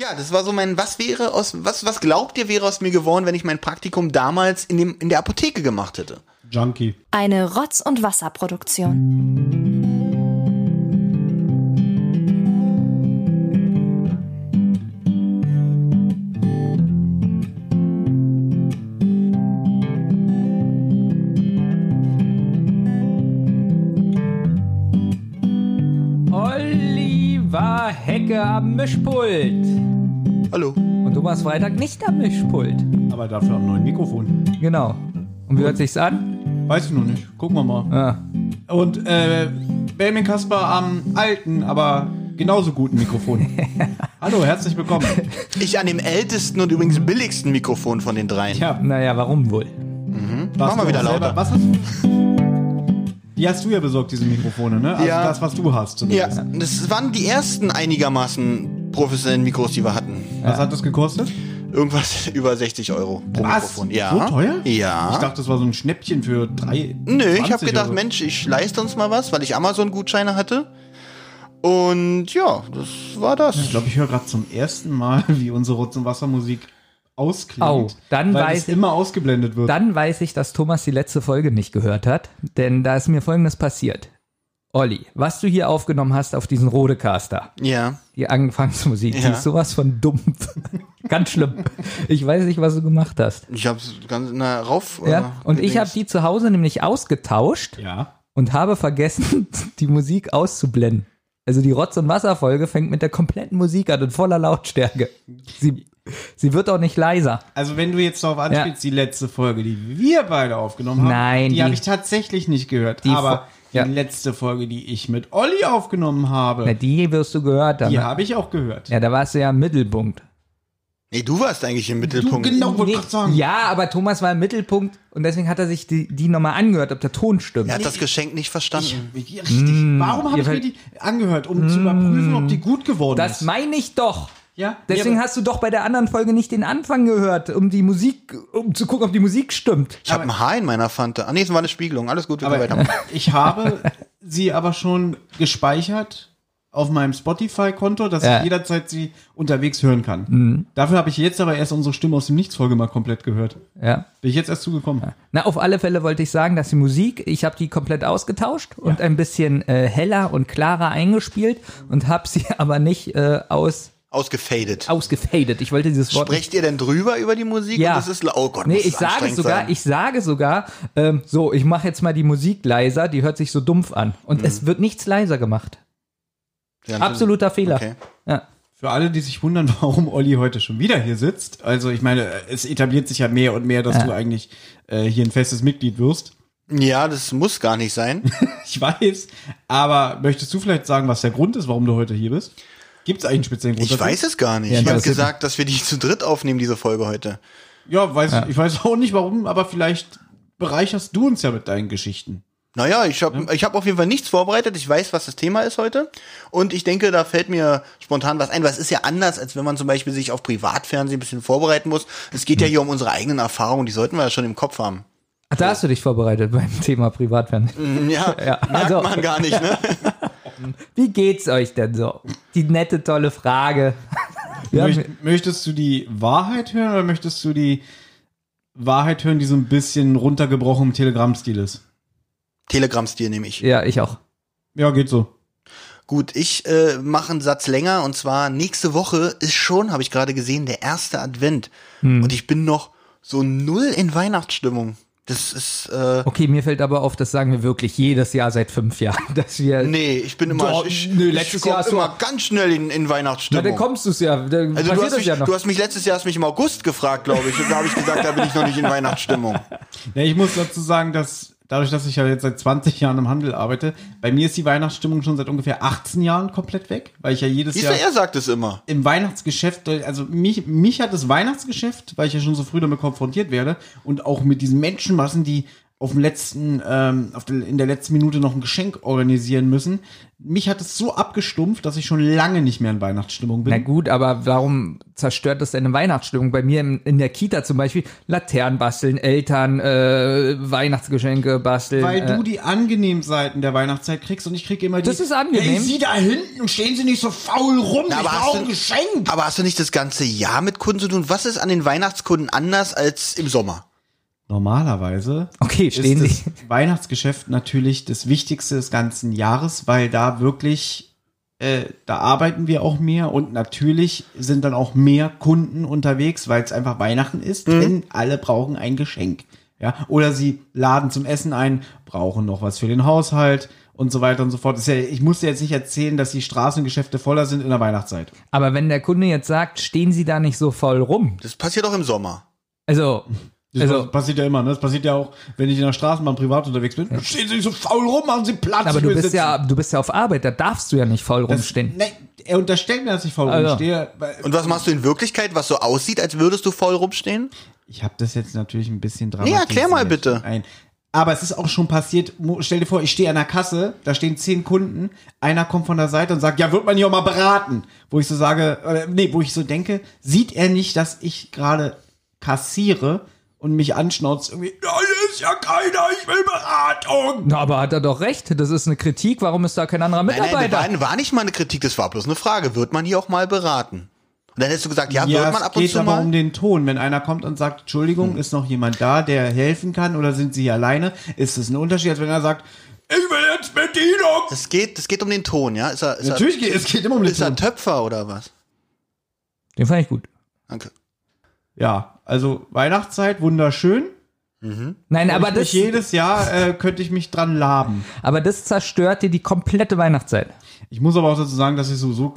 Ja, das war so mein, was wäre aus, was, was glaubt ihr wäre aus mir geworden, wenn ich mein Praktikum damals in dem, in der Apotheke gemacht hätte? Junkie. Eine Rotz- und Wasserproduktion. Mischpult. Hallo. Und Thomas Freitag nicht am Mischpult. Aber dafür am neuen Mikrofon. Genau. Und wie hört sich's an? Weiß ich noch nicht. Gucken wir mal. Ah. Und äh, Benjamin Kasper am alten, aber genauso guten Mikrofon. Hallo, herzlich willkommen. Ich an dem ältesten und übrigens billigsten Mikrofon von den dreien. Ja, Naja, warum wohl? warst mal du wieder auch selber- lauter. Was hast Die hast du ja besorgt, diese Mikrofone, ne? Also Ja. das, was du hast Ja, zumindest. das waren die ersten einigermaßen professionellen Mikros, die wir hatten. Was hat das gekostet? Irgendwas über 60 Euro pro Mikrofon. Ja. So teuer? Ja. Ich dachte, das war so ein Schnäppchen für drei. Nö, ich habe 20 gedacht, so. Mensch, ich leiste uns mal was, weil ich Amazon-Gutscheine hatte. Und ja, das war das. Ich glaube, ich höre gerade zum ersten Mal, wie unsere Rotz- und Wassermusik ausklingt. Au, dann weil weiß es ich- immer ausgeblendet wird. Dann weiß ich, dass Thomas die letzte Folge nicht gehört hat, denn da ist mir folgendes passiert. Olli, was du hier aufgenommen hast auf diesen Rodecaster, Ja. die Anfangsmusik, die Ja. ist sowas von dumpf. Ganz schlimm. Ich weiß nicht, was du gemacht hast. Ich hab's ganz na, rauf. Ja? äh, Und ich habe die zu Hause nämlich ausgetauscht ja. und habe vergessen, die Musik auszublenden. Also die Rotz- und Wasserfolge fängt mit der kompletten Musik an und voller Lautstärke. Sie, sie wird auch nicht leiser. Also wenn du jetzt darauf anspielst, die letzte Folge, die wir beide aufgenommen haben, Nein, die, die- habe ich tatsächlich nicht gehört. Die aber ja. die letzte Folge, die ich mit Olli aufgenommen habe, Na, die wirst du gehört haben. die habe ich auch gehört. Ja, da warst du ja im Mittelpunkt. Nee, du warst eigentlich im Du Mittelpunkt. genau, wollte Nee, gerade sagen. Ja, aber Thomas war im Mittelpunkt und deswegen hat er sich die, die nochmal angehört, ob der Ton stimmt. Er hat das Geschenk nicht Ich, verstanden. wie- richtig. Warum habe ich mir die angehört, um zu überprüfen, ob die gut geworden Das ist? meine ich doch. Ja, Deswegen ja, hast du doch bei der anderen Folge nicht den Anfang gehört, um die Musik, um zu gucken, ob die Musik stimmt. Ich habe ein Haar in meiner Fante. Ah, nee, es war eine Spiegelung. Alles gut, wir aber, weitermachen. ich habe sie aber schon gespeichert auf meinem Spotify-Konto, dass Ja. ich jederzeit sie unterwegs hören kann. Dafür habe ich jetzt aber erst unsere Stimme aus dem Nichts-Folge mal komplett gehört. Ja. Bin ich jetzt erst zugekommen. Na, auf alle Fälle wollte ich sagen, dass die Musik, ich habe die komplett ausgetauscht und ein bisschen äh, heller und klarer eingespielt und habe sie aber nicht äh, aus, Ausgefadet. ausgefadet. Ich wollte dieses Wort Sprecht ihr denn drüber über die Musik? Ja. Und das ist, la- oh Gott, Nee, ich das sage sogar, sein. ich sage sogar, ähm, so, ich mache jetzt mal die Musik leiser, die hört sich so dumpf an. Und es wird nichts leiser gemacht. Ja, Absoluter Fehler. Okay. Ja. Für alle, die sich wundern, warum Olli heute schon wieder hier sitzt. Also ich meine, es etabliert sich ja mehr und mehr, dass Ja. du eigentlich äh, hier ein festes Mitglied wirst. Ja, das muss gar nicht sein. Ich weiß. Aber möchtest du vielleicht sagen, was der Grund ist, warum du heute hier bist? Gibt es eigentlich einen speziellen Grund? Ich weiß es gar nicht. Ja, ich habe gesagt, dass wir die zu dritt aufnehmen, diese Folge heute. Ja, weiß, ich weiß auch nicht warum, aber vielleicht bereicherst du uns ja mit deinen Geschichten. Naja, ich habe ich hab auf jeden Fall nichts vorbereitet. Ich weiß, was das Thema ist heute. Und ich denke, da fällt mir spontan was ein, weil es ist ja anders, als wenn man zum Beispiel sich auf Privatfernsehen ein bisschen vorbereiten muss. Es geht ja hier um unsere eigenen Erfahrungen, die sollten wir ja schon im Kopf haben. Ach, da hast du dich vorbereitet beim Thema Privatfernsehen. Ja, Ja, merkt also- man gar nicht, ne? Wie geht's euch denn so? Die nette, tolle Frage. Möchtest du die Wahrheit hören oder möchtest du die Wahrheit hören, die so ein bisschen runtergebrochen im Telegram-Stil ist? Telegram-Stil nehme ich. ja, ich auch. Ja, geht so. Gut, ich äh, mache einen Satz länger und zwar nächste Woche ist schon, habe ich gerade gesehen, der erste Advent. Und ich bin noch so null in Weihnachtsstimmung. Das ist, äh, Okay, mir fällt aber auf, das sagen wir wirklich jedes Jahr seit fünf Jahren, dass wir. nee, ich bin immer, Doch, ich, nö, ich letztes komm Jahr hast du- immer ganz schnell in, in Na, Weihnachtsstimmung. dann kommst du's ja. Dann Also du hast, mich, ja noch. du hast mich letztes Jahr hast mich im August gefragt, glaube ich. Und da habe ich gesagt, da bin ich noch nicht in Weihnachtsstimmung. Ja, ich muss dazu sagen, dass dadurch, dass ich ja jetzt seit 20 Jahren im Handel arbeite, bei mir ist die Weihnachtsstimmung schon seit ungefähr 18 Jahren komplett weg, weil ich ja jedes Siehst Jahr er sagt es immer. im Weihnachtsgeschäft, also mich, mich hat das Weihnachtsgeschäft, weil ich ja schon so früh damit konfrontiert werde und auch mit diesen Menschenmassen, die auf dem letzten, ähm, auf der, in der letzten Minute noch ein Geschenk organisieren müssen. Mich hat es so abgestumpft, dass ich schon lange nicht mehr in Weihnachtsstimmung bin. Na gut, aber warum zerstört das deine Weihnachtsstimmung? Bei mir in, in der Kita zum Beispiel Laternen basteln, Eltern äh, Weihnachtsgeschenke basteln. Weil äh, du die angenehmen Seiten der Weihnachtszeit kriegst und ich krieg immer die. Das ist angenehm. Hey, Sie da hinten, stehen Sie nicht so faul rum. Na, aber hast brauche du- ein Geschenk. Aber hast du nicht das ganze Jahr mit Kunden zu tun? Was ist an den Weihnachtskunden anders als im Sommer? Normalerweise Okay, stehen ist Sie. das Weihnachtsgeschäft natürlich das Wichtigste des ganzen Jahres, weil da wirklich, äh, da arbeiten wir auch mehr und natürlich sind dann auch mehr Kunden unterwegs, weil es einfach Weihnachten ist, Mhm. denn alle brauchen ein Geschenk. Ja, oder sie laden zum Essen ein, brauchen noch was für den Haushalt und so weiter und so fort. Ja, ich muss dir jetzt nicht erzählen, dass die Straßengeschäfte voller sind in der Weihnachtszeit. Aber wenn der Kunde jetzt sagt, stehen Sie da nicht so voll rum. Das passiert auch im Sommer. Also, Das Also- passiert ja immer, ne? Das passiert ja auch, wenn ich in der Straßenbahn privat unterwegs bin. Stehen Sie nicht so faul rum, machen Sie Platz. aber du bist sitzen. ja, du bist ja auf Arbeit, da darfst du ja nicht voll Das- rumstehen. Nee, er unterstellt mir, dass ich faul Also. rumstehe. Und was machst du in Wirklichkeit, was so aussieht, als würdest du voll rumstehen? Ich habe das jetzt natürlich ein bisschen dran. Nee, erklär mal bitte. Ein. Aber es ist auch schon passiert, stell dir vor, ich stehe an der Kasse, da stehen zehn Kunden, einer kommt von der Seite und sagt, ja, wird man hier auch mal beraten? Wo ich so sage, oder, nee, wo ich so denke, sieht er nicht, dass ich gerade kassiere und mich anschnauzt, irgendwie, hier ist ja keiner, ich will Beratung. Na, aber hat er doch recht. Das ist eine Kritik. Warum ist da kein anderer Nein, nein, Mitarbeiter? das war, war nicht mal eine Kritik, das war bloß eine Frage. Wird man hier auch mal beraten? Und dann hättest du gesagt, ja, Ja, wird man es ab und geht zu aber mal? um den Ton. Wenn einer kommt und sagt, Entschuldigung, ist noch jemand da, der helfen kann oder sind Sie alleine? Ist es ein Unterschied, als wenn er sagt, ich will jetzt Bedienung? Es geht, es geht um den Ton, ja? Ist er, ist Natürlich geht es geht immer um er, den ist er Ton. Töpfer oder was? Den fand ich gut. Danke. Ja, also Weihnachtszeit, wunderschön. Nein, aber das, jedes Jahr äh, könnte ich mich dran laben. aber das zerstört dir die komplette Weihnachtszeit. Ich muss aber auch dazu sagen, dass ich sowieso,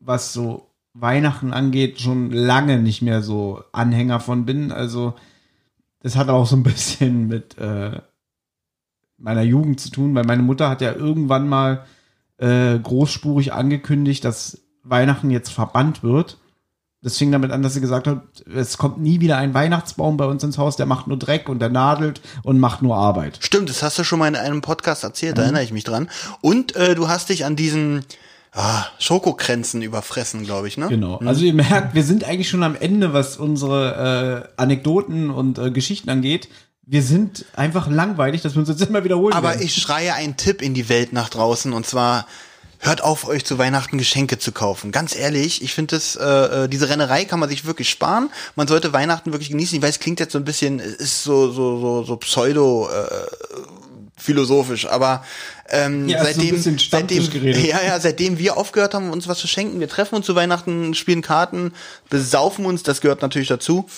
was so Weihnachten angeht, schon lange nicht mehr so Anhänger von bin. Also das hat auch so ein bisschen mit äh, meiner Jugend zu tun, weil meine Mutter hat ja irgendwann mal äh, großspurig angekündigt, dass Weihnachten jetzt verbannt wird. Das fing damit an, dass sie gesagt hat, es kommt nie wieder ein Weihnachtsbaum bei uns ins Haus, der macht nur Dreck und der nadelt und macht nur Arbeit. Stimmt, das hast du schon mal in einem Podcast erzählt, Mhm. da erinnere ich mich dran. Und äh, du hast dich an diesen ah, Schokokränzen überfressen, glaube ich, ne? Genau. Also ihr merkt, wir sind eigentlich schon am Ende, was unsere äh, Anekdoten und äh, Geschichten angeht. Wir sind einfach langweilig, dass wir uns jetzt immer wiederholen. Aber werden. ich schreie einen Tipp in die Welt nach draußen und zwar hört auf, euch zu Weihnachten Geschenke zu kaufen. Ganz ehrlich, ich finde das, äh, äh, diese Rennerei kann man sich wirklich sparen. Man sollte Weihnachten wirklich genießen. Ich weiß, klingt jetzt so ein bisschen, ist so so so so pseudo äh, philosophisch, aber ähm, Ja, ist so seitdem, seitdem, ja, ja, seitdem wir aufgehört haben, uns was zu schenken, wir treffen uns zu Weihnachten, spielen Karten, besaufen uns, das gehört natürlich dazu.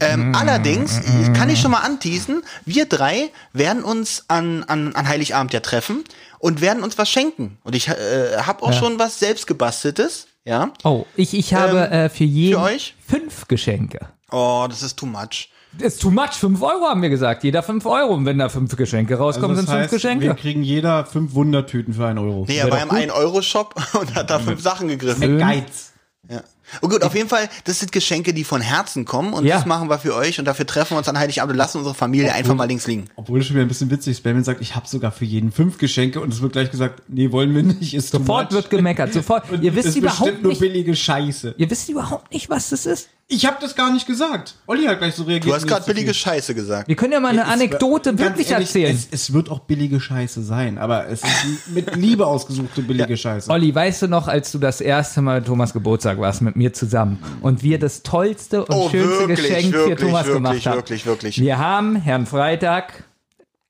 Ähm, allerdings kann ich schon mal anteasen, wir drei werden uns an, an, an Heiligabend ja treffen und werden uns was schenken. Und ich äh, habe auch schon was selbst gebasteltes, ja. Oh, ich, ich habe äh, für jeden euch? fünf Geschenke. Oh, das ist too much. Das ist too much. Fünf Euro haben wir gesagt. Jeder fünf Euro. Und wenn da fünf Geschenke rauskommen, Also sind fünf Wir Geschenke. kriegen jeder fünf Wundertüten für einen Euro. Nee, er war im 1-Euro-Shop und hat da fünf Sachen gegriffen. Geiz. Ja. Und gut, auf jeden Fall, das sind Geschenke, die von Herzen kommen und Ja. das machen wir für euch und dafür treffen wir uns an Heiligabend und lassen unsere Familie einfach mal links liegen. Obwohl es schon wieder ein bisschen witzig ist. Benjamin sagt, ich habe sogar für jeden fünf Geschenke und es wird gleich gesagt, nee, wollen wir nicht. Ist Sofort wird gemeckert. Sofort. Und Ihr wisst ist überhaupt bestimmt nur nicht. billige Scheiße. Ihr wisst überhaupt nicht, was das ist. Ich habe das gar nicht gesagt. Olli hat gleich so reagiert. Du hast gerade billige viel- Scheiße gesagt. Wir können ja mal eine Es- Anekdote wirklich ehrlich, erzählen. Es, es wird auch billige Scheiße sein, aber es ist mit Liebe ausgesuchte billige Scheiße. Olli, weißt du noch, als du das erste Mal Thomas Geburtstag warst mit mir zusammen und wir das tollste und Oh, schönste wirklich, Geschenk wirklich, für Thomas wirklich, gemacht haben? wirklich, wirklich. Wir haben Herrn Freitag,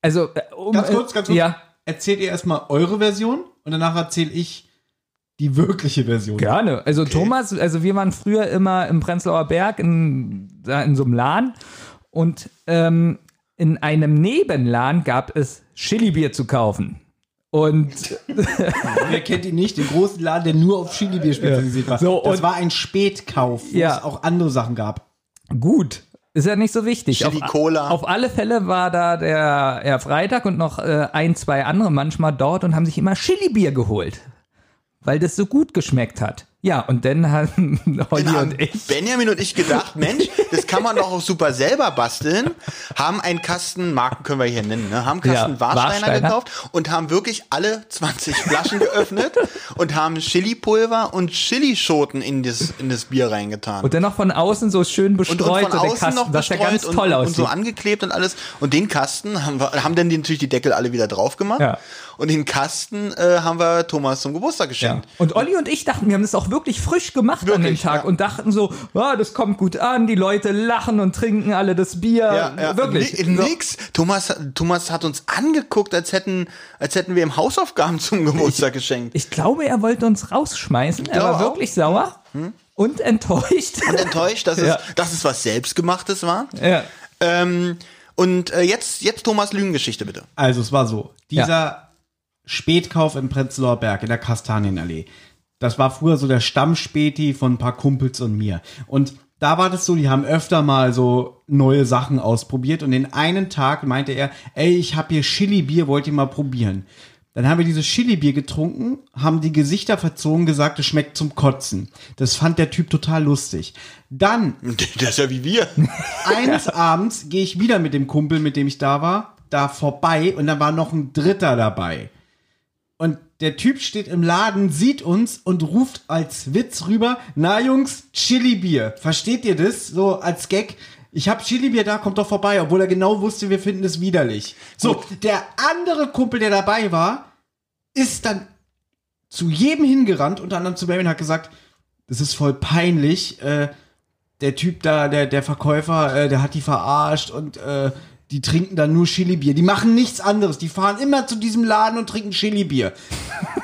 also äh, um, Ganz kurz, ganz kurz. Ja, Erzählt ihr erstmal eure Version und danach erzähle ich die wirkliche Version. gerne. Also Thomas, also wir waren früher immer im Prenzlauer Berg in, da in so einem Laden und ähm, in einem Nebenladen gab es Chili-Bier zu kaufen. Und Wer kennt ihn nicht? Den großen Laden, der nur auf Chili-Bier spezialisiert war. So, das und- war ein Spätkauf, wo Ja. es auch andere Sachen gab. Gut. Ist ja nicht so wichtig. Chili auf, Cola. auf alle Fälle war da der Herr Freitag und noch äh, ein, zwei andere manchmal dort und haben sich immer Chili-Bier geholt. Weil das so gut geschmeckt hat. Ja, und dann haben Dann haben und ich. Benjamin und ich gedacht, Mensch, das kann man doch auch super selber basteln. Haben einen Kasten, Marken können wir hier nennen, ne? haben einen Kasten Ja, Warsteiner, Warsteiner. gekauft und haben wirklich alle 20 Flaschen geöffnet und haben Chili-Pulver und Chilischoten in das, in das Bier reingetan. Und dann noch von außen so schön und, bestreut und von der außen Kasten, noch bestreut ganz und, toll und, aussieht. und so angeklebt und alles. Und den Kasten haben wir, haben dann natürlich die Deckel alle wieder drauf gemacht. Ja. Und den Kasten äh, haben wir Thomas zum Geburtstag ja. geschenkt. Und Olli und ich dachten, wir haben das auch wirklich frisch gemacht an dem Wirklich, Tag ja. und dachten so, ah, das kommt gut an, die Leute lachen und trinken alle das Bier. Ja, ja. Wirklich. So. Nix. Thomas, Thomas hat uns angeguckt, als hätten, als hätten wir ihm Hausaufgaben zum Geburtstag geschenkt. Ich glaube, er wollte uns rausschmeißen. Er war auch. wirklich sauer und enttäuscht. Und enttäuscht, dass, Ja. es, dass es was Selbstgemachtes war. ja. Ähm, und äh, jetzt, jetzt Thomas Lügengeschichte bitte. Also es war so, dieser Spätkauf im Prenzlauer Berg in der Kastanienallee, das war früher so der Stammspäti von ein paar Kumpels und mir. Und da war das so, die haben öfter mal so neue Sachen ausprobiert und den einen Tag meinte er, ey, ich habe hier Chili-Bier, wollt ihr mal probieren? Dann haben wir dieses Chili-Bier getrunken, haben die Gesichter verzogen, gesagt, es schmeckt zum Kotzen. Das fand der Typ total lustig. Dann Das ist ja wie wir. eines Abends gehe ich wieder mit dem Kumpel, mit dem ich da war, da vorbei und dann war noch ein Dritter dabei. Und der Typ steht im Laden, sieht uns und ruft als Witz rüber, na Jungs, Chili-Bier. Versteht ihr das? So als Gag. Ich hab Chili-Bier da, kommt doch vorbei, obwohl er genau wusste, wir finden es widerlich. So, der andere Kumpel, der dabei war, ist dann zu jedem hingerannt, unter anderem zu Benjamin, hat gesagt, das ist voll peinlich, äh, der Typ da, der, der Verkäufer, äh, der hat die verarscht und äh, die trinken dann nur Chili-Bier. Die machen nichts anderes. Die fahren immer zu diesem Laden und trinken Chili-Bier.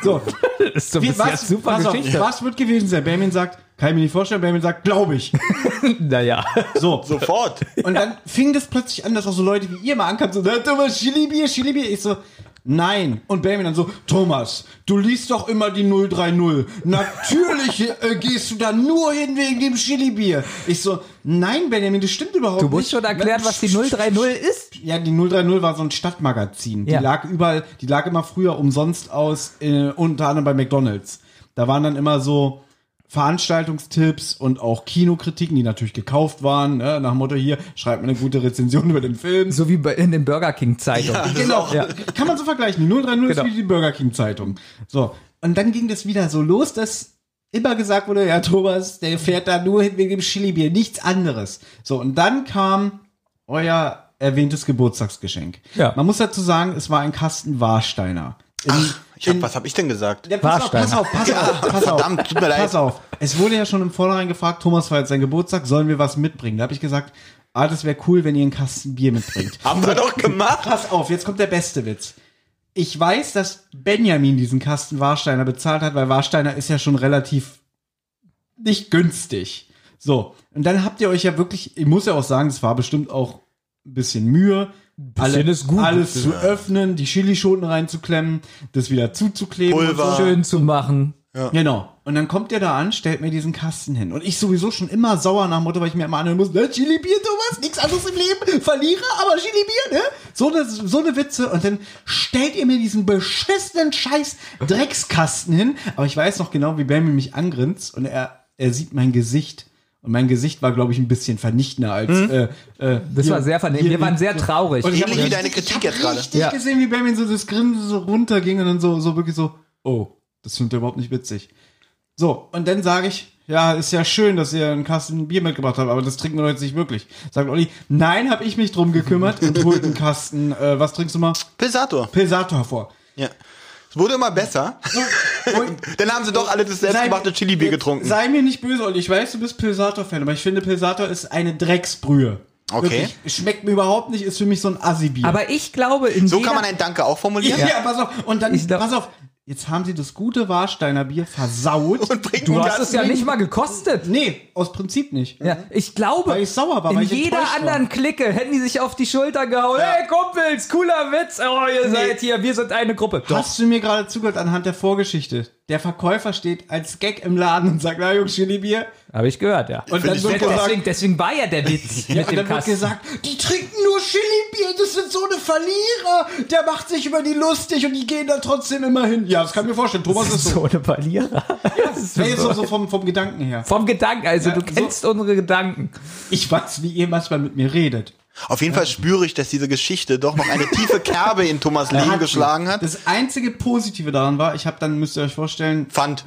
So, Das ist so wie, was, super pass auf, was wird gewesen sein? Benjamin sagt, kann ich mir nicht vorstellen. Benjamin sagt, glaube ich. Naja. So. Sofort. Und dann fing das plötzlich an, dass auch so Leute wie ihr mal ankamen, so, "Na, Thomas, Chili-Bier, Chili-Bier. Ich so, nein. Und Benjamin dann so, Thomas, du liest doch immer die 030. Natürlich äh, gehst du da nur hin wegen dem Chili-Bier. Ich so, nein, Benjamin, das stimmt überhaupt Du nicht. musst schon erklären, was die 030 ist. Ja, die 030 war so ein Stadtmagazin. Die Ja. lag überall, die lag immer früher umsonst aus, äh, unter anderem bei McDonalds. Da waren dann immer so Veranstaltungstipps und auch Kinokritiken, die natürlich gekauft waren, ne? nach dem Motto hier, schreibt mir eine gute Rezension über den Film. So wie bei, in den Burger King Zeitungen. genau, Ja. kann man so vergleichen. Die 030 Genau. ist wie die Burger King Zeitung. So, und dann ging das wieder so los, dass immer gesagt wurde, ja, Thomas, der fährt da nur hin wegen dem Chili-Bier, nichts anderes. So, und dann kam euer erwähntes Geburtstagsgeschenk. Ja. Man muss dazu sagen, es war ein Kasten Warsteiner. In, Ich hab, was hab ich denn gesagt? ja, pass auf, pass auf, pass auf, pass auf. Verdammt, tut mir leid. Pass auf. Es wurde ja schon im Vornherein gefragt, Thomas war jetzt sein Geburtstag, sollen wir was mitbringen? Da habe ich gesagt, ah, das wäre cool, wenn ihr einen Kasten Bier mitbringt. Haben wir doch gemacht. Pass auf, jetzt kommt der beste Witz. Ich weiß, dass Benjamin diesen Kasten Warsteiner bezahlt hat, weil Warsteiner ist ja schon relativ nicht günstig. So, und dann habt ihr euch ja wirklich, ich muss ja auch sagen, es war bestimmt auch ein bisschen Mühe, alle, ist gut. alles zu öffnen, die Chilischoten reinzuklemmen, das wieder zuzukleben. Pulver. Und so. Schön zu machen. Genau. Und dann kommt ihr da an, stellt mir diesen Kasten hin. Und ich sowieso schon immer sauer nach Motto, weil ich mir immer anhören muss, ne, Chili-Bier, Thomas, nichts anderes im Leben, Verlierer, aber Chili-Bier, ne? So eine, so eine Witze. Und dann stellt ihr mir diesen beschissenen Scheiß Dreckskasten hin. Aber ich weiß noch genau, wie Benjamin mich angrinst und er, er sieht mein Gesicht. Und mein Gesicht war, glaube ich, ein bisschen vernichtender als. Äh, äh, Das hier- war sehr vernehmend. Wir waren sehr traurig. Und ich Ähnlich hab wie deine Kritik ich hab jetzt gerade. richtig Ja. gesehen, wie Benjamin so das Grinsen so runterging und dann so, so wirklich so, oh, das findet er überhaupt nicht witzig. So, und dann sage ich, ja, ist ja schön, dass ihr einen Kasten Bier mitgebracht habt, aber das trinken wir jetzt nicht wirklich. Sagt Olli, nein, habe ich mich drum gekümmert und holt einen Kasten, äh, was trinkst du mal? Pilsator. Pilsator hervor. Ja. Es wurde immer besser. Dann haben sie doch alle das selbstgemachte Chili-Bier getrunken. Sei mir nicht böse, Olli, ich weiß, du bist Pilsator-Fan, aber ich finde, Pilsator ist eine Drecksbrühe. Okay. Wirklich, schmeckt mir überhaupt nicht, ist für mich so ein Assi-Bier. Aber ich glaube, in So jeder, kann man ein Danke auch formulieren. Ja, pass auf. Und dann, Ich glaub- pass auf. Jetzt haben sie das gute Warsteiner Bier versaut. Und bringen du hast das es ja nicht mal gekostet. nee, aus Prinzip nicht. Ja, ich glaube, Weil ich sauer war, in weil ich jeder enttäuscht war. anderen Clique hätten die sich auf die Schulter gehauen. Hey Kumpels, cooler Witz. Oh, ihr seid hier, wir sind eine Gruppe. Hast du mir gerade zugehört anhand der Vorgeschichte? der Verkäufer steht als Gag im Laden und sagt, na Jungs, Chili-Bier. Habe ich gehört, ja. Und dann wird gesagt, deswegen, deswegen war ja der Witz ja, mit und dem dann wird Kasten. gesagt, die trinken nur Chili-Bier, das sind so eine Verlierer. Der macht sich über die lustig und die gehen da trotzdem immer hin. Ja, das kann ich mir vorstellen. Thomas ist so. so eine Verlierer. Das ist Ja, jetzt so. so, so vom, vom Gedanken her. Vom Gedanken, also Ja, du so- kennst unsere Gedanken. Ich weiß, wie ihr manchmal mit mir redet. Auf jeden Fall spüre ich, dass diese Geschichte doch noch eine tiefe Kerbe in Thomas Leben Hat- geschlagen hat. Das einzige Positive daran war, ich habe dann, müsst ihr euch vorstellen, Pfand.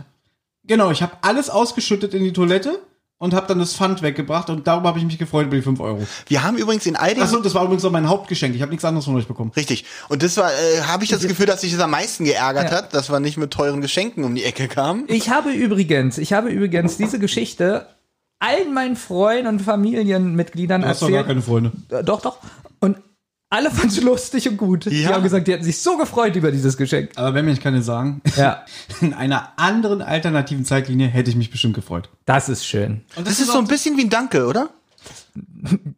Genau, ich habe alles ausgeschüttet in die Toilette und habe dann das Pfand weggebracht und darüber habe ich mich gefreut über die 5 Euro. Wir haben übrigens in all den Achso, das war übrigens auch mein Hauptgeschenk. Ich habe nichts anderes von euch bekommen. Richtig. Und das war, äh, habe ich das Gefühl, dass sich das am meisten geärgert Ja. hat, dass wir nicht mit teuren Geschenken um die Ecke kamen. Ich habe übrigens, ich habe übrigens diese Geschichte allen meinen Freunden und Familienmitgliedern Du hast doch gar erzählt. keine Freunde. Doch, doch. Und alle fanden es lustig und gut. Die Ja. haben gesagt, die hätten sich so gefreut über dieses Geschenk. Aber wenn mir ich keine sagen, Ja, in einer anderen alternativen Zeitlinie hätte ich mich bestimmt gefreut. das ist schön. Und Das ist so ein bisschen wie ein Danke, oder?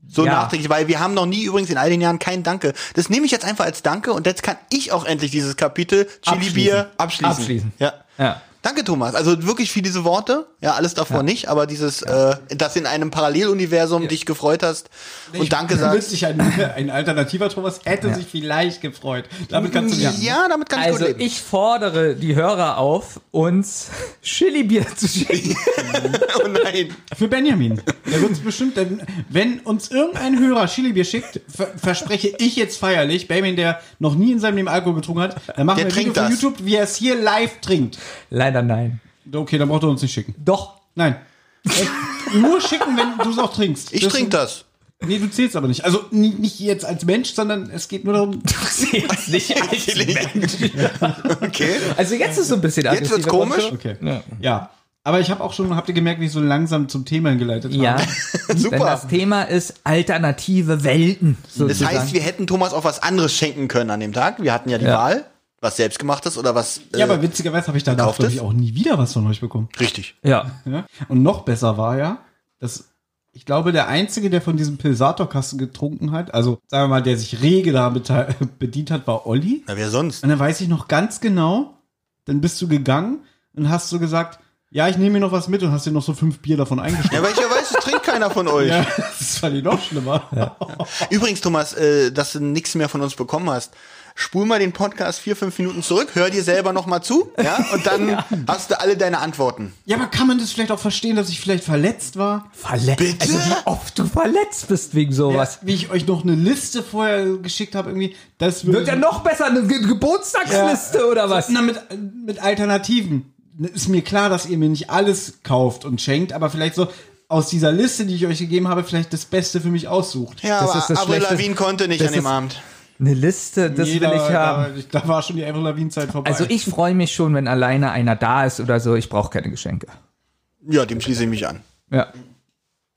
So Ja. nachträglich, weil wir haben noch nie übrigens in all den Jahren kein Danke. Das nehme ich jetzt einfach als Danke und jetzt kann ich auch endlich dieses Kapitel Chili Bier abschließen. Abschließen. Ja. Ja. Danke, Thomas. Also wirklich für diese Worte. Ja, alles davor nicht, aber dieses, äh, dass in einem Paralleluniversum dich gefreut hast und Danke sagst. Witzig, ein, ein alternativer Thomas hätte sich vielleicht gefreut. Damit kannst du Ja, damit kann ich Also gut leben. ich fordere die Hörer auf, uns Chili-Bier zu schicken. oh nein. Für Benjamin. Der wird uns bestimmt, denn wenn uns irgendein Hörer Chili-Bier schickt, ver verspreche ich jetzt feierlich, Benjamin, der noch nie in seinem Leben Alkohol getrunken hat, dann machen Der wir ein Video das. YouTube, wie er es hier live trinkt. Leider nein. Okay, dann braucht er uns nicht schicken. Doch. Nein. Äh, Nur schicken, wenn du es auch trinkst. Ich trinke das. Nee, du zählst aber nicht. Also nicht jetzt als Mensch, sondern es geht nur darum. Du siehst nicht als Mensch. Okay. Also jetzt ist so ein bisschen Jetzt wird's komisch. Okay. Ja. Ja. Aber ich habe auch schon, habt ihr gemerkt, wie ich so langsam zum Thema hingeleitet habe? Ja, Super. denn das Thema ist alternative Welten. Das Sozusagen. heißt, wir hätten Thomas auch was anderes schenken können an dem Tag. Wir hatten ja die Ja. Wahl, was selbstgemachtes oder was. Äh, Ja, aber witzigerweise habe ich danach, Gekauft glaube ist? ich, auch nie wieder was von euch bekommen. richtig. ja. Ja? Und noch besser war ja, dass ich glaube, der Einzige, der von diesem Pilsator-Kasten getrunken hat, also sagen wir mal, der sich rege damit bedient hat, war Olli. Na, wer sonst? Und dann weiß ich noch ganz genau, dann bist du gegangen und hast so gesagt, ja, ich nehme mir noch was mit und hast dir noch so fünf Bier davon Ja, eingestellt. weil ich ja weiß, es trinkt keiner von euch. Ja, das fand ich noch schlimmer. Übrigens, Thomas, äh, dass du nichts mehr von uns bekommen hast. Spul mal den Podcast vier, fünf Minuten zurück, hör dir selber noch mal zu, ja, und dann hast du alle deine Antworten. Ja, aber kann man das vielleicht auch verstehen, dass ich vielleicht verletzt war? Verletzt. Bitte? Also wie oft du verletzt bist wegen sowas. Wie ich euch noch eine Liste vorher geschickt habe, irgendwie, das Wird ja noch besser, eine Ge Geburtstagsliste oder was? Na, mit, mit Alternativen. Ist mir klar, dass ihr mir nicht alles kauft und schenkt, aber vielleicht so aus dieser Liste, die ich euch gegeben habe, vielleicht das Beste für mich aussucht. Ja, Das aber ist das Avril. Lavigne konnte nicht Das an dem ist- Abend. Eine Liste, das Nee, will ich da, haben. Da, da war schon die Avril Lavigne-Zeit vorbei. Also ich freue mich schon, wenn alleine einer da ist oder so. Ich brauche keine Geschenke. Ja, dem schließe ich mich an. Ja.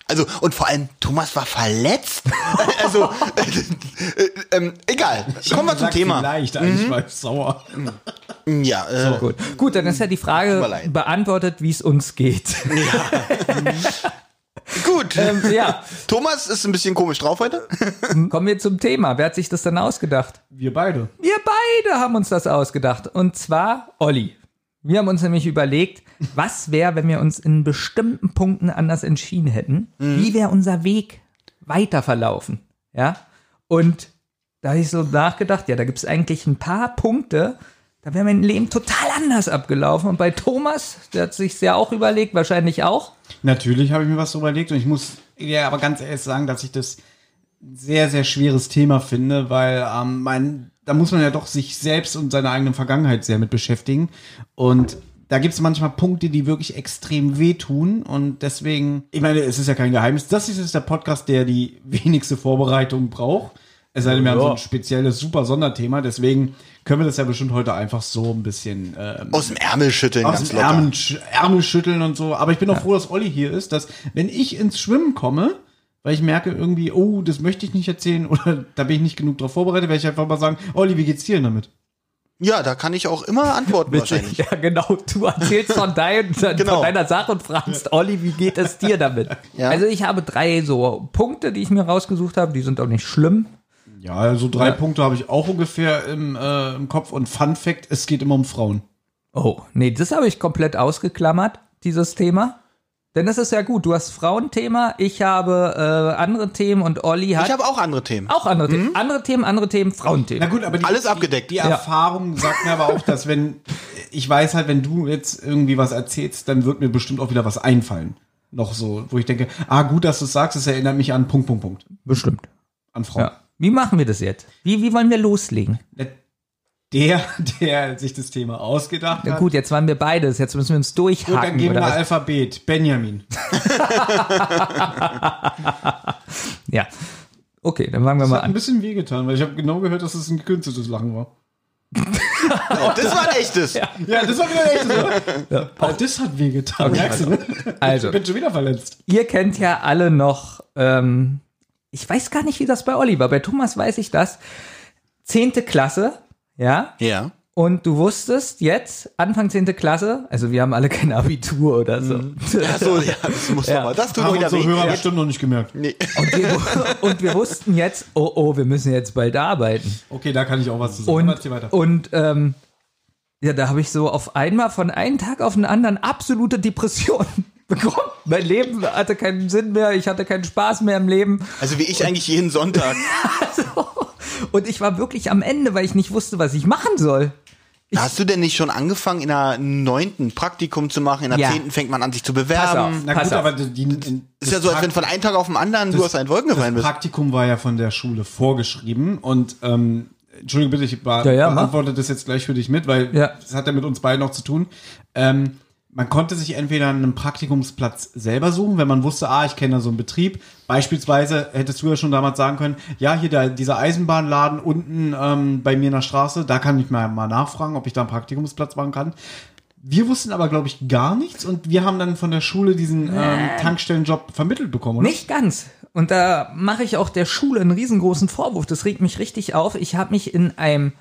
Also, und vor allem, Thomas war verletzt. also, äh, äh, ähm, egal. Kommen wir zum Thema. Vielleicht, eigentlich war ich sauer. Ja, äh, Gut. Gut, dann ist ja die Frage beantwortet, wie es uns geht. gut. ähm, ja, Thomas ist ein bisschen komisch drauf heute. kommen wir zum Thema. Wer hat sich das denn ausgedacht? Wir beide. Wir beide haben uns das ausgedacht. Und zwar Olli. Wir haben uns nämlich überlegt, was wäre, wenn wir uns in bestimmten Punkten anders entschieden hätten? Wie wäre unser Weg weiter verlaufen? Ja. Und da habe ich so nachgedacht, ja, da gibt es eigentlich ein paar Punkte, da wäre mein Leben total anders abgelaufen. Und bei Thomas, der hat sich ja auch überlegt, wahrscheinlich auch. Natürlich habe ich mir was überlegt und ich muss ja aber ganz ehrlich sagen, dass ich das ein sehr, sehr schweres Thema finde, weil ähm, mein, da muss man ja doch sich selbst und seine eigene Vergangenheit sehr mit beschäftigen. Und da gibt es manchmal Punkte, die wirklich extrem wehtun. Und deswegen, ich meine, es ist ja kein Geheimnis. Das ist jetzt der Podcast, der die wenigste Vorbereitung braucht. Es sei denn, wir haben so ein spezielles, super Sonderthema. Deswegen können wir das ja bestimmt heute einfach so ein bisschen ähm, Aus dem Ärmel schütteln, aus ganz dem locker. Ärmel, Ärmel schütteln und so. Aber ich bin auch froh, dass Olli hier ist, dass wenn ich ins Schwimmen komme, weil ich merke irgendwie, oh, das möchte ich nicht erzählen oder da bin ich nicht genug drauf vorbereitet, werde ich einfach mal sagen, Olli, wie geht's dir denn damit? Ja, da kann ich auch immer antworten wahrscheinlich. Ja, genau. Du erzählst von, dein, Genau. von deiner Sache und fragst, Olli, wie geht es dir damit? Ja. Also ich habe drei so Punkte, die ich mir rausgesucht habe. Die sind auch nicht schlimm. Ja, so drei Ja. Punkte habe ich auch ungefähr im, äh, im Kopf und Fun Fact, es geht immer um Frauen. Oh, nee, das habe ich komplett ausgeklammert, dieses Thema. Denn das ist ja gut. Du hast Frauenthema, ich habe äh, andere Themen und Olli hat Ich habe auch andere Themen. auch andere Themen. Andere Themen, andere Themen, Frauenthemen. Na gut, aber die, Alles die, abgedeckt. Die Ja. Erfahrung sagt mir aber auch, dass wenn, ich weiß halt, wenn du jetzt irgendwie was erzählst, dann wird mir bestimmt auch wieder was einfallen. Noch so, wo ich denke, ah, gut, dass du es sagst, es erinnert mich an Punkt, Punkt, Punkt. Bestimmt. An Frauen. Ja. Wie machen wir das jetzt? Wie, wie wollen wir loslegen? Der, der sich das Thema ausgedacht Ja, hat. gut, jetzt waren wir beides. Jetzt müssen wir uns Gut, durchhaken. dann geben oder wir was? Alphabet. Benjamin. Ja. Okay, dann fangen wir Das mal hat ein an. bisschen wehgetan, weil ich habe genau gehört, dass es ein gekünsteltes Lachen war. Oh, das war ein echtes. Ja, das war wieder echt so. Ja. Auch das hat wehgetan, merkst du, ne? Also, Ich bin schon wieder verletzt. ihr kennt ja alle noch, ähm, ich weiß gar nicht, wie das bei Olli war. Bei Thomas weiß ich das. Zehnte Klasse, ja. Ja. Und du wusstest jetzt, Anfang zehnte Klasse, also wir haben alle kein Abitur oder so. Ach so, ja, das muss Ja. aber. Das tut Haben unsere Hörer bestimmt noch nicht gemerkt. Nee. Und wir, und wir wussten jetzt, oh oh, wir müssen jetzt bald arbeiten. Okay, da kann ich auch was zu sagen. Und, und ähm, ja, da habe ich so auf einmal von einem Tag auf den anderen absolute Depression bekommen. Mein Leben hatte keinen Sinn mehr, ich hatte keinen Spaß mehr im Leben. Also wie ich eigentlich jeden Sonntag. Und ich war wirklich am Ende, weil ich nicht wusste, was ich machen soll. Hast du denn nicht schon angefangen, in der neunten Praktikum zu machen? In der Ja. zehnten fängt man an, sich zu Pass auf. bewerben. Na Pass gut, auf. aber die, die, Ist ja so, als wenn von einem Tag auf den anderen du aus einen Wolken gefallen Das bist. Praktikum war ja von der Schule vorgeschrieben und ähm, Entschuldige bitte, ich be Ja, ja, mach. beantworte das jetzt gleich für dich mit, weil Ja. das hat ja mit uns beiden noch zu tun. Ähm, man konnte sich entweder einen Praktikumsplatz selber suchen, wenn man wusste, ah, ich kenne da so einen Betrieb. Beispielsweise hättest du ja schon damals sagen können, ja, hier der, dieser Eisenbahnladen unten ähm, bei mir in der Straße, da kann ich mal, mal nachfragen, ob ich da einen Praktikumsplatz machen kann. Wir wussten aber, glaube ich, gar nichts und wir haben dann von der Schule diesen ähm, Tankstellenjob vermittelt bekommen, oder? Nicht ganz. Und da mache ich auch der Schule einen riesengroßen Vorwurf. Das regt mich richtig auf. Ich habe mich in einem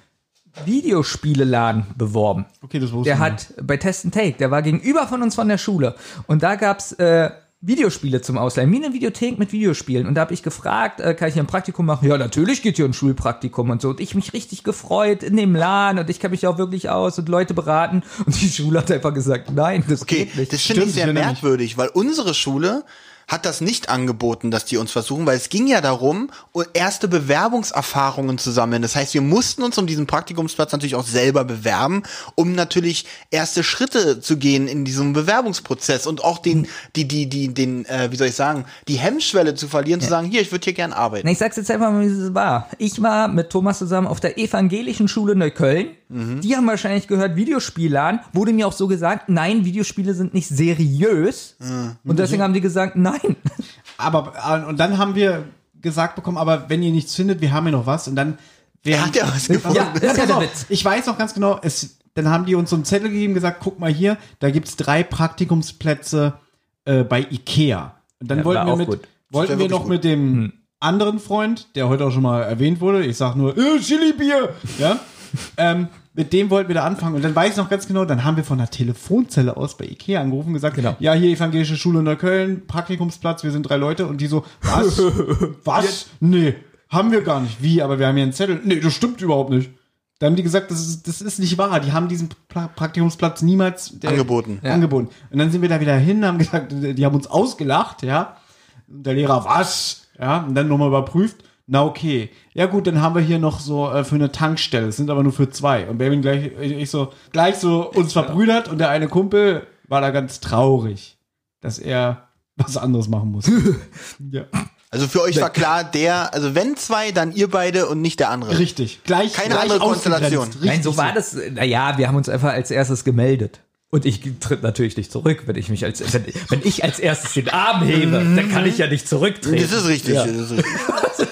Videospieleladen beworben. Okay, das wusste Der ich hat bei Test and Take, der war gegenüber von uns von der Schule. Und da gab's äh, Videospiele zum Ausleihen, wie eine Videothek mit Videospielen. Und da habe ich gefragt, äh, kann ich hier ein Praktikum machen? Ja, natürlich geht hier ein Schulpraktikum und so. Und ich mich richtig gefreut in dem Laden und ich kenne mich auch wirklich aus und Leute beraten. Und die Schule hat einfach gesagt, nein, das Okay, geht nicht. das finde ich Stimmt, sehr merkwürdig, weil unsere Schule hat das nicht angeboten, dass die uns versuchen, weil es ging ja darum, erste Bewerbungserfahrungen zu sammeln. Das heißt, wir mussten uns um diesen Praktikumsplatz natürlich auch selber bewerben, um natürlich erste Schritte zu gehen in diesem Bewerbungsprozess und auch den, die, die, die, den, äh, wie soll ich sagen, die Hemmschwelle zu verlieren, zu sagen, hier, ich würde hier gern arbeiten. Na, ich sag's jetzt einfach mal, wie es war. Ich war mit Thomas zusammen auf der evangelischen Schule Neukölln. Die haben wahrscheinlich gehört, Videospielladen. Wurde mir auch so gesagt, nein, Videospiele sind nicht seriös. Und deswegen haben die gesagt, nein. Aber äh, und dann haben wir gesagt bekommen, aber wenn ihr nichts findet, wir haben ja noch was und dann Er hat ja was gefunden. Ja, das ist ja Witz. Ich weiß noch ganz genau, es, dann haben die uns so einen Zettel gegeben, gesagt, guck mal hier, da gibt's drei Praktikumsplätze äh, bei Ikea. Und dann Ja, wollten wir mit, gut. wollten wir noch gut. mit dem anderen Freund, der heute auch schon mal erwähnt wurde, ich sag nur, äh, Chili-Bier, ja, ähm, mit dem wollten wir da anfangen. Und dann weiß ich noch ganz genau, dann haben wir von der Telefonzelle aus bei Ikea angerufen und gesagt, Genau. ja, hier evangelische Schule Neukölln, Praktikumsplatz, wir sind drei Leute. Und die so, was? was? Nee, haben wir gar nicht. Wie, aber wir haben hier einen Zettel. Nee, das stimmt überhaupt nicht. Da haben die gesagt, das ist, das ist nicht wahr. Die haben diesen pra Praktikumsplatz niemals der, Angeboten. angeboten. Und dann sind wir da wieder hin, haben gesagt, die haben uns ausgelacht, ja. Und der Lehrer, was? Ja, und dann nochmal überprüft. Na okay. Ja gut, dann haben wir hier noch so äh, für eine Tankstelle. Es sind aber nur für zwei. Und Benjamin gleich, ich, ich so, gleich so uns verbrüdert und der eine Kumpel war da ganz traurig, dass er was anderes machen muss. ja. Also für euch war klar, der, also wenn zwei, dann ihr beide und nicht der andere. Richtig. Gleich, Keine gleich andere. Konstellation. Nein, so war das. Naja, wir haben uns einfach als erstes gemeldet. Und ich tritt natürlich nicht zurück, wenn ich mich als, wenn, wenn ich als erstes den Arm hebe, dann kann ich ja nicht zurücktreten. Das ist richtig. Ja. Das ist richtig.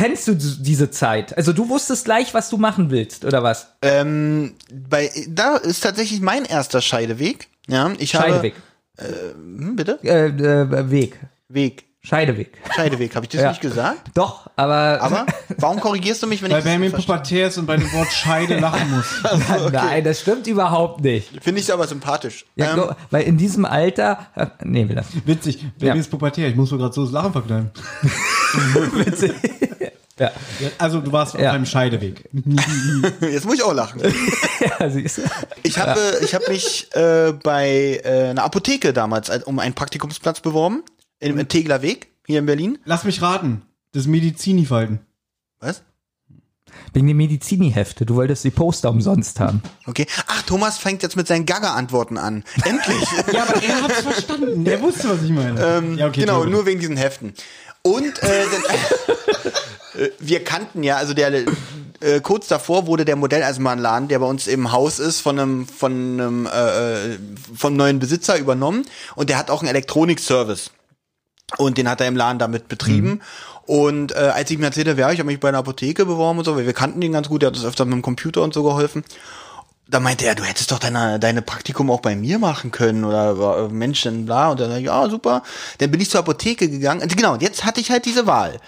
Kennst du diese Zeit? Also du wusstest gleich, was du machen willst, oder was? Ähm, bei, da ist tatsächlich mein erster Scheideweg. Ja, ich Scheideweg. habe. Hm, bitte? Äh, äh, Weg. Weg. Scheideweg. Scheideweg. Habe ich das Ja. nicht gesagt? Doch, aber, Aber warum korrigierst du mich, wenn Weil ich das Benjamin pubertär ist und bei dem Wort Scheide lachen muss. nein, das stimmt überhaupt nicht. Finde ich aber sympathisch. Ja, ähm, weil in diesem Alter, äh, nee, will das. Witzig. Benjamin Ja. ist pubertär. Ich muss mir gerade so das Lachen verkleiden. Ja, Also du warst Ja. auf einem Scheideweg. Jetzt muss ich auch lachen. ja siehst du. Ich habe ich hab mich äh, bei äh, einer Apotheke damals als- um einen Praktikumsplatz beworben. Im, im Tegler Weg, hier in Berlin. Lass mich raten. Das Medizinifalten. Was? Wegen den Medizini-Hefte. Du wolltest die Poster umsonst haben. Okay. Ach, Thomas fängt jetzt mit seinen Gaga-Antworten an. Endlich. Ja, aber er hat's verstanden. Er wusste, was ich meine. Ähm, ja, okay, genau, nur wegen diesen Heften. Und äh, äh, wir kannten ja, also der äh, kurz davor wurde der Modelleisenbahnladen, der bei uns im Haus ist, von einem von einem äh, äh, vom neuen Besitzer übernommen und der hat auch einen Elektronikservice. Und den hat er im Laden damit betrieben. Und äh, als ich mir erzählte, ja, ich habe mich bei einer Apotheke beworben und so, weil wir kannten den ganz gut, der hat uns öfter mit dem Computer und so geholfen. Da meinte er, du hättest doch deine, deine Praktikum auch bei mir machen können oder äh, Mensch, dann bla. Und dann, sag ich, ja, super. Dann bin ich zur Apotheke gegangen. Und genau, und jetzt hatte ich halt diese Wahl.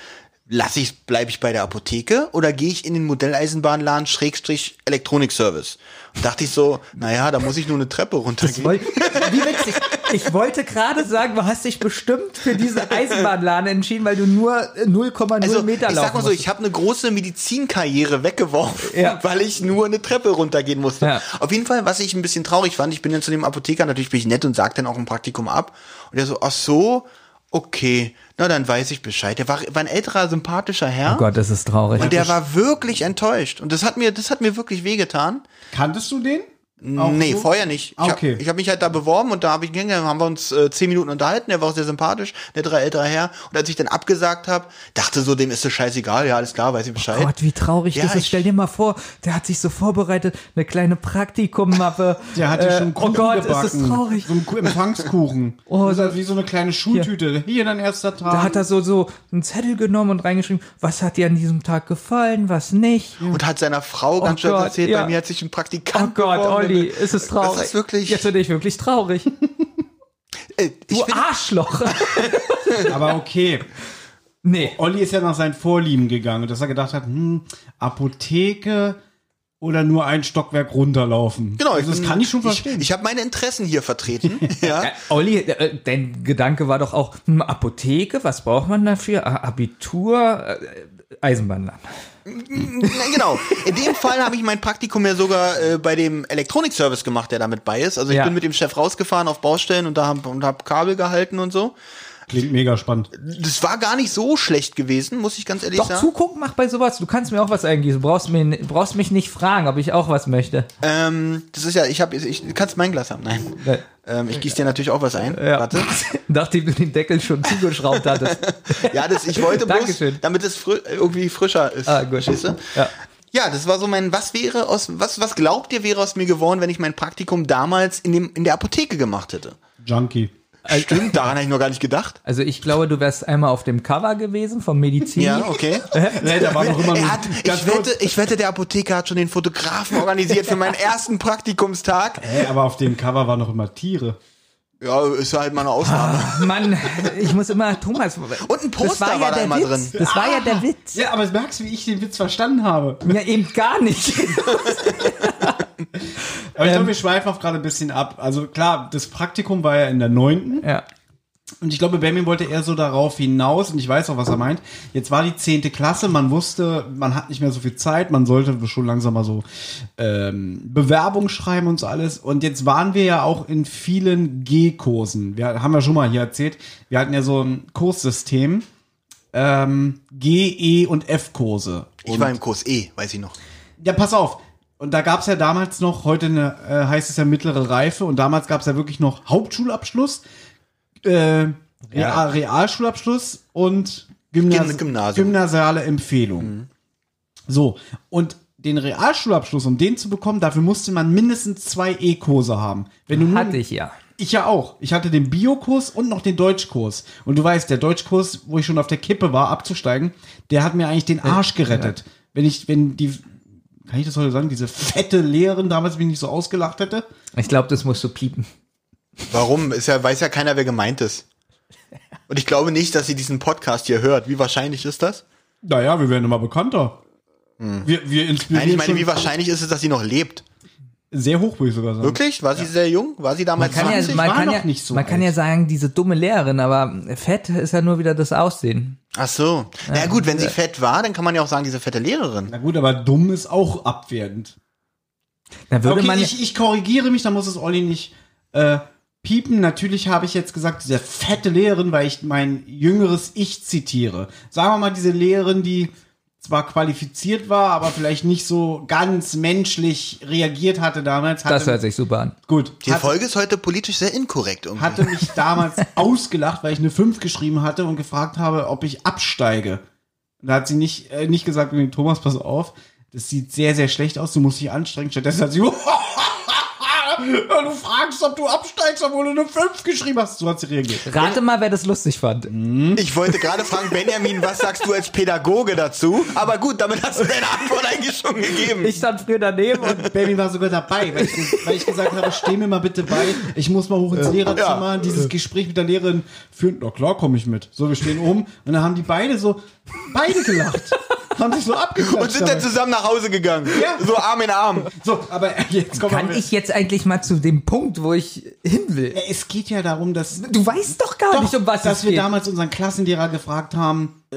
Lass ich, bleibe ich bei der Apotheke oder gehe ich in den Modelleisenbahnladen Schrägstrich Elektronikservice? Und dachte ich so, naja, da muss ich nur eine Treppe runtergehen. Woll- Wie witzig. Ich wollte gerade sagen, du hast dich bestimmt für diesen Eisenbahnladen entschieden, weil du nur 0,0 Also, Meter ich laufen sag mal so, ich habe eine große Medizinkarriere weggeworfen, Ja. weil ich nur eine Treppe runtergehen musste. Ja. Auf jeden Fall, was ich ein bisschen traurig fand, ich bin dann zu dem Apotheker, natürlich bin ich nett und sag dann auch ein Praktikum ab. Und der so, ach so, okay, na dann weiß ich Bescheid. Der war, war ein älterer, sympathischer Herr. Oh Gott, das ist traurig. Und der war wirklich enttäuscht. Und das hat mir, das hat mir wirklich wehgetan. Kanntest du den? Auch nee, so? vorher nicht. Ich Ah, hab- okay. ich habe mich halt da beworben und da habe ich gegangen, haben wir uns äh, zehn Minuten unterhalten. Der war auch sehr sympathisch, der drei älterer Herr. Und als ich dann abgesagt habe, dachte so, dem ist das scheißegal. Ja, alles klar, weiß ich Bescheid. Gott, wie traurig Ja, das ist. ich- Stell dir mal vor, der hat sich so vorbereitet, eine kleine Praktikummappe. Der hatte Äh, schon Oh Kuchen Gott, gebacken. ist das traurig. So ein Ku- Empfangskuchen. Oh, das ist halt wie so eine kleine Schultüte. Hier, dein erster Tag. Da hat er so, so einen Zettel genommen und reingeschrieben, was hat dir an diesem Tag gefallen, was nicht. und hat seiner Frau ganz Oh Gott, erzählt, ja. bei mir hat sich ein Oh Praktikant Gott, beworben. Olli, ist es traurig. Das ist wirklich, Jetzt bin ich wirklich traurig. äh, ich Du Arschloch. Aber okay. nee. Olli ist ja nach seinen Vorlieben gegangen, dass er gedacht hat, hm, Apotheke oder nur ein Stockwerk runterlaufen. genau, also, das bin- kann ich schon verstehen. Ich, ich habe meine Interessen hier vertreten. ja. Äh, Olli, äh, dein Gedanke war doch auch, hm, Apotheke, was braucht man dafür? Abitur, äh, Eisenbahnland. Na, genau. In dem Fall habe ich mein Praktikum ja sogar äh, bei dem Elektronikservice gemacht, der damit bei ist. Also ich Ja. bin mit dem Chef rausgefahren auf Baustellen und da hab, und hab Kabel gehalten und so. Klingt mega spannend. Das war gar nicht so schlecht gewesen, muss ich ganz ehrlich Doch, sagen. zugucken macht bei sowas. Du kannst mir auch was eingießen. Du brauchst, mir, brauchst mich nicht fragen, ob ich auch was möchte. Ähm, das ist ja, ich habe, ich, du kannst mein Glas haben. Nein. Ja. Ähm, ich gieße dir natürlich auch was ein. Ja. Warte. Nachdem du den Deckel schon zugeschraubt hattest. Ja, das, ich wollte bloß, Dankeschön. damit es fri irgendwie frischer ist. Ah, gut. Du? Ja. Ja, das war so mein, was wäre aus, was, was glaubt ihr wäre aus mir geworden, wenn ich mein Praktikum damals in dem, in der Apotheke gemacht hätte? Junkie. Stimmt, daran habe ich noch gar nicht gedacht. Also ich glaube, du wärst einmal auf dem Cover gewesen vom Medizin. Ja, okay. Nee, da war doch immer nur Er hat, ganz ich, kurz. wette, ich wette, der Apotheker hat schon den Fotografen organisiert für meinen ersten Praktikumstag. Hä, aber auf dem Cover waren noch immer Tiere. Ja, ist halt mal eine Ausnahme. Mann, ich muss immer Thomas. Und ein Poster das war, war ja da der immer Witz. drin. Das war ja der Witz. Ja, aber merkst du, wie ich den Witz verstanden habe? Ja, eben gar nicht. Aber ich Ähm. glaube, wir schweifen auch gerade ein bisschen ab. Also klar, das Praktikum war ja in der neunten. ja. Und ich glaube, Benjamin wollte eher so darauf hinaus, und ich weiß auch, was er meint. Jetzt war die zehnte Klasse, man wusste, man hat nicht mehr so viel Zeit, man sollte schon langsam mal so ähm, Bewerbung schreiben und so alles. Und jetzt waren wir ja auch in vielen G-Kursen. Wir haben ja schon mal hier erzählt, wir hatten ja so ein Kurssystem. Ähm, G, E und F-Kurse. Ich war im Kurs E, weiß ich noch. Ja, pass auf. Und da gab's ja damals noch, heute eine, äh, heißt es ja mittlere Reife, und damals gab's ja wirklich noch Hauptschulabschluss, äh, Real, Realschulabschluss und Gymnas Gym- Gymnasium. gymnasiale Empfehlung. So, und den Realschulabschluss, um den zu bekommen, dafür musste man mindestens zwei E-Kurse haben. Wenn du Hatte ich ja. ich ja auch. Ich hatte den Biokurs und noch den Deutschkurs. Und du weißt, der Deutschkurs, wo ich schon auf der Kippe war, abzusteigen, der hat mir eigentlich den Arsch gerettet. Wenn ich, wenn die, kann ich das heute sagen, diese fette Lehrerin damals mich nicht so ausgelacht hätte? Ich glaube, das musst du piepen. Warum? Ist ja, weiß ja keiner, wer gemeint ist. Und ich glaube nicht, dass sie diesen Podcast hier hört. Wie wahrscheinlich ist das? Naja, wir werden immer bekannter. Wir, wir inspirieren Nein, ich meine, wie wahrscheinlich ist es, dass sie noch lebt? Sehr hoch, würde ich sogar sagen. Wirklich? War sie sehr jung? War sie damals Man kann, ja, 20? man, war kann, noch ja, nicht so man kann alt. ja sagen, diese dumme Lehrerin, aber fett ist ja nur wieder das Aussehen. Ach so. Na ja, gut, wenn sie fett war, dann kann man ja auch sagen, diese fette Lehrerin. Na gut, aber dumm ist auch abwertend. Da würde okay, man ja- ich, ich korrigiere mich, da muss es Olli nicht äh, piepen. Natürlich habe ich jetzt gesagt, diese fette Lehrerin, weil ich mein jüngeres Ich zitiere. Sagen wir mal, diese Lehrerin, die zwar qualifiziert war, aber vielleicht nicht so ganz menschlich reagiert hatte damals. Hatte, das hört sich super an. gut. Die hatte, Folge ist heute politisch sehr inkorrekt irgendwie. hatte mich damals ausgelacht, weil ich eine 5 geschrieben hatte und gefragt habe, ob ich absteige. Und Da hat sie nicht, äh, nicht gesagt, Thomas, pass auf, das sieht sehr, sehr schlecht aus, du musst dich anstrengen. Stattdessen hat sie, du fragst, ob du absteigst, obwohl du eine 5 geschrieben hast. So hat sie reagiert. Rate mal, wer das lustig fand. Ich wollte gerade fragen, Benjamin, was sagst du als Pädagoge dazu? Aber gut, damit hast du deine Antwort eigentlich schon gegeben. Ich stand früher daneben und Baby war sogar dabei, weil ich, weil ich gesagt habe, steh mir mal bitte bei, ich muss mal hoch ins Lehrerzimmer, Ja. dieses Gespräch mit der Lehrerin führen. Na klar, komme ich mit. So, wir stehen oben und dann haben die beide so, beide gelacht. Haben sich so abgeklatscht. Und sind dann zusammen nach Hause gegangen. Ja. So Arm in Arm. So, aber jetzt kommen kann wir. ich jetzt eigentlich mal zu dem Punkt, wo ich hin will? Ja, es geht ja darum, dass, Du weißt doch gar doch, nicht, um was dass es wir geht. damals unseren Klassenlehrer gefragt haben, äh,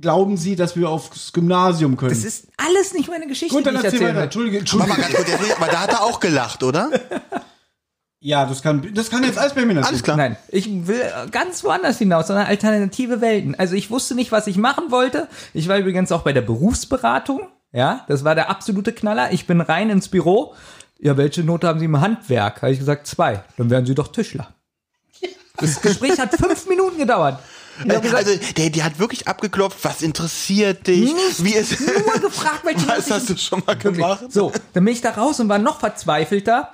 glauben Sie, dass wir aufs Gymnasium können? das ist alles nicht meine Geschichte, Gut, dann die ich erzähl weiter. will. Entschuldige, Aber, Entschuldige. mal ganz kurz, aber da hat er auch gelacht, oder? Ja, das kann, das kann jetzt alles bei mir Alles klar. Nein, ich will ganz woanders hinaus, sondern alternative Welten. Also ich wusste nicht, was ich machen wollte. Ich war übrigens auch bei der Berufsberatung. Ja, das war der absolute Knaller. Ich bin rein ins Büro. Ja, welche Note haben Sie im Handwerk? Habe ich gesagt, zwei. Dann wären Sie doch Tischler. Das Gespräch hat fünf Minuten gedauert. Gesagt, Also, der, die hat wirklich abgeklopft, was interessiert dich? Nicht Wie ist, nur gefragt, welche was hast du schon mal gemacht? So, dann bin ich da raus und war noch verzweifelter.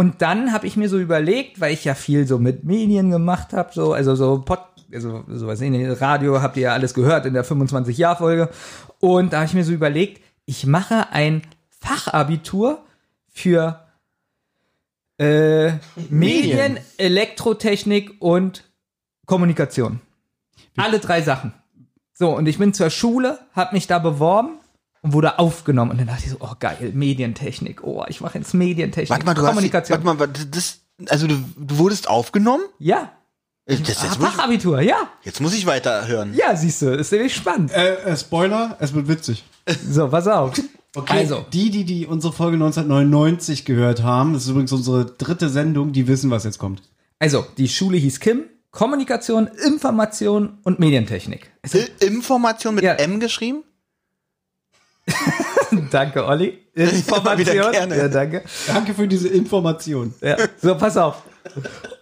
Und dann habe ich mir so überlegt, weil ich ja viel so mit Medien gemacht habe, so, also so Pod, also sowas in Radio habt ihr ja alles gehört in der 25-Jahr-Folge. Und da habe ich mir so überlegt, ich mache ein Fachabitur für äh, Medien, Elektrotechnik und Kommunikation. Alle drei Sachen. So, und ich bin zur Schule, habe mich da beworben und wurde aufgenommen. Und dann dachte ich so, oh geil, Medientechnik. Oh, ich mache jetzt Medientechnik. Warte mal, du hast, Kommunikation. warte mal, warte, das, also du, du wurdest aufgenommen? ja, Das, jetzt, ah, muss ich, Fachabitur, ja. jetzt muss ich weiterhören. Ja, siehst du, ist nämlich spannend. Äh, äh, Spoiler, es wird witzig. So, pass auf. Okay, Also, die, die, die unsere Folge 1999 gehört haben, das ist übrigens unsere dritte Sendung, die wissen, was jetzt kommt. also, die Schule hieß Kim. Kommunikation, Information und Medientechnik. I- Information mit Ja. M geschrieben? Danke, Olli. Information. wieder gerne. Ja, danke. Danke für diese Information. Ja. So, pass auf.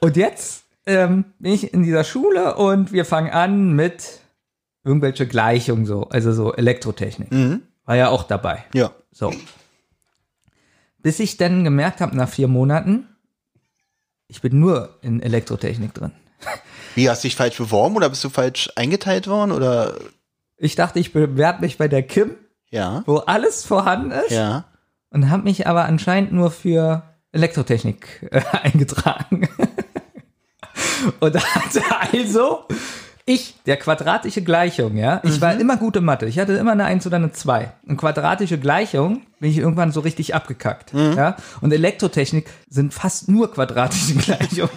Und jetzt ähm, bin ich in dieser Schule und wir fangen an mit irgendwelche Gleichungen so, also so Elektrotechnik. War ja auch dabei. Ja. So. Bis ich dann gemerkt habe, nach vier Monaten, ich bin nur in Elektrotechnik drin. Wie, hast du dich falsch beworben oder bist du falsch eingeteilt worden oder? Ich dachte, ich bewerbe mich bei der Kim, Ja. wo alles vorhanden ist, Ja. und habe mich aber anscheinend nur für Elektrotechnik äh, eingetragen. und hatte also ich, der quadratische Gleichung, ja, ich war immer gute Mathe. Ich hatte immer eine 1 oder eine 2. Und quadratische Gleichung bin ich irgendwann so richtig abgekackt. Ja? Und Elektrotechnik sind fast nur quadratische Gleichungen.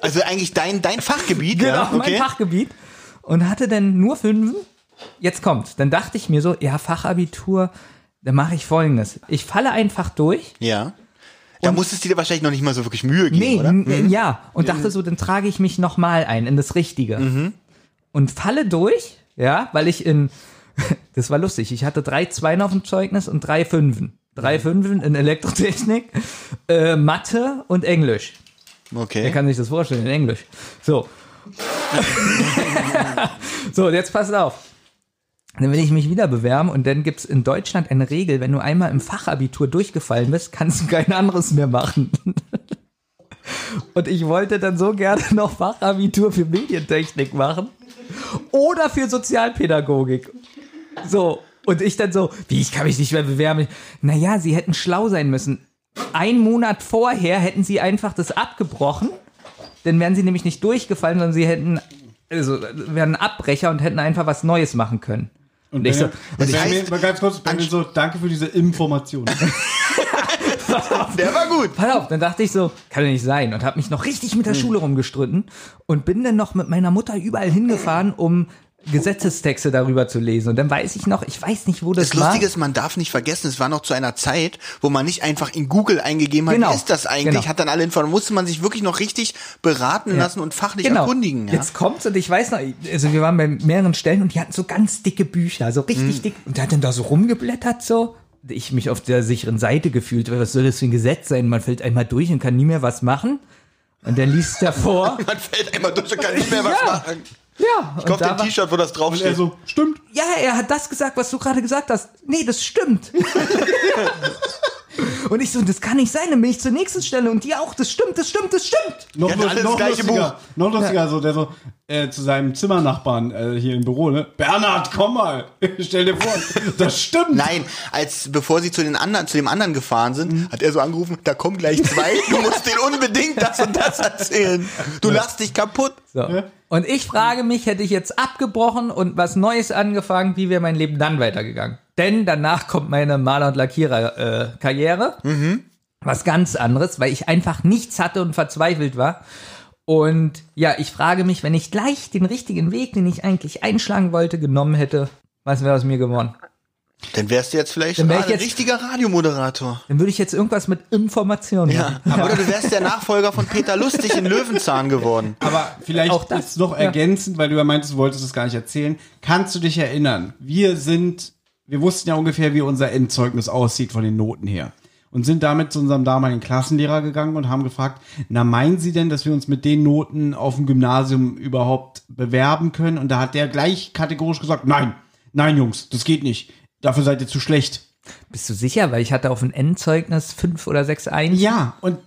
Also eigentlich dein, dein Fachgebiet, Genau, ja? mein Fachgebiet. Und hatte dann nur Fünfen. Jetzt kommt. Dann dachte ich mir so, ja, Fachabitur, dann mache ich folgendes. Ich falle einfach durch. Ja. Da musstest du dir wahrscheinlich noch nicht mal so wirklich Mühe geben, Nee, oder? n- ja. Und dachte so, dann trage ich mich nochmal ein in das Richtige. Und falle durch, ja, weil ich in, das war lustig, ich hatte drei Zweien auf dem Zeugnis und drei Fünfen. Drei Fünfen in Elektrotechnik, äh, Mathe und Englisch. Wer Okay. kann sich das vorstellen in Englisch? So. so, jetzt passt auf. Dann will ich mich wieder bewerben und dann gibt's in Deutschland eine Regel, wenn du einmal im Fachabitur durchgefallen bist, kannst du kein anderes mehr machen. Und ich wollte dann so gerne noch Fachabitur für Medientechnik machen oder für Sozialpädagogik. So, und ich dann so, wie, ich kann mich nicht mehr bewerben. Naja, sie hätten schlau sein müssen. Ein Monat vorher hätten sie einfach das abgebrochen, dann wären sie nämlich nicht durchgefallen, sondern sie hätten, also, wären Abbrecher und hätten einfach was Neues machen können. Und ich so, heißt, heißt- mal ganz kurz, Benjamin, so, danke für diese Information. Der war gut. Pass auf, dann dachte ich so, kann ja nicht sein und habe mich noch richtig mit der Schule rumgestritten und bin dann noch mit meiner Mutter überall hingefahren, um Gesetzestexte darüber zu lesen. Und dann weiß ich noch, ich weiß nicht, wo das, Das war. Lustige ist, man darf nicht vergessen, es war noch zu einer Zeit, wo man nicht einfach in Google eingegeben hat, Genau. wie ist das eigentlich, Genau. hat dann alle Informationen, musste man sich wirklich noch richtig beraten lassen und fachlich erkundigen. Ja? Genau. Jetzt kommt's und ich weiß noch, also wir waren bei mehreren Stellen und die hatten so ganz dicke Bücher, so Mhm. richtig dick. Und der hat dann da so rumgeblättert so. Ich mich auf der sicheren Seite gefühlt, was soll das für ein Gesetz sein? Man fällt einmal durch und kann nie mehr was machen. Und dann liest er vor. Man fällt einmal durch und kann nicht mehr was Ja. machen. Ja, Ich kauf da den war- T-Shirt, wo das Und er draufsteht. so, stimmt. ja, er hat das gesagt, was du gerade gesagt hast. Nee, das stimmt. und ich so, das kann nicht sein. Dann bin ich zur nächsten Stelle und die auch, das stimmt, das stimmt, das stimmt. Noch, Ja, lust- alles noch das gleiche lustiger, noch lustiger, so, der so äh, zu seinem Zimmernachbarn äh, hier im Büro, ne? Bernhard, komm mal, stell dir vor, das stimmt. Nein, als bevor sie zu den anderen, zu dem anderen gefahren sind, Mhm. hat er so angerufen, da kommen gleich zwei, du musst denen unbedingt das und das erzählen. Du lachst dich kaputt. So. Und ich frage mich, hätte ich jetzt abgebrochen und was Neues angefangen, wie wäre mein Leben dann weitergegangen? Denn danach kommt meine Maler- und Lackierer-Karriere. Was ganz anderes, weil ich einfach nichts hatte und verzweifelt war. Und ja, ich frage mich, wenn ich gleich den richtigen Weg, den ich eigentlich einschlagen wollte, genommen hätte, was wäre aus mir geworden? Dann wärst du jetzt vielleicht wär ah, ein jetzt- richtiger Radiomoderator. Dann würde ich jetzt irgendwas mit Informationen Ja, machen. oder du wärst der Nachfolger von Peter Lustig in Löwenzahn geworden. Aber vielleicht Auch das, jetzt noch ja. ergänzend, weil du ja meintest, du wolltest es gar nicht erzählen. Kannst du dich erinnern? Wir sind, wir wussten ja ungefähr, wie unser Endzeugnis aussieht von den Noten her. Und sind damit zu unserem damaligen Klassenlehrer gegangen und haben gefragt, na meinen Sie denn, dass wir uns mit den Noten auf dem Gymnasium überhaupt bewerben können? Und da hat der gleich kategorisch gesagt, nein, nein Jungs, das geht nicht. Dafür seid ihr zu schlecht. Bist du sicher? Weil ich hatte auf ein Endzeugnis fünf oder sechs Eins. Ja, und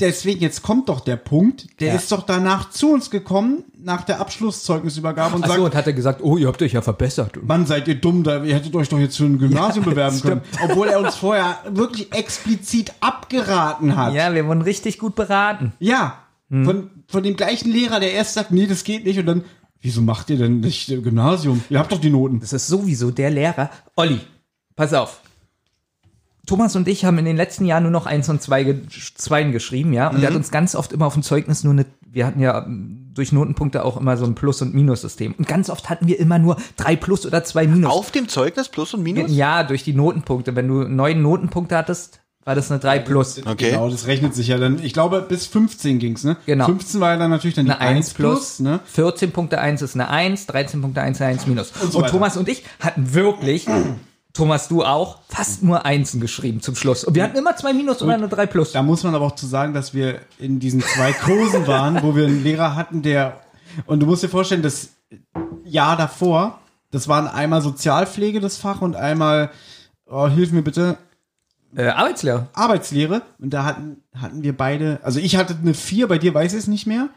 deswegen, jetzt kommt doch der Punkt, der Ja. ist doch danach zu uns gekommen, nach der Abschlusszeugnisübergabe und Ach sagt, so, und hat er gesagt, oh, ihr habt euch ja verbessert. Mann, seid ihr dumm, da, ihr hättet euch doch jetzt für ein Gymnasium Ja, bewerben können. Obwohl er uns vorher wirklich explizit abgeraten hat. Ja, wir wurden richtig gut beraten. Ja, von, von dem gleichen Lehrer, der erst sagt, nee, das geht nicht und dann, wieso macht ihr denn nicht Gymnasium? Ihr habt doch die Noten. Das ist sowieso der Lehrer. Olli, pass auf. Thomas und ich haben in den letzten Jahren nur noch eins und zwei Zweien geschrieben, ja. Und der hat uns ganz oft immer auf dem Zeugnis nur eine, wir hatten ja ähm, durch Notenpunkte auch immer so ein Plus- und Minussystem. Und ganz oft hatten wir immer nur drei Plus oder zwei Minus. Auf dem Zeugnis Plus und Minus? Ja, durch die Notenpunkte. Wenn du neun Notenpunkte hattest, war das eine 3 plus. Okay. Genau, das rechnet sich ja dann. Ich glaube, bis 15 ging's, ne? Genau. 15 war ja dann natürlich dann die Eine 1 plus, ne? 14 Punkte 1 ist eine 1, 13 Punkte 1 eine 1 minus. Und, so weiter. Thomas und ich hatten wirklich, Thomas du auch, fast nur Einsen geschrieben zum Schluss. Und wir hatten immer zwei Minus oder eine 3 plus. Da muss man aber auch zu sagen, dass wir in diesen zwei Kursen waren, wo wir einen Lehrer hatten, der, und du musst dir vorstellen, das Jahr davor, das waren einmal Sozialpflege, das Fach, und einmal, oh, hilf mir bitte, Äh, Arbeitslehrer. Arbeitslehre. Und da hatten, hatten wir beide, also ich hatte eine 4, bei dir weiß ich es nicht mehr,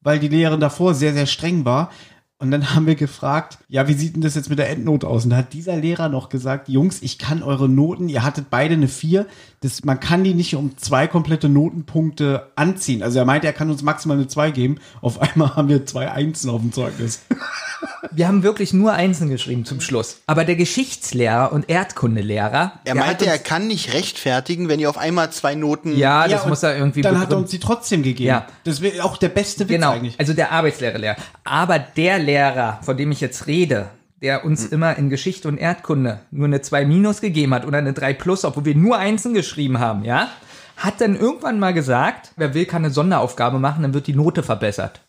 weil die Lehrerin davor sehr, sehr streng war. Und dann haben wir gefragt, ja, wie sieht denn das jetzt mit der Endnote aus? Und da hat dieser Lehrer noch gesagt, Jungs, ich kann eure Noten, ihr hattet beide eine 4, das, man kann die nicht um zwei komplette Notenpunkte anziehen. Also er meinte, er kann uns maximal eine 2 geben. Auf einmal haben wir zwei Einsen auf dem Zeugnis. Wir haben wirklich nur Einsen geschrieben zum Schluss. Aber der Geschichtslehrer und Erdkundelehrer. Er meinte, er kann nicht rechtfertigen, wenn ihr auf einmal zwei Noten. Ja, das und muss er irgendwie Dann hat er begründen. uns die trotzdem gegeben. Ja. Das wäre auch der beste Witz Genau, eigentlich. also der Arbeitslehrer. Aber der Lehrer, von dem ich jetzt rede, der uns Hm. immer in Geschichte und Erdkunde nur eine 2 minus gegeben hat oder eine 3 plus, obwohl wir nur Einsen geschrieben haben, ja, hat dann irgendwann mal gesagt, wer will, kann eine Sonderaufgabe machen, dann wird die Note verbessert.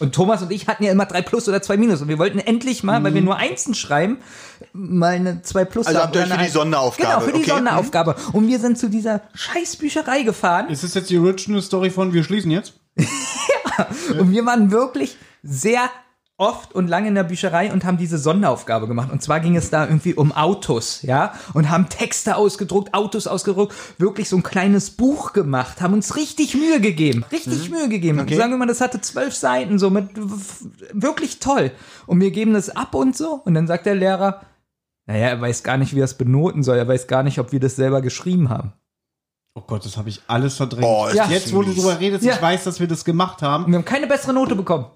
Und Thomas und ich hatten ja immer 3 plus oder 2 minus. Und wir wollten endlich mal, weil wir nur Einsen schreiben, mal eine 2 plus Also haben habt ihr euch für die Sonderaufgabe, Genau, für die okay. Sonderaufgabe. Und wir sind zu dieser Scheißbücherei gefahren. Ist das jetzt die Original Story von Wir schließen jetzt? Und wir waren wirklich sehr oft und lange in der Bücherei und haben diese Sonderaufgabe gemacht. Und zwar ging es da irgendwie um Autos, ja, und haben Texte ausgedruckt, Autos ausgedruckt, wirklich so ein kleines Buch gemacht, haben uns richtig Mühe gegeben, richtig Mühe gegeben. Okay. Sagen wir mal, das hatte zwölf Seiten, so mit wirklich toll. Und wir geben das ab und so. Und dann sagt der Lehrer, naja, er weiß gar nicht, wie er es benoten soll. Er weiß gar nicht, ob wir das selber geschrieben haben. Oh Gott, das habe ich alles verdrängt. Oh, ist Ja. Jetzt, wo du drüber redest, Ja. ich weiß, dass wir das gemacht haben. Und wir haben keine bessere Note bekommen.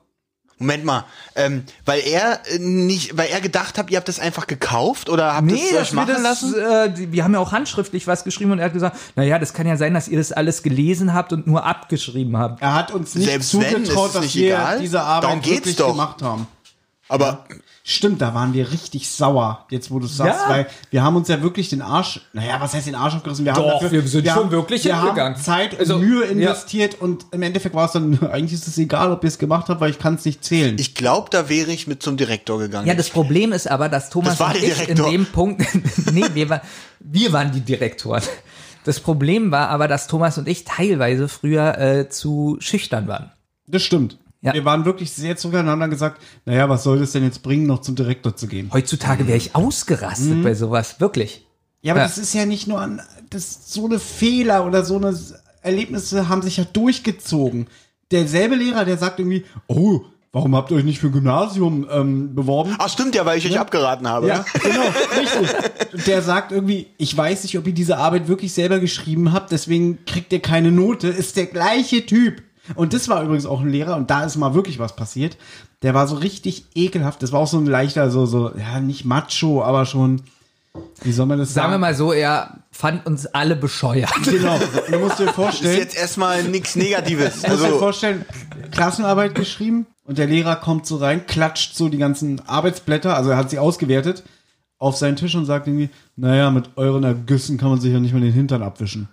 Moment mal, ähm, weil er äh, nicht, weil er gedacht hat, ihr habt das einfach gekauft oder habt Nee, dass wir machen das, lassen? äh, wir haben ja auch handschriftlich was geschrieben und er hat gesagt, naja, das kann ja sein, dass ihr das alles gelesen habt und nur abgeschrieben habt. Er hat uns nicht Selbst wenn, zugetraut, es dass nicht wir egal. diese Arbeit wirklich doch. gemacht haben. Aber Stimmt, da waren wir richtig sauer, jetzt wo du es sagst, Ja. weil wir haben uns ja wirklich den Arsch, naja, was heißt den Arsch aufgerissen? Wir haben Doch, dafür, wir sind schon haben, wirklich wir hingegangen. haben Zeit und Also, Mühe ja. investiert und im Endeffekt war es dann, eigentlich ist es egal, ob ihr es gemacht habt, weil ich kann es nicht zählen. ich glaube, da wäre ich mit zum Direktor gegangen. Ja, das Problem ist aber, dass Thomas Das war und ich in dem Punkt, nee, wir, war, wir waren die Direktoren. Das Problem war aber, dass Thomas und ich teilweise früher äh, zu schüchtern waren. das stimmt. Ja. Wir waren wirklich sehr zueinander gesagt, naja, was soll das denn jetzt bringen, noch zum Direktor zu gehen? Heutzutage wäre ich ausgerastet bei sowas, wirklich. Ja, aber Ja. das ist ja nicht nur an, das so eine Fehler oder so eine Erlebnisse haben sich ja durchgezogen. Derselbe Lehrer, der sagt irgendwie, oh, warum habt ihr euch nicht für ein Gymnasium ähm, beworben? Ach stimmt ja, weil ich euch abgeraten habe. Ja, genau, richtig. Und Der sagt irgendwie, ich weiß nicht, ob ihr diese Arbeit wirklich selber geschrieben habt, deswegen kriegt ihr keine Note. Ist der gleiche Typ. Und das war übrigens auch ein Lehrer, und da ist mal wirklich was passiert. Der war so richtig ekelhaft. Das war auch so ein leichter, so, so, ja, nicht macho, aber schon, wie soll man das sagen? Sagen wir mal so, er fand uns alle bescheuert. Genau. Du musst dir Das ist vorstellen, jetzt erstmal nichts Negatives. du musst dir Also, vorstellen, Klassenarbeit geschrieben und der Lehrer kommt so rein, klatscht so die ganzen Arbeitsblätter, also er hat sie ausgewertet, auf seinen Tisch und sagt irgendwie, naja, mit euren Ergüssen kann man sich ja nicht mal den Hintern abwischen.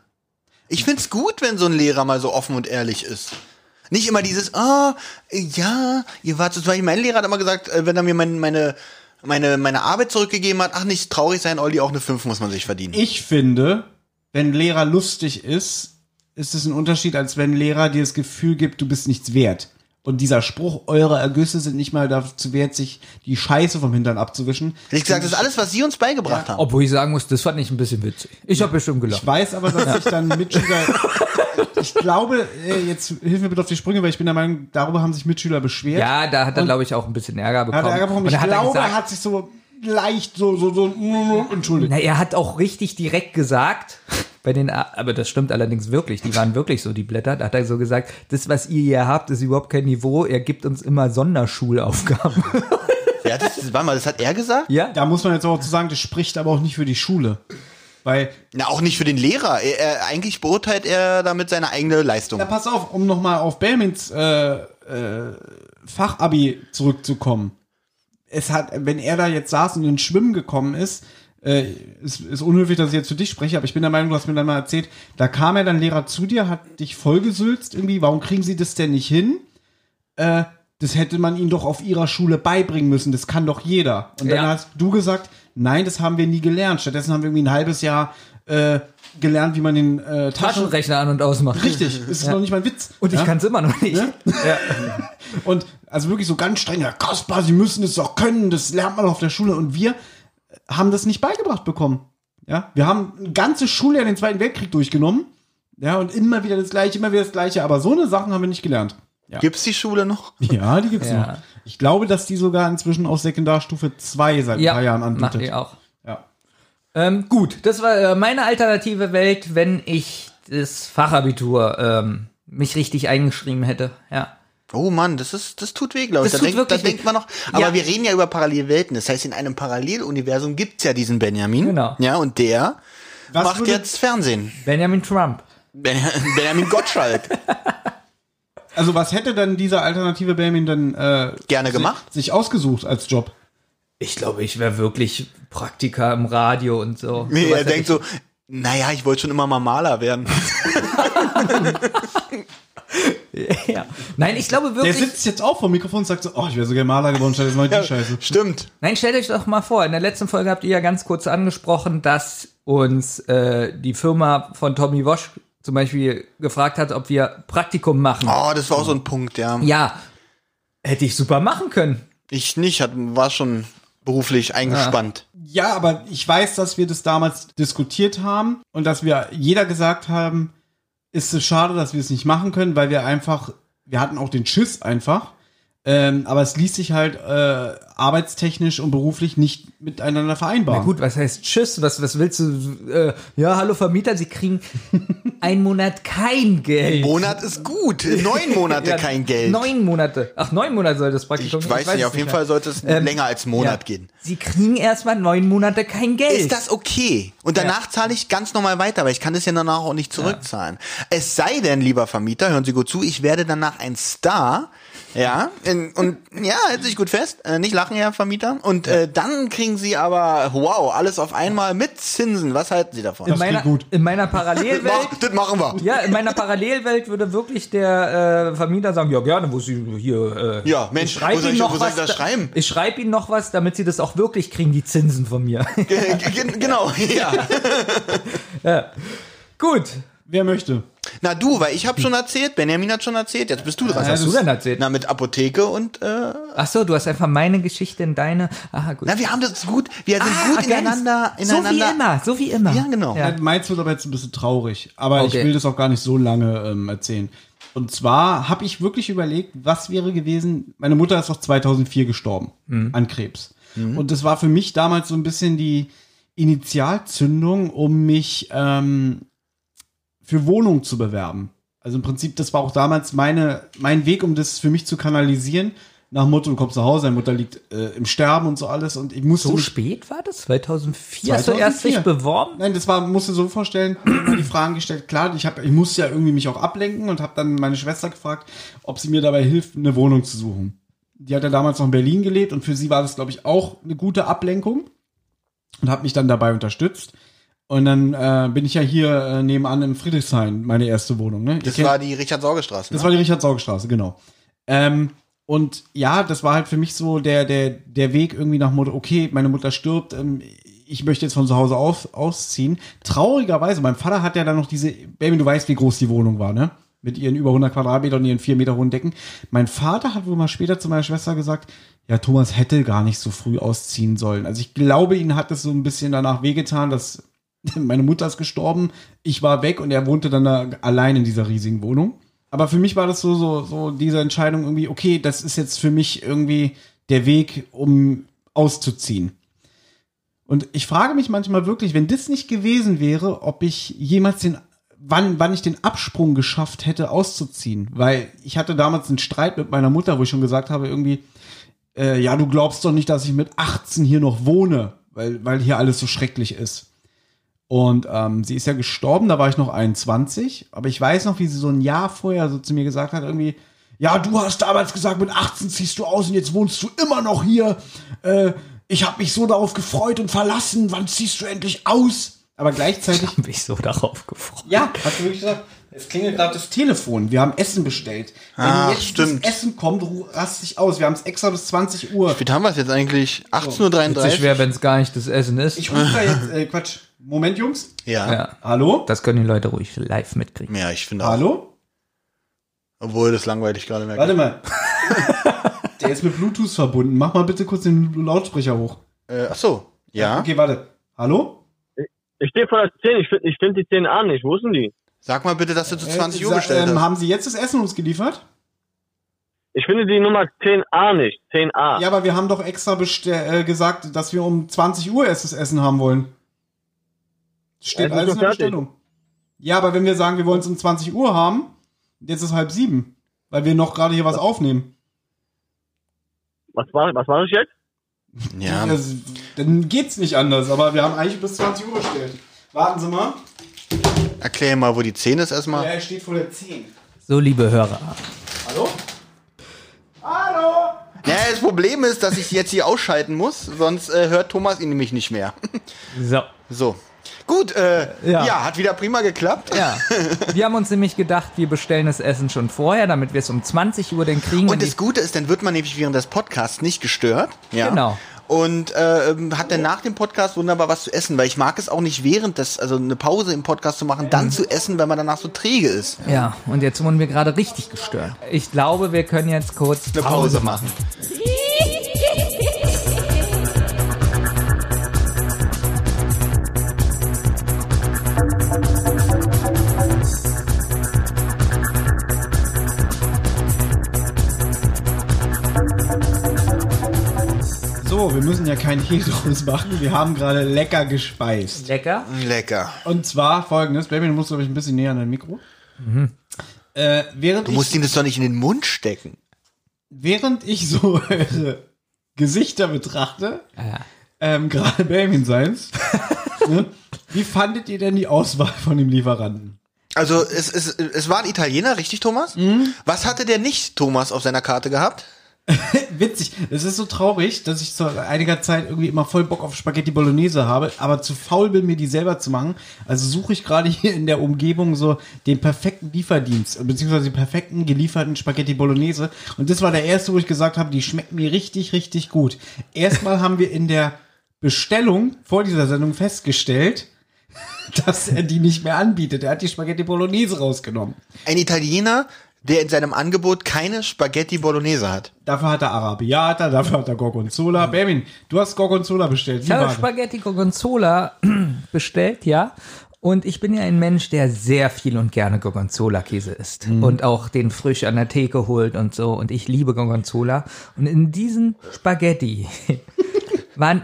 Ich find's gut, wenn so ein Lehrer mal so offen und ehrlich ist. Nicht immer dieses, ah, ja, ihr wart so, mein Lehrer hat immer gesagt, äh, wenn er mir mein, meine, meine, meine Arbeit zurückgegeben hat, ach, nicht traurig sein, Olli, auch eine 5 muss man sich verdienen. Ich finde, wenn Lehrer lustig ist, ist es ein Unterschied, als wenn Lehrer dir das Gefühl gibt, du bist nichts wert. Und dieser Spruch, eure Ergüsse sind nicht mal dazu wert, sich die Scheiße vom Hintern abzuwischen. Ehrlich gesagt, das ist alles, was sie uns beigebracht haben. Obwohl ich sagen muss, das fand ich ein bisschen witzig. Ich habe bestimmt gelacht. Ich weiß aber, dass sich dann Mitschüler. ich glaube, äh, jetzt hilf mir bitte auf die Sprünge, weil ich bin der Meinung, darüber haben sich Mitschüler beschwert. Ja, da hat er, glaube ich, auch ein bisschen Ärger Er bekommen. hat Ärger bekommen. Und Ich da hat er glaube, er gesagt, hat sich so leicht so, so, so, entschuldigt. Na, er hat auch richtig direkt gesagt, bei den, aber das stimmt allerdings wirklich, die waren wirklich so, die Blätter, da hat er so gesagt, das, was ihr hier habt, ist überhaupt kein Niveau, er gibt uns immer Sonderschulaufgaben. Ja, das, warte mal, das hat er gesagt? ja? Da muss man jetzt auch zu sagen, das spricht aber auch nicht für die Schule. Weil, Na, auch nicht für den Lehrer. Er, er, eigentlich beurteilt er damit seine eigene Leistung. na pass auf, um nochmal auf Belmins äh, äh, Fachabi zurückzukommen. Es hat, wenn er da jetzt saß und ins Schwimmen gekommen ist, äh, ist, ist unhöflich, dass ich jetzt für dich spreche, aber ich bin der Meinung, du hast mir dann mal erzählt, da kam er dann Lehrer zu dir, hat dich vollgesülzt irgendwie, warum kriegen sie das denn nicht hin? Äh, das hätte man ihnen doch auf ihrer Schule beibringen müssen, das kann doch jeder. Und dann Ja. hast du gesagt, nein, das haben wir nie gelernt. Stattdessen haben wir irgendwie ein halbes Jahr äh, gelernt, wie man den äh, Taschen... Taschenrechner an und ausmachen. Richtig, ist noch nicht mein Witz. Und ich Ja? kann es immer noch nicht. Ne? Und also wirklich so ganz streng, ja, Kaspar, Sie müssen es doch können, das lernt man auf der Schule. Und wir haben das nicht beigebracht bekommen. Ja, wir haben ein ganzes Schuljahr den Zweiten Weltkrieg durchgenommen. Ja, und immer wieder das Gleiche, immer wieder das Gleiche. Aber so eine Sachen haben wir nicht gelernt. Ja, Gibt's die Schule noch? ja die gibt's Ja. noch. Ich glaube, dass die sogar inzwischen auf Sekundarstufe 2 seit ein paar Jahren anbietet. ihr auch. Ähm, gut, das war äh, meine alternative Welt, wenn ich das Fachabitur ähm, mich richtig eingeschrieben hätte. Ja. Oh Mann, das ist, das tut weh, glaube ich. Das Da, tut denkt, da denkt man noch. Aber Ja. wir reden ja über Parallelwelten. Das heißt, in einem Paralleluniversum gibt's ja diesen Benjamin. Genau. Ja, und der Was macht jetzt Fernsehen. Benjamin Trump. Ben- Benjamin Gottschalk. Also was hätte dann dieser alternative Belmin dann äh, Gerne sich- gemacht? sich ausgesucht als Job? Ich glaube, ich wäre wirklich Praktiker im Radio und so. Nee, er denkt so, naja, ich wollte schon immer mal Maler werden. ich, ja. Nein, ich glaube Der wirklich. sitzt jetzt auch vor dem Mikrofon und sagt so, oh, ich wäre sogar Maler geworden, statt jetzt mal die Scheiße. Stimmt. Nein, stellt euch doch mal vor, in der letzten Folge habt ihr ja ganz kurz angesprochen, dass uns äh, die Firma von Tommy Wosch zum Beispiel gefragt hat, ob wir Praktikum machen. Oh, das war auch so ein Punkt, ja. Ja, hätte ich super machen können. Ich nicht, hat, war schon beruflich eingespannt. Ja, aber ich weiß, dass wir das damals diskutiert haben und dass wir jeder gesagt haben, ist es schade, dass wir es nicht machen können, weil wir einfach, wir hatten auch den Schiss einfach, Ähm, aber es ließ sich halt äh, arbeitstechnisch und beruflich nicht miteinander vereinbaren. Na gut, was heißt Tschüss? Was, was willst du? Äh, ja, hallo Vermieter, Sie kriegen einen Monat kein Geld. Monat ist gut. Neun Monate Ja, kein Geld. Neun Monate. Ach, neun Monate soll das ich Praktikum weiß nicht, es auf jeden mehr. Fall sollte es Ähm, länger als einen Monat ja. gehen. Sie kriegen erstmal neun Monate kein Geld. Ist das okay? Und danach zahle ich ganz normal weiter, weil ich kann das ja danach auch nicht zurückzahlen. Es sei denn, lieber Vermieter, hören Sie gut zu, ich werde danach ein Star. Ja, in, und ja, hält sich gut fest. Äh, nicht lachen, Herr Vermieter. Und äh, dann kriegen Sie aber, wow, alles auf einmal mit Zinsen. Was halten Sie davon? in, Das meiner, gut. in meiner Parallelwelt. Das machen wir. Ja, in meiner Parallelwelt würde wirklich der äh, Vermieter sagen, ja gerne, wo sie hier. Äh, Ja, Mensch, ich soll Ihnen ich- noch wo soll ich was das da- schreiben? Ich schreibe Ihnen noch was, damit Sie das auch wirklich kriegen, die Zinsen von mir. Genau, ja. Gut. Wer möchte? Na du, weil ich habe schon erzählt, Benjamin hat schon erzählt, jetzt bist du dran. Was hast du denn erzählt? Na, mit Apotheke und, äh, Ach so, du hast einfach meine Geschichte in deine. Aha, gut. na, wir haben das gut, wir sind Ah, gut ganz. ineinander, So wie ineinander. immer, so wie immer. Ja, genau. Ja. Meins wird aber jetzt ein bisschen traurig, aber Okay. ich will das auch gar nicht so lange ähm, erzählen. Und zwar habe ich wirklich überlegt, was wäre gewesen, meine Mutter ist auch 2004 gestorben an Krebs. Und das war für mich damals so ein bisschen die Initialzündung, um mich ähm, für Wohnungen zu bewerben. Also im Prinzip, das war auch damals meine, mein Weg, um das für mich zu kanalisieren. Nach dem Motto, du kommst nach Hause, deine Mutter liegt äh, im Sterben und so alles und ich musste So spät war das? 2004? Hast du erst 2004. dich beworben? Nein, das war, musst du so vorstellen, die Fragen gestellt. Klar, ich, hab, ich musste ja irgendwie mich auch ablenken und habe dann meine Schwester gefragt, ob sie mir dabei hilft, eine Wohnung zu suchen. Die hat ja damals noch in Berlin gelebt und für sie war das, glaube ich, auch eine gute Ablenkung und hat mich dann dabei unterstützt. Und dann äh, bin ich ja hier äh, nebenan im Friedrichshain, meine erste Wohnung. Ne? Das kennt- war die Richard-Sorge-Straße. das Ne? war die Richard-Sauge-Straße, genau. Ähm, und ja, das war halt für mich so der, der, der Weg irgendwie nach Motto, okay, meine Mutter stirbt, ähm, ich möchte jetzt von zu Hause aus, ausziehen. Traurigerweise, mein Vater hat ja dann noch diese, Baby, du weißt, wie groß die Wohnung war, ne? Mit ihren über 100 Quadratmeter und ihren 4 Meter hohen Decken. Mein Vater hat wohl mal später zu meiner Schwester gesagt, ja, Thomas hätte gar nicht so früh ausziehen sollen. Also ich glaube, ihn hat es so ein bisschen danach wehgetan, dass meine Mutter ist gestorben, ich war weg und er wohnte dann da allein in dieser riesigen Wohnung. Aber für mich war das so, so, so diese Entscheidung irgendwie, okay, das ist jetzt für mich irgendwie der Weg, um auszuziehen. Und ich frage mich manchmal wirklich, wenn das nicht gewesen wäre, ob ich jemals den, wann, wann ich den Absprung geschafft hätte, auszuziehen. Weil ich hatte damals einen Streit mit meiner Mutter, wo ich schon gesagt habe, irgendwie, äh, ja, du glaubst doch nicht, dass ich mit 18 hier noch wohne, weil, weil hier alles so schrecklich ist. Und ähm, sie ist ja gestorben, da war ich noch 21, aber ich weiß noch, wie sie so ein Jahr vorher so zu mir gesagt hat, irgendwie, ja, du hast damals gesagt, mit 18 ziehst du aus und jetzt wohnst du immer noch hier. Äh, ich habe mich so darauf gefreut und verlassen, wann ziehst du endlich aus? Aber gleichzeitig Hab ich so darauf gefreut. ja, hast du wirklich gesagt, es klingelt gerade das Telefon. Wir haben Essen bestellt. Wenn Ah, jetzt stimmt. das Essen kommt, rast dich aus. Wir haben es extra bis 20 Uhr. Wie haben wir es jetzt eigentlich? Witzig 18.33 wäre, wenn es gar nicht das Essen ist. Ich rufe da jetzt, äh, Quatsch. Moment, Jungs. Ja. ja. ja, Hallo? das können die Leute ruhig live mitkriegen. ich finde auch. Hallo? Obwohl das langweilig gerade merkt. Warte mal. Der ist mit Bluetooth verbunden. Mach mal bitte kurz den Lautsprecher hoch. Äh, ach so. Ja. Okay, warte. Hallo? Ich stehe vor der 10, ich finde ich find die 10 an nicht. Wo ist denn die? Sag mal bitte, dass du zu 20 Äh, Uhr bestellt ähm, hast. Haben Sie jetzt das Essen uns geliefert? Ich finde die Nummer 10a nicht. 10a. Ja, aber wir haben doch extra äh, gesagt, dass wir um 20 Uhr erst das Essen haben wollen. Steht Ja, alles in der. Bestellung. Ja, aber wenn wir sagen, wir wollen es um 20 Uhr haben, jetzt ist halb sieben, weil wir noch gerade hier was aufnehmen. Was war, was war das jetzt? Ja. Das, dann geht's nicht anders, aber wir haben eigentlich bis 20 Uhr bestellt. Warten Sie mal. Erklär mal, wo die 10 ist Ja, erstmal. er steht vor der 10. So, liebe Hörer. Hallo? Hallo? Ja, das Problem ist, dass ich jetzt hier ausschalten muss, sonst äh, hört Thomas ihn nämlich nicht mehr. So. So. Gut, äh, ja. Ja. hat wieder prima geklappt. Ja, wir haben uns nämlich gedacht, wir bestellen das Essen schon vorher, damit wir es um 20 Uhr dann kriegen. Und das Gute ist, dann wird man nämlich während des Podcasts nicht gestört. Ja. Genau. Und äh, hat dann nach dem Podcast wunderbar was zu essen, weil ich mag es auch nicht während des, also eine Pause im Podcast zu machen, dann zu essen, weil man danach so träge ist. ja, und jetzt wurden wir gerade richtig gestört. Ich glaube, wir können jetzt kurz Eine Pause machen. So, wir müssen ja kein Hehl draus machen. Wir haben gerade lecker gespeist. Lecker. Lecker. Und zwar folgendes. Baby, du musst, glaube ich, ein bisschen näher an dein Mikro. Äh, während, Du ich, musst ihm das doch nicht in den Mund stecken. während ich so eure Gesichter betrachte, ähm, gerade Baby seins, ne, wie fandet ihr denn die Auswahl von dem Lieferanten? Also es, es, es war ein Italiener, richtig, Thomas? Was hatte der nicht, Thomas, auf seiner Karte gehabt? Witzig. Es ist so traurig, dass ich zu einiger Zeit irgendwie immer voll Bock auf Spaghetti Bolognese habe, aber zu faul bin, mir die selber zu machen. Also suche ich gerade hier in der Umgebung so den perfekten Lieferdienst, beziehungsweise den perfekten gelieferten Spaghetti Bolognese. Und das war der erste, wo ich gesagt habe, die schmecken mir richtig, richtig gut. Erstmal haben wir in der Bestellung vor dieser Sendung festgestellt, dass er die nicht mehr anbietet. Er hat die Spaghetti Bolognese rausgenommen. Ein Italiener, der in seinem Angebot keine Spaghetti Bolognese hat. Dafür hat er Arabiata, dafür hat er Gorgonzola. Bermin, du hast Gorgonzola bestellt. Ich habe? Spaghetti Gorgonzola bestellt, ja. Und ich bin ja ein Mensch, der sehr viel und gerne Gorgonzola-Käse isst. Und auch den frisch an der Theke holt und so. Und ich liebe Gorgonzola. Und in diesen Spaghetti waren,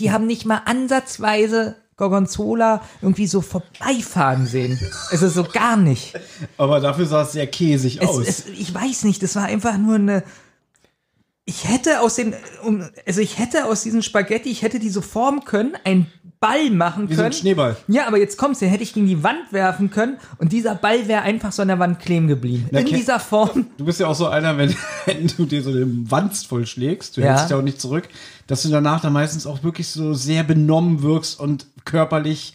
die haben nicht mal ansatzweise Gorgonzola irgendwie so vorbeifahren sehen. Also so gar nicht. Aber dafür sah es sehr käsig Es, aus. es, ich weiß nicht, das war einfach nur eine. Ich hätte aus den, um, also ich hätte aus diesen Spaghetti, ich hätte die so formen können, einen Ball machen Wie so können. ein Schneeball. Ja, aber jetzt kommt's, den hätte ich gegen die Wand werfen können und dieser Ball wäre einfach so an der Wand kleben geblieben. In ke- dieser Form. Du bist ja auch so einer, wenn, wenn du dir so den Wanst vollschlägst, du Ja. hältst dich ja auch nicht zurück, dass du danach dann meistens auch wirklich so sehr benommen wirkst und körperlich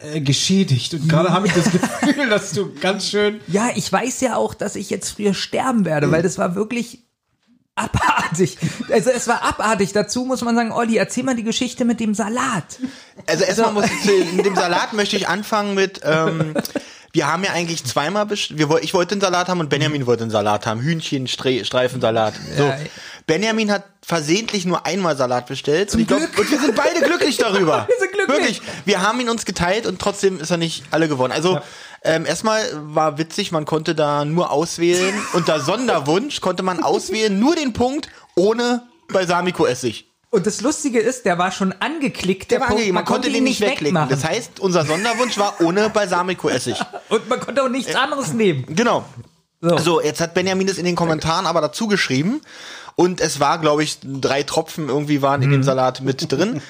äh, geschädigt. Und gerade habe ich das Gefühl, dass du ganz schön. Ja, ich weiß ja auch, dass ich jetzt früher sterben werde, weil das war wirklich abartig. Also es war abartig. Dazu muss man sagen, Olli, erzähl mal die Geschichte mit dem Salat. Also erstmal muss ich, in dem Salat möchte ich anfangen mit, ähm, wir haben ja eigentlich zweimal, wir, ich wollte einen Salat haben und Benjamin wollte einen Salat haben. Hühnchen, Stre Streifensalat. So. Ja. Benjamin hat versehentlich nur einmal Salat bestellt. Zum und, glaub, Glück. und wir sind beide glücklich darüber. Wir sind glücklich. Wirklich. Wir haben ihn uns geteilt und trotzdem ist er nicht alle geworden. Also ähm, erstmal war witzig, man konnte da nur auswählen. Unter Sonderwunsch konnte man auswählen, nur den Punkt ohne Balsamico-Essig. Und das Lustige ist, der war schon angeklickt. Der war Punkt. angegeben, man, konnte den nicht wegklicken. wegmachen. Das heißt, unser Sonderwunsch war ohne Balsamico-Essig. Und man konnte auch nichts anderes nehmen. Genau. So. So, jetzt hat Benjamin das in den Kommentaren aber dazu geschrieben. Und es war, glaube ich, drei Tropfen irgendwie waren in dem Salat mit drin.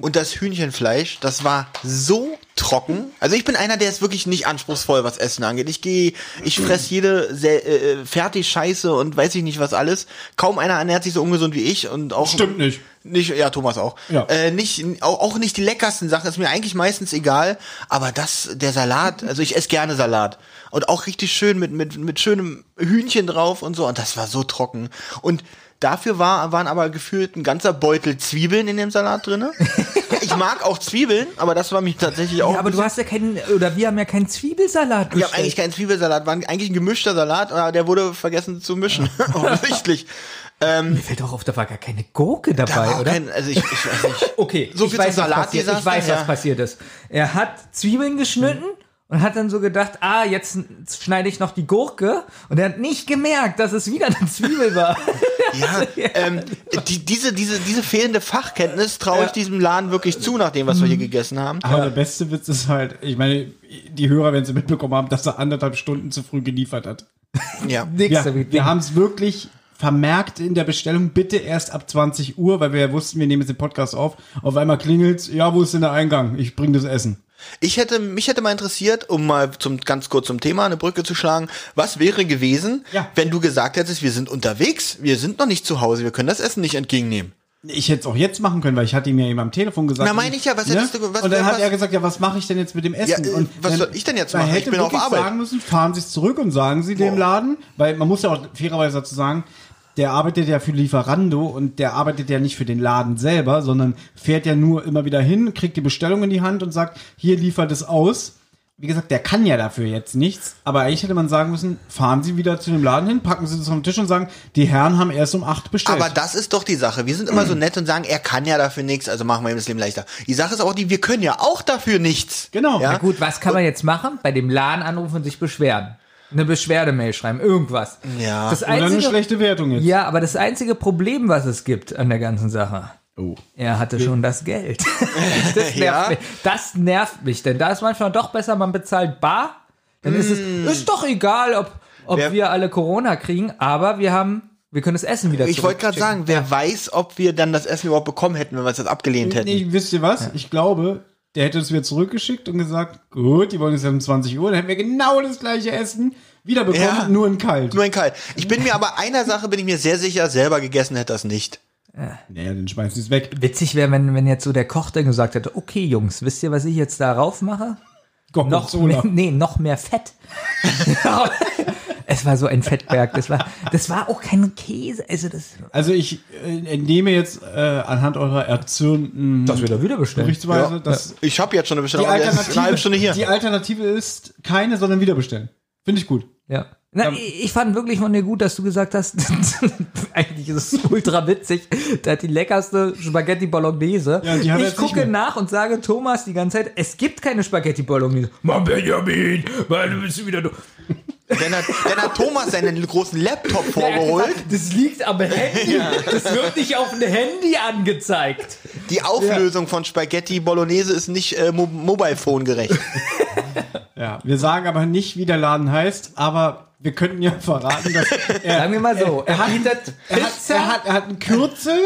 Und das Hühnchenfleisch, das war so trocken. Also ich bin einer, der ist wirklich nicht anspruchsvoll, was Essen angeht. Ich gehe, ich fress jede sehr, äh, fertig Scheiße und weiß ich nicht was alles. Kaum einer ernährt sich so ungesund wie ich und auch Stimmt nicht. nicht, ja, Thomas auch. Ja. Äh, nicht, auch, auch nicht die leckersten Sachen, ist mir eigentlich meistens egal. Aber das, der Salat, also ich esse gerne Salat. Und auch richtig schön mit, mit, mit schönem Hühnchen drauf und so. Und das war so trocken. Und dafür war, waren aber gefühlt ein ganzer Beutel Zwiebeln in dem Salat drinne. ich mag auch Zwiebeln, aber das war mich tatsächlich auch. Ja, aber du hast ja keinen, oder wir haben ja keinen Zwiebelsalat wir haben eigentlich keinen Zwiebelsalat, war eigentlich ein gemischter Salat, aber der wurde vergessen zu mischen. Offensichtlich. Ähm, Mir fällt auch auf, da war gar keine Gurke da dabei, auch oder? kein, also ich, ich weiß nicht. Okay, So ich viel weiß, zum was Salat, passiert. Ich weiß, ja. was passiert ist. Er hat Zwiebeln geschnitten und hat dann so gedacht, ah, jetzt schneide ich noch die Gurke. Und er hat nicht gemerkt, dass es wieder eine Zwiebel war. Ja, ähm, die, diese, diese, diese fehlende Fachkenntnis traue ich diesem Laden wirklich zu, nach dem, was wir hier gegessen haben. Aber der beste Witz ist halt, ich meine, die Hörer, wenn sie mitbekommen haben, dass er anderthalb Stunden zu früh geliefert hat. Ja. Nix Ja, wir haben es wirklich vermerkt in der Bestellung, bitte erst ab 20 Uhr, weil wir ja wussten, wir nehmen jetzt den Podcast auf. Auf einmal klingelt's, ja, wo ist denn der Eingang? Ich bring das Essen. Ich hätte, mich hätte mal interessiert, um mal zum, ganz kurz zum Thema eine Brücke zu schlagen, was wäre gewesen, Ja. wenn du gesagt hättest, wir sind unterwegs, wir sind noch nicht zu Hause, wir können das Essen nicht entgegennehmen. Ich hätte es auch jetzt machen können, weil ich hatte ihm ja eben am Telefon gesagt. Na, meine ich ja, was hättest du- was- Und dann hat was- er gesagt, ja, was mache ich denn jetzt mit dem Essen? Ja, äh, und was dann- soll ich denn jetzt machen? Ich hätte bin auf Arbeit. sagen müssen, fahren Sie es zurück und sagen Sie dem Boah. Laden, weil man muss ja auch fairerweise dazu sagen, der arbeitet ja für Lieferando und der arbeitet ja nicht für den Laden selber, sondern fährt ja nur immer wieder hin, kriegt die Bestellung in die Hand und sagt, hier liefert es aus. Wie gesagt, der kann ja dafür jetzt nichts, aber eigentlich hätte man sagen müssen, fahren Sie wieder zu dem Laden hin, packen Sie das auf den Tisch und sagen, die Herren haben erst um acht bestellt. Aber das ist doch die Sache. Wir sind immer so nett und sagen, er kann ja dafür nichts, also machen wir ihm das Leben leichter. Die Sache ist auch die, wir können ja auch dafür nichts. Genau. Ja? Na Gut, was kann man jetzt machen? Bei dem Laden anrufen und sich beschweren. Eine Beschwerdemail schreiben, irgendwas. Ja. Das Oder eine einzige, schlechte Wertung jetzt. ja, aber das einzige Problem, was es gibt an der ganzen Sache, Oh. Er hatte schon das Geld. das, nervt Ja. mich. das nervt mich, denn da ist manchmal doch besser, man bezahlt bar. Dann ist es ist doch egal, ob, ob Wer- wir alle Corona kriegen, aber wir haben, wir können das Essen wieder Ich wollte gerade sagen, wer weiß, ob wir dann das Essen überhaupt bekommen hätten, wenn wir es jetzt abgelehnt hätten. Nee, wisst ihr was? Ich glaube, der hätte es wieder zurückgeschickt und gesagt, gut, die wollen jetzt um 20 Uhr, dann hätten wir genau das gleiche Essen wieder bekommen, Ja. nur in kalt. Nur in kalt. Ich bin mir aber einer Sache bin ich mir sehr sicher, selber gegessen hätte das nicht. naja, dann schmeißen sie es weg. Witzig wäre, wenn, wenn jetzt so der Koch dann gesagt hätte, okay Jungs, wisst ihr, was ich jetzt da rauf mache? Noch Gorgonzola. mehr, nee, noch mehr Fett. es war so ein Fettberg. Das war, das war auch kein Käse. Also das, Also ich äh, entnehme jetzt äh, anhand eurer erzürnten das wieder wieder bestellen. Berichtsweise, dass Ich habe jetzt schon eine die Bestellung, ist Alternative, eine Stunde hier. die Alternative ist keine, sondern wiederbestellen. Finde ich gut. Ja. Na, ich ich fand wirklich von dir gut, dass du gesagt hast, eigentlich ist es ultra witzig, der hat die leckerste Spaghetti Bolognese. Ja, die haben wir ich gucke nach und sage Thomas die ganze Zeit, es gibt keine Spaghetti Bolognese. Mann, Benjamin, Mann, du bist wieder du. Dann hat, dann hat Thomas seinen großen Laptop Er hat vorgeholt. gesagt, Das liegt am Handy. Das wird nicht auf dem Handy angezeigt. Die Auflösung von Spaghetti Bolognese ist nicht äh, Mo Mobile Phone gerecht. Ja, wir sagen aber nicht, wie der Laden heißt, aber wir könnten ja verraten, dass er, Sagen wir mal so, er, hat- bietet er, hat, er, hat, er hat ein Kürzel,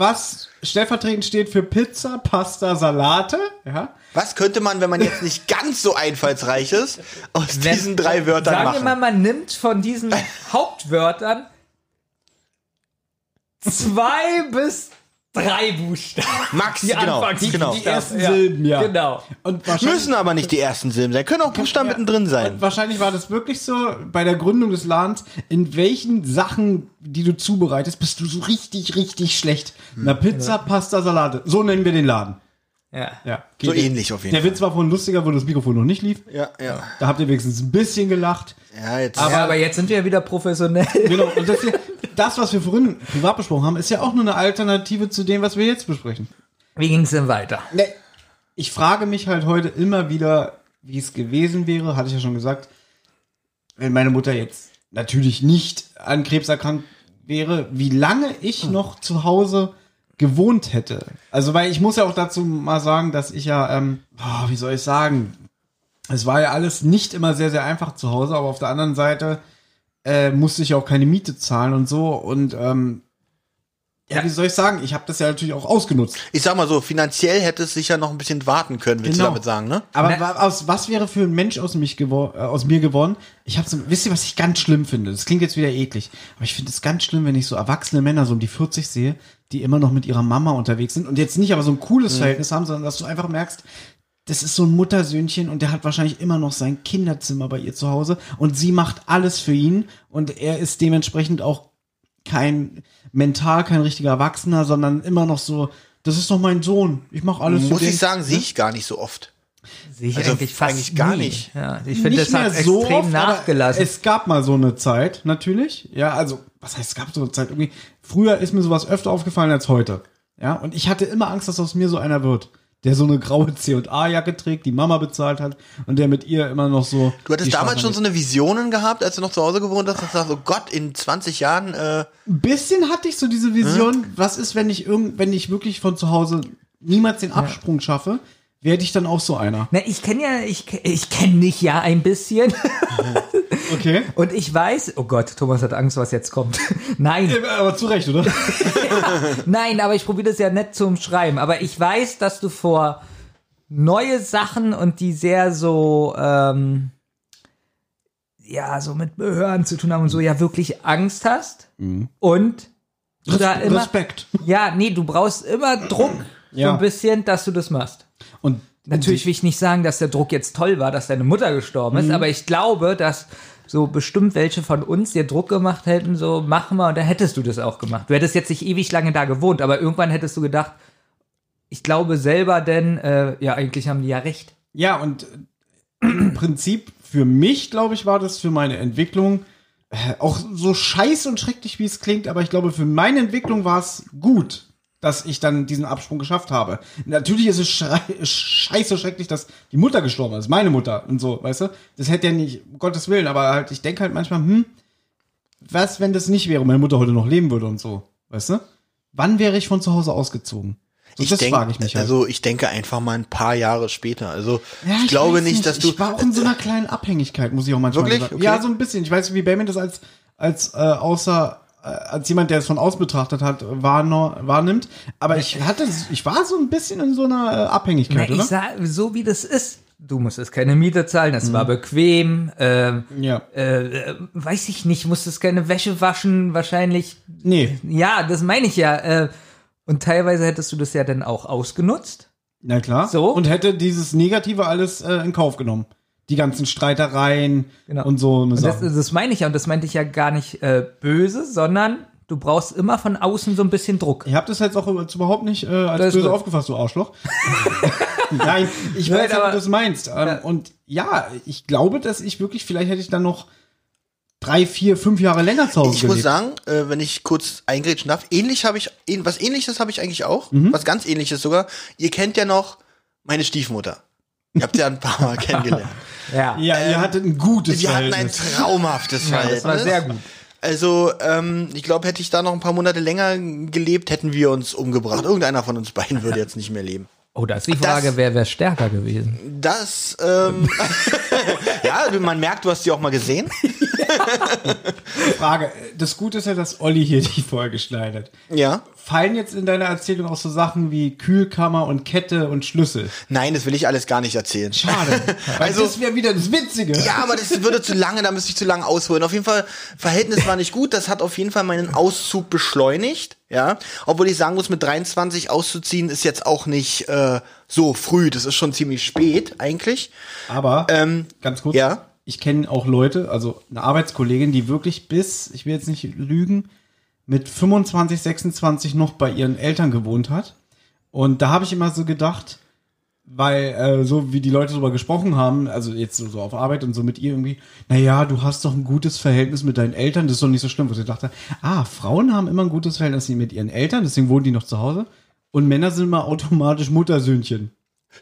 was stellvertretend steht für Pizza, Pasta, Salate. Ja. Was könnte man, wenn man jetzt nicht ganz so einfallsreich ist, aus Wenn- diesen drei Wörtern Sagen wir machen? mal, man nimmt von diesen Hauptwörtern zwei bis drei Buchstaben. Max, Die genau, Anfangs- genau. Die ersten Ja, Silben, ja. genau. Und Müssen aber nicht die ersten Silben sein. Können auch Buchstaben mittendrin sein. Und wahrscheinlich war das wirklich so bei der Gründung des Ladens. In welchen Sachen, die du zubereitest, bist du so richtig, richtig schlecht? Na, Pizza, Pasta, Salate. So nennen wir den Laden. Ja. Ja. So Geht- ähnlich auf jeden Der Witz war vorhin lustiger, wo das Mikrofon noch nicht lief. Ja, ja. Da habt ihr wenigstens ein bisschen gelacht. Ja, jetzt. Aber- ja, aber jetzt sind wir ja wieder professionell. Genau. Und das, hier, das, was wir vorhin privat besprochen haben, ist ja auch nur eine Alternative zu dem, was wir jetzt besprechen. Wie ging es denn weiter? Ne, ich frage mich halt heute immer wieder, wie es gewesen wäre, hatte ich ja schon gesagt, wenn meine Mutter jetzt natürlich nicht an Krebs erkrankt wäre, wie lange ich noch zu Hause gewohnt hätte. Also, weil ich muss ja auch dazu mal sagen, dass ich ja, ähm, oh, wie soll ich sagen, es war ja alles nicht immer sehr, sehr einfach zu Hause, aber auf der anderen Seite äh, musste ich ja auch keine Miete zahlen und so und ähm, ja, wie soll ich sagen, ich habe das ja natürlich auch ausgenutzt. Ich sag mal so, finanziell hätte es sicher noch ein bisschen warten können, willst Genau. du damit sagen, ne? Aber Ne- wa- aus, was wäre für ein Mensch aus, mich gewor äh, aus mir geworden? Ich habe so, wisst ihr, was ich ganz schlimm finde? Das klingt jetzt wieder eklig, aber ich finde es ganz schlimm, wenn ich so erwachsene Männer so um die 40 sehe, die immer noch mit ihrer Mama unterwegs sind und jetzt nicht aber so ein cooles Verhältnis haben, sondern dass du einfach merkst, das ist so ein Muttersöhnchen und der hat wahrscheinlich immer noch sein Kinderzimmer bei ihr zu Hause und sie macht alles für ihn und er ist dementsprechend auch kein mental kein richtiger Erwachsener, sondern immer noch so, das ist doch mein Sohn, ich mache alles für Muss den. ich sagen, sehe ich gar nicht so oft. Sehe ich Also eigentlich fast eigentlich gar nie. nicht. Ja, ich finde, das nicht hat mehr so extrem oft, nachgelassen. Es gab mal so eine Zeit, natürlich. Ja, also, was heißt, es gab so eine Zeit irgendwie. Früher ist mir sowas öfter aufgefallen als heute. Ja, und ich hatte immer Angst, dass aus mir so einer wird, der so eine graue C&A-Jacke trägt, die Mama bezahlt hat und der mit ihr immer noch so. Du hattest damals schon so eine Visionen gehabt, als du noch zu Hause gewohnt hast, dass du sagst, oh Gott, in 20 Jahren, äh, Ein bisschen hatte ich so diese Vision, was ist, wenn ich irgend, wenn ich wirklich von zu Hause niemals den Absprung schaffe, werde ich dann auch so einer. Na, ich kenne ja, ich, ich kenne dich ja ein bisschen. Okay. Und ich weiß, oh Gott, Thomas hat Angst, was jetzt kommt. Nein, Aber zu Recht, oder? nein, aber ich probiere das ja nett zu umschreiben. Aber ich weiß, dass du vor neue Sachen und die sehr so, ähm, ja, so mit Behörden zu tun haben und so, ja wirklich Angst hast. Und du da immer, Respekt. ja, nee, du brauchst immer Druck, so Ja. ein bisschen, dass du das machst. Und Natürlich will ich nicht sagen, dass der Druck jetzt toll war, dass deine Mutter gestorben ist, aber ich glaube, dass so bestimmt welche von uns dir Druck gemacht hätten, so mach mal, und dann hättest du das auch gemacht. Du hättest jetzt nicht ewig lange da gewohnt, aber irgendwann hättest du gedacht, ich glaube selber, denn äh, ja, eigentlich haben die ja recht. Ja, und äh, im Prinzip für mich, glaube ich, war das für meine Entwicklung äh, auch so scheiße und schrecklich, wie es klingt, aber ich glaube, für meine Entwicklung war es gut, dass ich dann diesen Absprung geschafft habe. Natürlich ist es scheiße schrecklich, dass die Mutter gestorben ist, meine Mutter und so, weißt du? Das hätte ja nicht, um Gottes Willen, aber halt, ich denke halt manchmal, hm, was, wenn das nicht wäre, und meine Mutter heute noch leben würde und so, weißt du? wann wäre ich von zu Hause ausgezogen? So, das denk- frage ich mich halt. Also ich denke einfach mal ein paar Jahre später. Also Ja, ich, glaube weiß nicht, dass du. Ich war auch in so einer kleinen Abhängigkeit, muss ich auch manchmal Wirklich? sagen. Okay. Ja, so ein bisschen. Ich weiß nicht, wie Benjamin das als, als äh, außer als jemand, der es von außen betrachtet hat, wahrnimmt. Aber ich hatte, ich war so ein bisschen in so einer äh, Na, Abhängigkeit, ich oder? sag, so wie das ist. Du musstest keine Miete zahlen, das war bequem. Äh, ja. äh, weiß ich nicht, musstest keine Wäsche waschen, wahrscheinlich. Nee, Ja, das meine ich ja. Äh, und teilweise hättest du das ja dann auch ausgenutzt. na klar. So? Und hätte dieses Negative alles äh, in Kauf genommen. Die ganzen Streitereien Genau. und so eine Und das, Sache. das meine ich ja, und das meinte ich ja gar nicht äh, böse, sondern du brauchst immer von außen so ein bisschen Druck. Ich habe das jetzt auch überhaupt nicht äh, als böse gut. aufgefasst, du Arschloch. Nein, ich Nein, weiß, ja, wie aber- du das meinst. Ähm, Ja. Und ja, ich glaube, dass ich wirklich, vielleicht hätte ich dann noch drei, vier, fünf Jahre länger zu Hause Ich muss gelebt. sagen, äh, wenn ich kurz eingrätschen darf, ähnlich habe ich, was ähnliches habe ich eigentlich auch, Mhm. was ganz ähnliches sogar. Ihr kennt ja noch meine Stiefmutter. Ihr habt ja ein paar Mal kennengelernt. Ja. ja, ihr hattet ein gutes Wir hatten ein Verhältnis. traumhaftes Ja, Verhältnis. das war sehr gut. Also, ähm, ich glaube, hätte ich da noch ein paar Monate länger gelebt, hätten wir uns umgebracht. Irgendeiner von uns beiden würde jetzt nicht mehr leben. Oh, da ist die Das- Frage, wer wäre stärker gewesen? Das, ähm, ja, du- man merkt, du hast die auch mal gesehen. Frage. Das Gute ist ja, dass Olli hier die Folge schneidet. Ja. Fallen jetzt in deiner Erzählung auch so Sachen wie Kühlkammer und Kette und Schlüssel? Nein, das will ich alles gar nicht erzählen. Schade. Weil Also- das wäre wieder das Witzige. Ja, aber das würde zu lange, da müsste ich zu lange ausholen. Auf jeden Fall, Verhältnis war nicht gut. Das hat auf jeden Fall meinen Auszug beschleunigt. Ja, obwohl ich sagen muss, mit 23 auszuziehen ist jetzt auch nicht äh, so früh. Das ist schon ziemlich spät eigentlich. Aber, Ähm, ganz kurz, ja. ich kenne auch Leute, also eine Arbeitskollegin, die wirklich bis, ich will jetzt nicht lügen, mit 25, 26 noch bei ihren Eltern gewohnt hat. Und da habe ich immer so gedacht, weil äh, so wie die Leute darüber gesprochen haben, also jetzt so, auf Arbeit und so mit ihr irgendwie, naja, du hast doch ein gutes Verhältnis mit deinen Eltern, das ist doch nicht so schlimm. Wo ich dachte, ah, Frauen haben immer ein gutes Verhältnis mit ihren Eltern, deswegen wohnen die noch zu Hause. Und Männer sind immer automatisch Muttersöhnchen.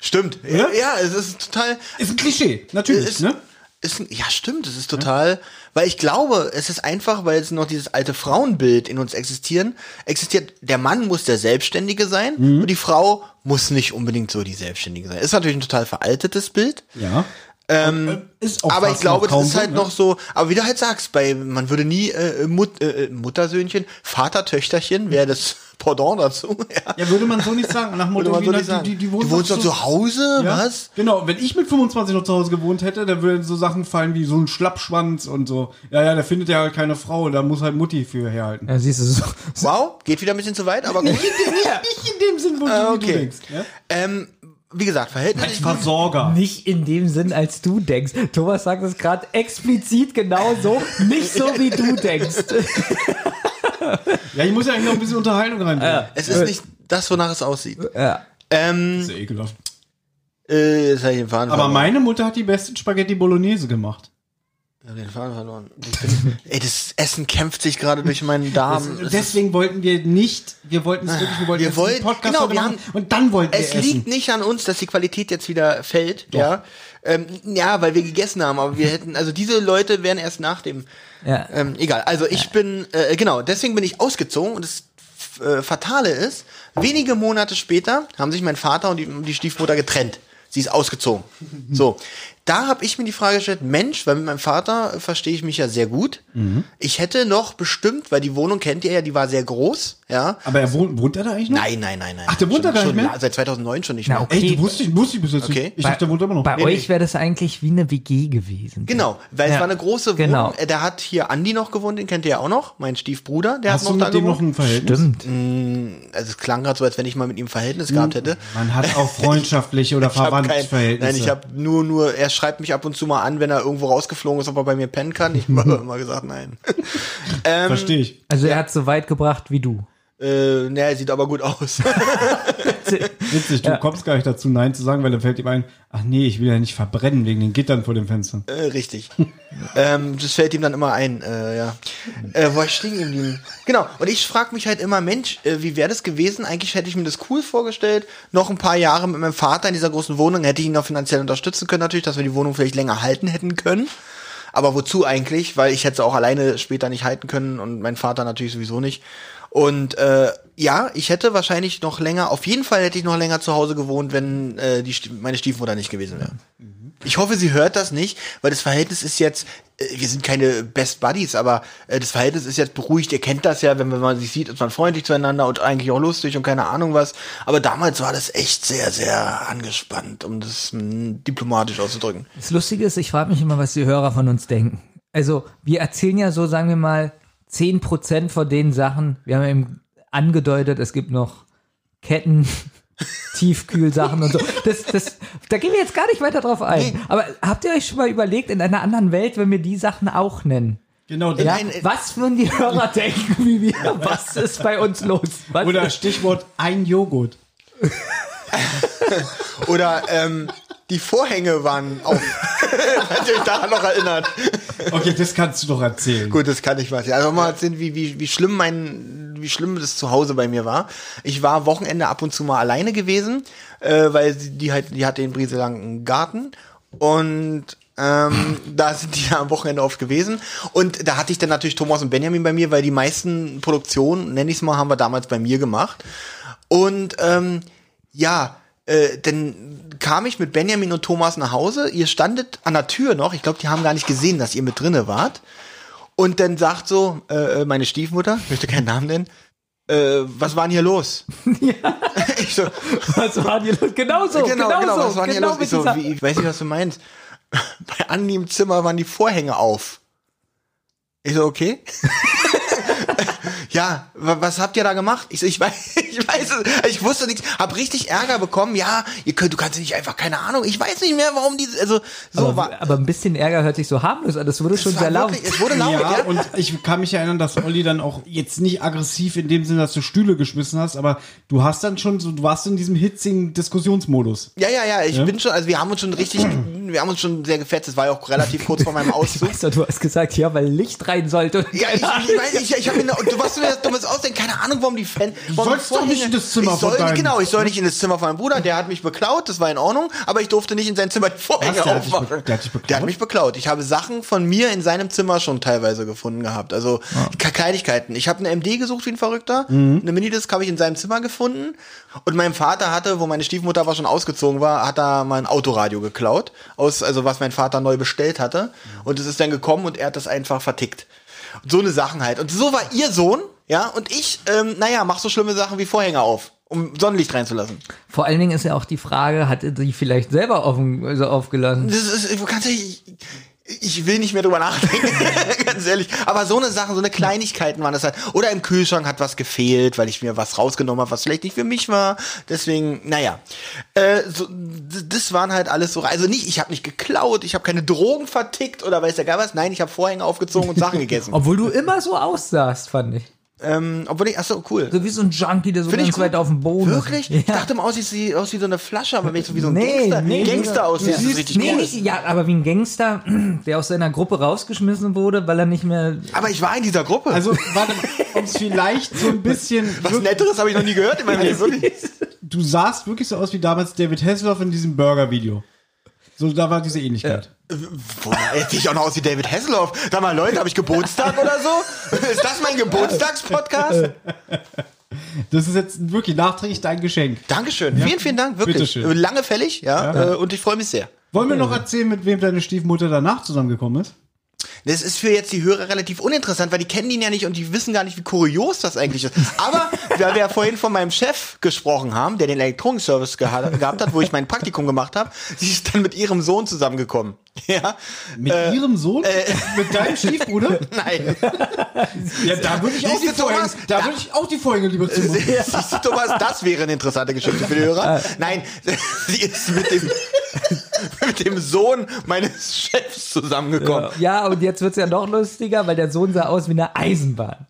Stimmt. Ja, ja es ist total. Ist ein Klischee, natürlich, ist, ne? Ist, ja, stimmt, es ist total, weil ich glaube, es ist einfach, weil jetzt noch dieses alte Frauenbild in uns existieren, existiert, der Mann muss der Selbstständige sein Mhm. und die Frau muss nicht unbedingt so die Selbstständige sein. Ist natürlich ein total veraltetes Bild. Ja. Ähm, ist auch aber ich glaube, das ist halt ne? noch so, aber wie du halt sagst, bei, man würde nie äh, Mut, äh, Muttersöhnchen, Vater-Töchterchen wäre das Pendant dazu. Ja. Ja, würde man so nicht sagen. Nach dem Motto, so nicht sagen. die, die, die du wohnt wohnst doch zu Hause? Ja? Was? Genau, wenn ich mit 25 noch zu Hause gewohnt hätte, dann würden so Sachen fallen wie so ein Schlappschwanz und so. Ja, ja, da findet ja halt keine Frau, da muss halt Mutti für herhalten. Ja, siehst du, so, Wow, geht wieder ein bisschen zu weit, aber gut. Nicht in dem Sinn, wo Ah, okay. du denkst. Ja? ähm, wie gesagt, Verhältnis. Als Versorger. nicht in dem Sinn, als du denkst. Thomas sagt es gerade explizit genau so, nicht so wie du denkst. Ja, ich muss ja eigentlich noch ein bisschen Unterhaltung reinbringen. Es ist nicht das, wonach es aussieht. Ja. Ähm, Das ist ja ekelhaft. äh, jetzt hab ich den Faden Aber verloren. meine Mutter hat die besten Spaghetti Bolognese gemacht. Ich hab den Faden verloren. Ich bin, ey, das Essen kämpft sich gerade durch meinen Darm. Es ist- Deswegen wollten wir nicht, wir wollten es wirklich, wir wollten Wir wollten- Podcast genau, wir machen haben- und dann wollten wir Es essen. liegt nicht an uns, dass die Qualität jetzt wieder fällt, ja. Ähm, ja, weil wir gegessen haben, aber wir hätten, also diese Leute wären erst nach dem. Ja. Ähm, egal. Also ich bin, äh, genau, deswegen bin ich ausgezogen und das äh, Fatale ist, wenige Monate später haben sich mein Vater und die, die Stiefmutter getrennt. Sie ist ausgezogen. So. Da habe ich mir die Frage gestellt, Mensch, weil mit meinem Vater verstehe ich mich ja sehr gut. Ich hätte noch bestimmt, weil die Wohnung kennt ihr ja, die war sehr groß, ja. Aber er wohnt, wohnt er da eigentlich noch? Nein, nein, nein, nein. Ach, der wohnt da Schon- gar nicht schon mehr? Seit 2009 schon nicht Na, mehr. okay. Echt, du wusste ich, wusste ich bis jetzt Okay. nicht. Ich dachte, der wohnt immer noch. Bei Nee, euch nee. wäre das eigentlich wie eine WG gewesen. Genau, weil es Ja. war eine große Wohnung. Genau. Äh, Da hat hier Andi noch gewohnt, den kennt ihr ja auch noch, mein Stiefbruder, der Hast hat du noch da mit dem noch gewohnt. ein Verhältnis? Stimmt. Also es klang gerade so, als wenn ich mal mit ihm ein Verhältnis gehabt hätte. Man hat auch freundschaftliche oder Verwandtschaftsverhältnisse. nein, ich habe nur, nur, er schreibt mich ab und zu mal an, wenn er irgendwo rausgeflogen ist, ob er bei mir pennen kann. Ich habe immer gesagt, nein. ähm, Verstehe ich. Also er hat so weit gebracht wie du. äh, ne, er sieht aber gut aus. Witzig, du kommst gar nicht dazu, Nein zu sagen, weil dann fällt ihm ein, ach nee, ich will ja nicht verbrennen wegen den Gittern vor den Fenstern. äh, richtig. ähm, das fällt ihm dann immer ein, äh, ja. Äh, wo ich stehen geblieben? Genau, und ich frage mich halt immer, Mensch, äh, wie wäre das gewesen? Eigentlich hätte ich mir das cool vorgestellt. Noch ein paar Jahre mit meinem Vater in dieser großen Wohnung, hätte ich ihn noch finanziell unterstützen können, natürlich, dass wir die Wohnung vielleicht länger halten hätten können. Aber wozu eigentlich? Weil ich hätte es auch alleine später nicht halten können und mein Vater natürlich sowieso nicht. Und äh, ja, ich hätte wahrscheinlich noch länger, auf jeden Fall hätte ich noch länger zu Hause gewohnt, wenn äh, die, meine Stiefmutter nicht gewesen wäre. Ich hoffe, sie hört das nicht, weil das Verhältnis ist jetzt, äh, wir sind keine Best Buddies, aber äh, das Verhältnis ist jetzt beruhigt. Ihr kennt das ja, wenn man sich sieht, ist man freundlich zueinander und eigentlich auch lustig und keine Ahnung was. Aber damals war das echt sehr, sehr angespannt, um das mh, diplomatisch auszudrücken. Das Lustige ist, ich frage mich immer, was die Hörer von uns denken. Also, wir erzählen ja so, sagen wir mal, 10% von den Sachen. Wir haben ja eben angedeutet, es gibt noch Ketten, Tiefkühlsachen und so. Das, das, da gehen wir jetzt gar nicht weiter drauf ein. Aber habt ihr euch schon mal überlegt, in einer anderen Welt, wenn wir die Sachen auch nennen? Genau, Ja, Nein, äh, was würden die Hörer denken, wie wir? Was ist bei uns los? Was Oder Stichwort ein Joghurt. Oder ähm, die Vorhänge waren auf. Ihr euch daran noch erinnert. Okay, das kannst du doch erzählen. Gut, das kann ich was. Also mal erzählen, wie, wie, wie schlimm mein, wie schlimm das zu Hause bei mir war. Ich war Wochenende ab und zu mal alleine gewesen, äh, weil sie, die halt, die hatte in Brieselang einen Garten und ähm, da sind die am Wochenende oft gewesen. Und da hatte ich dann natürlich Thomas und Benjamin bei mir, weil die meisten Produktionen, nenn ich es mal, haben wir damals bei mir gemacht. Und ähm, ja, äh, dann kam ich mit Benjamin und Thomas nach Hause. Ihr standet an der Tür noch. Ich glaube, die haben gar nicht gesehen, dass ihr mit drinne wart. Und dann sagt so äh, äh, meine Stiefmutter, ich möchte keinen Namen nennen, äh, was war denn hier los? Ich so, was war hier los? Genau so, genau, genau, genau, so. was war denn hier genau los? mit Ich so, wie, ich weiß nicht, was du meinst. Bei Andi im Zimmer waren die Vorhänge auf. Ich so, okay. Ja, wa- was habt ihr da gemacht? Ich so, ich weiß, ich weiß es, ich wusste nichts, hab richtig Ärger bekommen. Ja, ihr könnt, du kannst nicht einfach, keine Ahnung, ich weiß nicht mehr, warum die, also, so aber, war, aber ein bisschen Ärger hört sich so harmlos an. Das wurde schon es war sehr laut. wirklich, es wurde laut, Ja, ja. und ich kann mich erinnern, dass Olli dann auch jetzt nicht aggressiv in dem Sinne, dass du Stühle geschmissen hast, aber du hast dann schon so, du warst in diesem hitzigen Diskussionsmodus. Ja, ja, ja, ich Ja? bin schon, also wir haben uns schon richtig, wir haben uns schon sehr gefetzt. Es war ja auch relativ kurz vor meinem Auszug. Weißt du, du hast gesagt, ja, weil Licht rein sollte. Ja, ich, ich weiß nicht, ich, ich habe mir, und du du mir das dummes Ausdenken, keine Ahnung, warum die Fan. warum sollst doch nicht in das Zimmer ich soll, von deinem- Genau, ich soll nicht in das Zimmer von meinem Bruder, der hat mich beklaut, das war in Ordnung, aber ich durfte nicht in sein Zimmer die Vorhänge Was, der hat dich aufmachen. der hat dich beklaut? Der hat mich beklaut. Ich habe Sachen von mir in seinem Zimmer schon teilweise gefunden gehabt. Also Ke- Kleinigkeiten. Ich habe eine MD gesucht wie ein Verrückter. Mhm. Eine Minidisc habe ich in seinem Zimmer gefunden. Und mein Vater hatte, wo meine Stiefmutter aber schon ausgezogen war, hat er mal ein Autoradio geklaut. Aus, also was mein Vater neu bestellt hatte. Und es ist dann gekommen und er hat das einfach vertickt. Und so eine Sachen halt. Und so war ihr Sohn, ja, und ich, ähm, naja, mach so schlimme Sachen wie Vorhänge auf, um Sonnenlicht reinzulassen. Vor allen Dingen ist ja auch die Frage, hat er die vielleicht selber offen, also aufgelassen? Das ist, du kannst ja, ich, will nicht mehr drüber nachdenken, ganz ehrlich. Aber so eine Sachen, so eine Kleinigkeiten waren das halt. Oder im Kühlschrank hat was gefehlt, weil ich mir was rausgenommen habe, was vielleicht nicht für mich war. Deswegen, naja. Äh, so, das waren halt alles so. Also nicht, ich habe nicht geklaut, ich habe keine Drogen vertickt oder weiß der gar was. Nein, ich habe Vorhänge aufgezogen und Sachen gegessen. Obwohl du immer so aussahst, fand ich. Ähm, obwohl ich, ach so, cool. So wie so ein Junkie, der so Finde ganz weit auf dem Boden Wirklich? ist. Ich dachte immer aus, ich sehe aus wie so eine Flasche, aber wenn ich so wie so ein Nee, Gangster, nee, Gangster aussehe, ist das richtig nee, cool. nicht, ja, aber wie ein Gangster, der aus seiner Gruppe rausgeschmissen wurde, weil er nicht mehr. Aber ich war in dieser Gruppe. Also, warte, um es vielleicht so ein bisschen. was Netteres habe ich noch nie gehört in meinem Leben. Wirklich. Du sahst wirklich so aus wie damals David Hasselhoff in diesem Burger-Video. So, da war diese Ähnlichkeit. Boah, jetzt sehe ich auch noch aus wie David Hasselhoff. Sag mal, Leute, habe ich Geburtstag oder so? Ist das mein Geburtstagspodcast? Das ist jetzt wirklich nachträglich dein Geschenk. Dankeschön. Vielen, vielen Dank. Wirklich. Bitteschön. Lange fällig, ja. Äh, Und ich freue mich sehr. Wollen wir noch erzählen, mit wem deine Stiefmutter danach zusammengekommen ist? Das ist für jetzt die Hörer relativ uninteressant, weil die kennen ihn ja nicht und die wissen gar nicht, wie kurios das eigentlich ist. Aber weil wir ja vorhin von meinem Chef gesprochen haben, der den Elektronikservice geha gehabt hat, wo ich mein Praktikum gemacht habe, sie ist dann mit ihrem Sohn zusammengekommen. Ja. Mit Äh, ihrem Sohn? mit deinem Stiefbruder? Nein. Ja, da würde ich auch die Thomas? da würde ich auch die Vorhänge lieber zumachen. Siehst du, Thomas, das wäre eine interessante Geschichte für die Hörer. Nein, sie ist mit dem, mit dem Sohn meines Chefs zusammengekommen. Ja, und jetzt wird's ja noch lustiger, weil der Sohn sah aus wie eine Eisenbahn.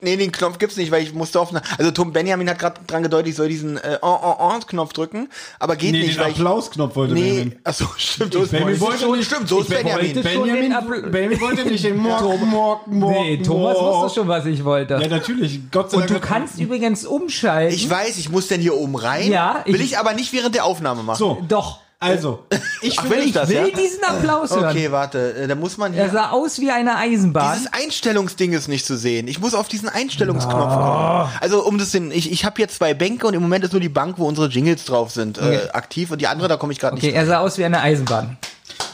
Nee, den Knopf gibt's nicht, weil ich musste auf eine, also Tom Benjamin hat gerade dran gedeutet, ich soll diesen äh, on, on, on Knopf drücken, aber geht Nee, nicht, den weil ich, Applausknopf wollte nee, Benjamin. achso, stimmt, so ist Benjamin wollte so, nicht- stimmt, so ist Benjamin. Benjamin, Apfel- Benjamin wollte nicht den Morg, Morg, Morg, Nee, Thomas Morg. wusste schon, was ich wollte. Ja, natürlich. Gott sei und Dank. du hat- kannst übrigens umschalten. Ich weiß, ich muss denn hier oben rein, Ja, will ich- ich aber nicht während der Aufnahme machen. So, Doch. Also, ich Ach, finde, will ich das, will ja? diesen Applaus hören. Okay, warte, äh, da muss man Er hier. sah aus wie eine Eisenbahn. Dieses Einstellungsding ist nicht zu sehen. Ich muss auf diesen Einstellungsknopf kommen. Also um das hin, ich, ich habe hier zwei Bänke und im Moment ist nur die Bank, wo unsere Jingles drauf sind, Okay. äh, aktiv und die andere, da komme ich gerade Okay, nicht. er sah aus wie eine Eisenbahn.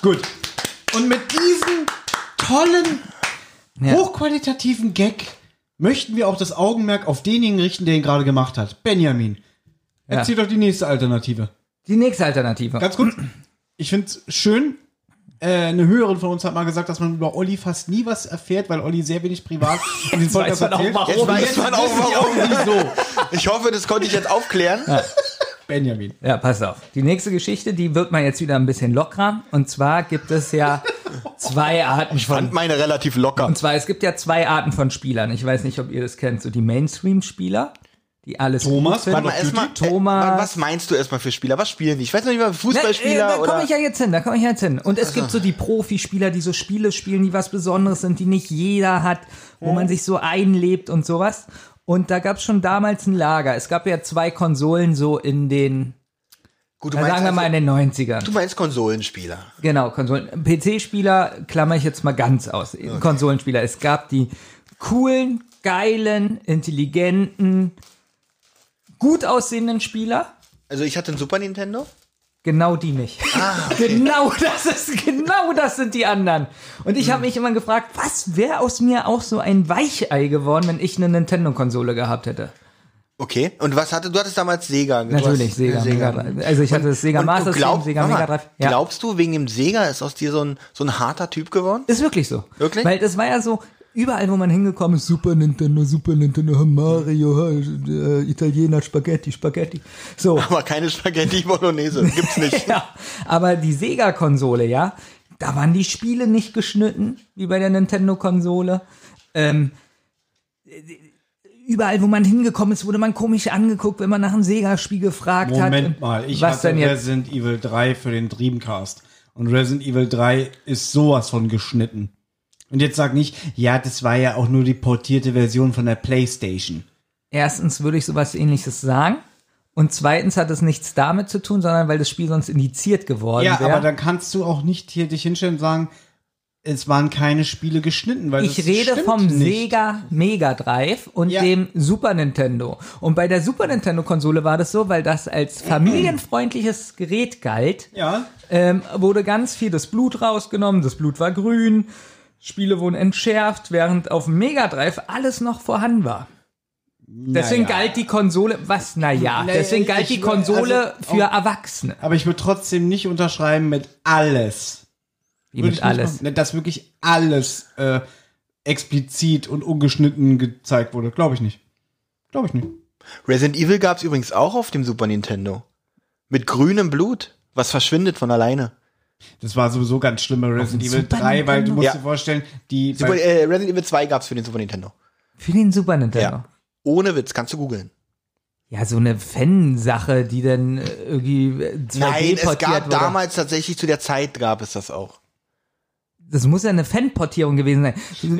Gut. Und mit diesem tollen, Ja. hochqualitativen Gag möchten wir auch das Augenmerk auf denjenigen richten, der ihn gerade gemacht hat. Benjamin. Ja. Erzähl doch die nächste Alternative. Die nächste Alternative. Ganz kurz. Ich finde es schön. Äh, eine Hörerin von uns hat mal gesagt, dass man über Olli fast nie was erfährt, weil Olli sehr wenig privat in den Podcast auch erzählt. warum. Jetzt man auch warum. wieso. Ich hoffe, das konnte ich jetzt aufklären. Benjamin. Ja, pass auf. Die nächste Geschichte, die wird man jetzt wieder ein bisschen lockerer. Und zwar gibt es ja zwei Arten Fand von. meine relativ locker. Und zwar, es gibt ja zwei Arten von Spielern. Ich weiß nicht, ob ihr das kennt. So die Mainstream-Spieler, die alles Thomas, gut finden. mal, erstmal, Thomas. Äh, was meinst du erstmal für Spieler? Was spielen die? Ich weiß noch nicht mal, Ne, äh, Fußballspieler da komme ich ja jetzt hin, da komme ich ja jetzt hin. Und es gibt so die Profispieler, die so Spiele spielen, die was Besonderes sind, die nicht jeder hat, wo man sich so einlebt und sowas. Und da gab es schon damals ein Lager. Es gab ja zwei Konsolen so in den, Gut, du na, meinst, sagen wir mal in also, den 90ern. du meinst Konsolenspieler. Genau, Konsolen. PC-Spieler klammer ich jetzt mal ganz aus. Konsolenspieler. Es gab die coolen, geilen, intelligenten, gut aussehenden Spieler. Also ich hatte ein Super Nintendo. Genau die nicht. Ah, Genau das ist, genau das sind die anderen. Und ich habe mich immer gefragt, was wäre aus mir auch so ein Weichei geworden, wenn ich eine Nintendo-Konsole gehabt hätte? Okay. Und was hatte du hattest damals Sega? Natürlich, Sega, äh, Mega. Also ich hatte das Sega Und Master glaub, System, Sega warte Mega Drive. Ja. Glaubst du, wegen dem Sega ist aus dir so ein, so ein harter Typ geworden? Ist wirklich so. Wirklich? Weil das war ja so, überall wo man hingekommen ist, Super Nintendo, Super Nintendo, Mario, äh, Italiener, Spaghetti, Spaghetti. So. Aber keine Spaghetti Bolognese. Gibt's nicht. ja, aber die Sega-Konsole, ja, da waren die Spiele nicht geschnitten, wie bei der Nintendo-Konsole. Ähm, überall, wo man hingekommen ist, wurde man komisch angeguckt, wenn man nach einem Sega-Spiel gefragt hat. Moment mal, ich was hatte denn jetzt? Resident Evil 3 für den Dreamcast. Und Resident Evil 3 ist sowas von geschnitten. Und jetzt sag nicht, ja, das war ja auch nur die portierte Version von der Playstation. Erstens würde ich sowas ähnliches sagen. Und zweitens hat es nichts damit zu tun, sondern weil das Spiel sonst indiziert geworden Ja, wäre. aber dann kannst du auch nicht hier dich hinstellen und sagen, es waren keine Spiele geschnitten, weil Ich rede vom nicht. Sega Mega Drive und Ja. dem Super Nintendo. Und bei der Super Nintendo Konsole war das so, weil das als familienfreundliches Gerät galt, Ja, ähm, wurde ganz viel das Blut rausgenommen, das Blut war grün, Spiele wurden entschärft, während auf Mega Drive alles noch vorhanden war. Deswegen Naja. galt die Konsole, was, naja, Naja, deswegen galt die Konsole also für auch- Erwachsene. aber ich würde trotzdem nicht unterschreiben mit alles. Wie Würde mit alles. machen. Dass wirklich alles äh, explizit und ungeschnitten gezeigt wurde. Glaube ich nicht. Glaube ich nicht. Resident Evil gab's übrigens auch auf dem Super Nintendo. Mit grünem Blut. Was verschwindet von alleine. Das war sowieso ganz schlimm bei Resident Evil Super 3, weil du musst Ja. dir vorstellen, die Super, äh, Resident Evil 2 gab's für den Super Nintendo. Für den Super Nintendo. Ja. Ohne Witz, kannst du googeln. Ja, so eine Fan-Sache, die dann äh, irgendwie 2D Nein, es gab wurde. damals tatsächlich zu der Zeit gab es das auch. Das muss ja eine Fan-Portierung gewesen sein.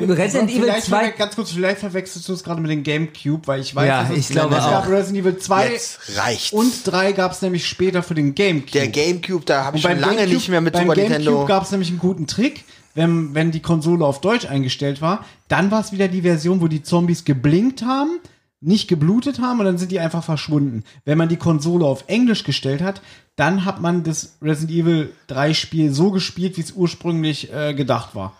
Resident Evil vielleicht 2. verwe- ganz kurz, vielleicht verwechselst du es gerade mit dem Gamecube, weil ich weiß, Ja, dass es, ich glaube es gab. Resident Evil 2 Jetzt reicht's. und 3 gab es nämlich später für den Gamecube. der Gamecube, da habe ich schon lange nicht mehr mit beim Super Gamecube Nintendo. gab es nämlich einen guten Trick. Wenn, wenn die Konsole auf Deutsch eingestellt war, dann war es wieder die Version, wo die Zombies geblinkt haben, nicht geblutet haben und dann sind die einfach verschwunden. Wenn man die Konsole auf Englisch gestellt hat, dann hat man das Resident Evil 3 Spiel so gespielt, wie es ursprünglich äh, gedacht war.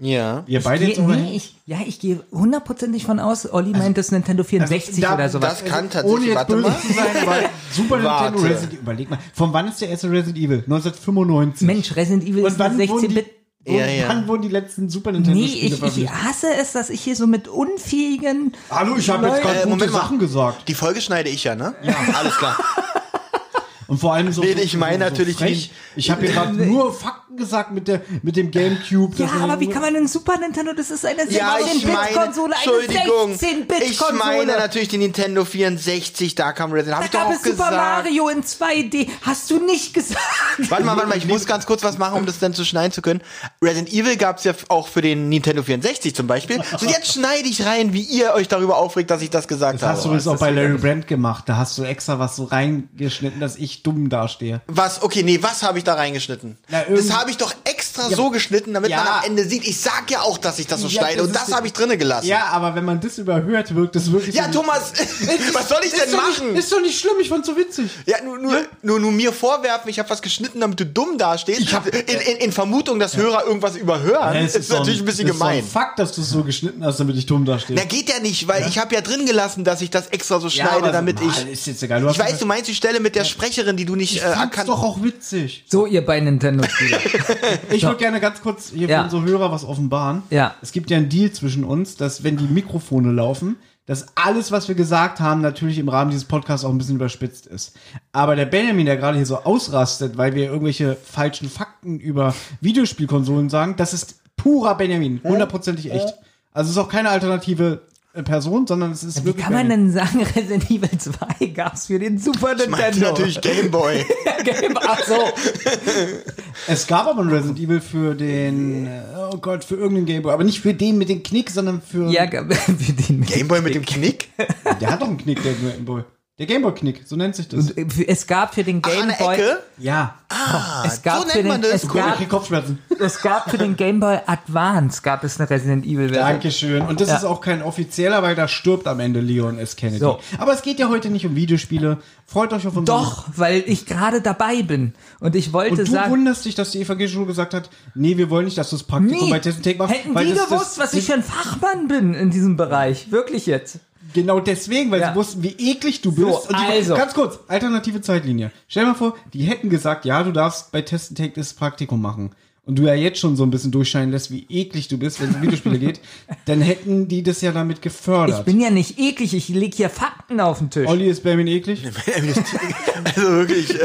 Ja. Wir beide Geh, jetzt aber- nee, ich, ja, ich gehe hundertprozentig von aus, Olli meint das Nintendo 64 Also da- oder sowas. Das kann Ohne tatsächlich, jetzt warte böse mal. zu sein, aber Super Warte. Nintendo Resident Evil. Überleg mal, von wann ist der erste Resident Evil? 1995. Mensch, Resident Evil Und ist wann eine wurden die, 16-Bit. Und Ja, ja. wann wurden die letzten Super Nintendo Nee, Spiele ich, ich hasse es, dass ich hier so mit unfähigen. Hallo, ich habe jetzt gerade Äh, gute. Sachen gesagt. Die Folge schneide ich ja, ne? Ja. Alles klar. Und vor allem so. Nee, ich meine so, natürlich so frech. Ich habe hier gerade nur Fakten gesagt mit, der, mit dem Gamecube. Ja, aber wie kann man denn Super Nintendo, das ist eine Ja, ich meine, 16-Bit-Konsole, Entschuldigung, eine ich meine 16-Bit-Konsole. natürlich die Nintendo 64, da kam Resident, hab Da ich doch gab es Super. Mario in 2D. Hast du nicht gesagt? Warte mal, warte mal, ich muss ganz kurz was machen, um das dann zu schneiden zu können. Resident Evil gab's ja auch für den Nintendo 64 zum Beispiel. Und jetzt schneide ich rein, wie ihr euch darüber aufregt, dass ich das gesagt Das hast du habe. übrigens auch bei Larry Brand gemacht. Da hast du extra was so reingeschnitten, dass ich dumm dastehe. Was? Okay, nee, was habe ich da reingeschnitten? Na, das habe ich doch extra Ja, so geschnitten, damit ja. man am Ende sieht. Ich sag ja auch, dass ich das so Ja, schneide das und ist das habe ich drinnen gelassen. Ja, aber wenn man das überhört, wirkt das wirklich Ja, so. Thomas, was soll ich denn ist machen? Nicht, ist doch nicht schlimm, ich fand's so witzig. Ja, nur, nur, nur, nur mir vorwerfen, ich habe was geschnitten, damit du dumm dastehst. in, in, in Vermutung, dass Hörer irgendwas überhören, Es ist, doch natürlich ein bisschen ist doch gemein. Ein Fakt, dass du es so geschnitten hast, damit ich dumm dastehe. Na, geht ja nicht, weil ich habe ja drin gelassen, dass ich das extra so Ja, schneide, aber damit Mann, ich. Ist jetzt egal. Du Ich weiß, du meinst die Stelle mit der Sprecherin, die du nicht ich äh, erkannt doch auch witzig. So, ihr bei Nintendo-Spieler. Ich würde gerne ganz kurz hier Ja. für unsere Hörer was offenbaren. Ja. Es gibt ja einen Deal zwischen uns, dass wenn die Mikrofone laufen, dass alles, was wir gesagt haben, natürlich im Rahmen dieses Podcasts auch ein bisschen überspitzt ist. Aber der Benjamin, der gerade hier so ausrastet, weil wir irgendwelche falschen Fakten über Videospielkonsolen sagen, das ist purer Benjamin, hundertprozentig echt. Also es ist auch keine alternative Person, sondern es ist Wie wirklich kann man denn sagen, Resident Evil 2 gab's für den Super meinte Nintendo? natürlich Gameboy. Game, ach so. Es gab aber ein Resident Evil für den, äh, oh Gott, für irgendeinen Gameboy, aber nicht für den mit dem Knick, sondern für Ja, gab- für den Gameboy mit dem Knick? Der hat doch einen Knick, der Gameboy. Der Gameboy-Knick, so nennt sich das. Es gab für den Ach, Game an der Boy. Ecke? Ja. Es gab so für nennt den, man das. Es Cool, ich gab, krieg Kopfschmerzen. es gab für den Game Boy Advance gab es eine Resident Evil Version. Dankeschön. Und das Ja. ist auch kein offizieller, weil da stirbt am Ende Leon S. Kennedy. So. Aber es geht ja heute nicht um Videospiele. Freut euch auf unseren... Doch, weil ich gerade dabei bin und ich wollte Und du sagen, wunderst dich, dass die evangelische Schule gesagt hat, nee, wir wollen nicht, dass du das Praktikum nee, bei Test Take machst. hätten weil die das, gewusst, das, was ich für ein Fachmann bin in diesem Bereich, wirklich jetzt. Genau deswegen, weil Ja. sie wussten, wie eklig du bist. Und die, also. Ganz kurz, alternative Zeitlinie. Stell dir mal vor, die hätten gesagt, ja, du darfst bei Test Take das Praktikum machen. Und du ja jetzt schon so ein bisschen durchscheinen lässt, wie eklig du bist, wenn es um Videospiele geht, dann hätten die das ja damit Ich gefördert. bin ja nicht eklig, ich leg hier Fakten auf den Tisch. Olli ist Benjamin eklig? Also wirklich, äh,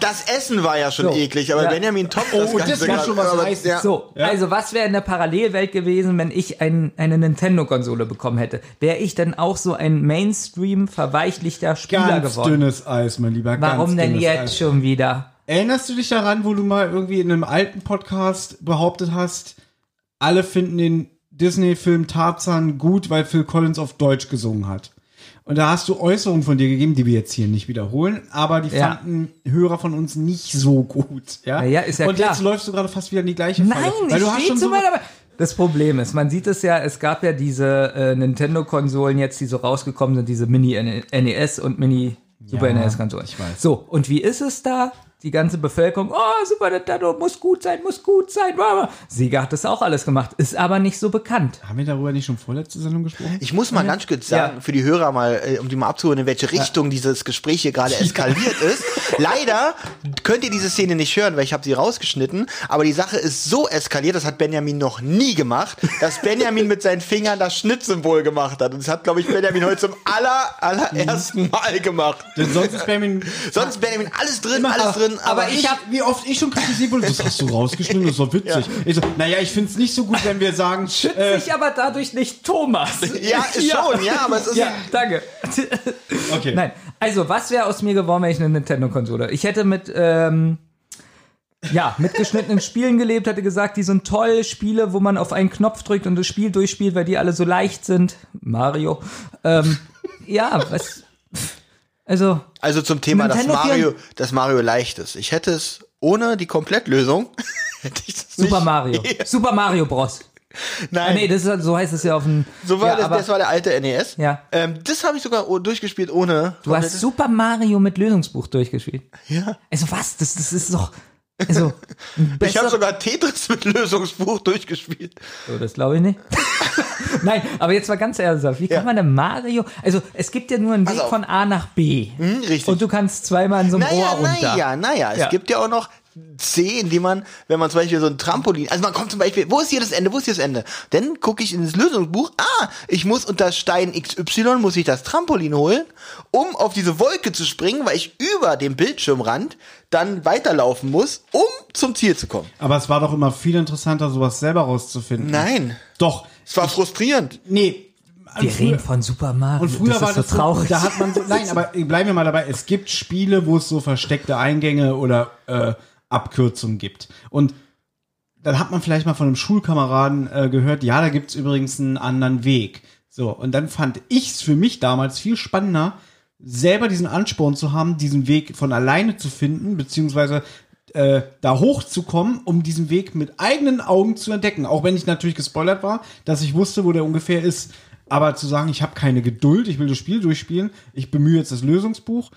das Essen war ja schon So. eklig, aber Ja. Benjamin Oh, das Ganze das grad. schon was Aber, heißen. ja. So, also was wäre in der Parallelwelt gewesen, wenn ich ein, eine Nintendo-Konsole bekommen hätte? Wäre ich dann auch so ein Mainstream-verweichlichter Spieler Ganz geworden? dünnes Eis, mein Lieber. Warum ganz denn jetzt Eis. schon wieder? Erinnerst du dich daran, wo du mal irgendwie in einem alten Podcast behauptet hast, alle finden den Disney-Film Tarzan gut, weil Phil Collins auf Deutsch gesungen hat? Und da hast du Äußerungen von dir gegeben, die wir jetzt hier nicht wiederholen, aber die Ja. fanden Hörer von uns nicht so gut. Ja, ja, ist ja Und klar. jetzt läufst du gerade fast wieder in die gleiche Falle. Nein, weil ich du hast schon zu so, meiner... Das Problem ist, man sieht es ja, es gab ja diese äh, Nintendo-Konsolen jetzt, die so rausgekommen sind, diese Mini-NES und Mini-Super Ja, NES-Konsolen. ich weiß. So, und wie ist es da? Die ganze Bevölkerung, oh, Super Nintendo muss gut sein, muss gut sein. Sega hat das auch alles gemacht, ist aber nicht so bekannt. haben wir darüber nicht schon vorletzte Sendung gesprochen? Ich muss mal ganz kurz sagen, Ja. für die Hörer mal, äh, um die mal abzuholen, in welche Richtung dieses Gespräch hier gerade eskaliert ist. Leider könnt ihr diese Szene nicht hören, weil ich habe sie rausgeschnitten. Aber die Sache ist so eskaliert, das hat Benjamin noch nie gemacht, dass Benjamin mit seinen Fingern das Schnittsymbol gemacht hat. Und das hat, glaube ich, Benjamin heute zum aller, allerersten Mal gemacht. Denn sonst ist Benjamin Sonst ist Benjamin alles drin, alles drin. Aber Aber, ich ich hab- wie oft ich schon kritisiert wurde, das hast du rausgeschnitten, das doch witzig. Ich so, naja, ich find's nicht so gut, wenn wir sagen, Schützt äh, sich aber dadurch nicht Thomas. ja, ist schon, ja, aber es ist Ja, danke. okay. Nein, also was wäre aus mir geworden, wenn ich eine Nintendo-Konsole? Ich hätte mit, ähm, ja, mit geschnittenen Spielen gelebt, hätte gesagt, die sind toll, Spiele, wo man auf einen Knopf drückt und das Spiel durchspielt, weil die alle so leicht sind. Mario. Ähm, ja, was, also, Also zum Thema, dass Mario, dass Mario leicht ist. Ich hätte es ohne die Komplettlösung. Super Mario. Super Mario Bros. Nein, Ah, nee, das ist, so heißt es ja auf dem. so war ja, das, aber das war der alte NES. Ja. Ähm, das habe ich sogar durchgespielt ohne. Du hast Super Mario mit Lösungsbuch durchgespielt. Ja. Also was? Das, das ist doch. Also, Ich habe sogar Tetris mit Lösungsbuch durchgespielt. So, das glaube ich nicht. Nein, aber jetzt mal ganz ernsthaft. Wie kann Ja. man denn Mario? Also, es gibt ja nur einen Weg auf. von A nach B. Hm, richtig. Und du kannst zweimal in so einem naja, Rohr runter. naja, naja. Es Ja. gibt ja auch noch C, indem man, wenn man zum Beispiel so ein Trampolin, also man kommt zum Beispiel, wo ist hier das Ende, wo ist hier das Ende? Dann gucke ich in das Lösungsbuch, ah, ich muss unter Stein XY, muss ich das Trampolin holen, um auf diese Wolke zu springen, weil ich über dem Bildschirmrand dann weiterlaufen muss, um zum Ziel zu kommen. Aber es war doch immer viel interessanter, sowas selber rauszufinden. Nein, Doch. es war frustrierend. Nee. Wir Früher- reden von Super Mario. Und früher das war ist so das so, traurig. da hat man so, nein, aber bleiben wir mal dabei, es gibt Spiele, wo es so versteckte Eingänge oder äh, Abkürzungen gibt. Und dann hat man vielleicht mal von einem Schulkameraden äh, gehört, ja, da gibt's übrigens einen anderen Weg. So, und dann fand ich's für mich damals viel spannender, selber diesen Ansporn zu haben, diesen Weg von alleine zu finden, beziehungsweise äh, da hochzukommen, um diesen Weg mit eigenen Augen zu entdecken. Auch wenn ich natürlich gespoilert war, dass ich wusste, wo der ungefähr ist. Aber zu sagen, ich habe keine Geduld, ich will das Spiel durchspielen, ich bemühe jetzt das Lösungsbuch,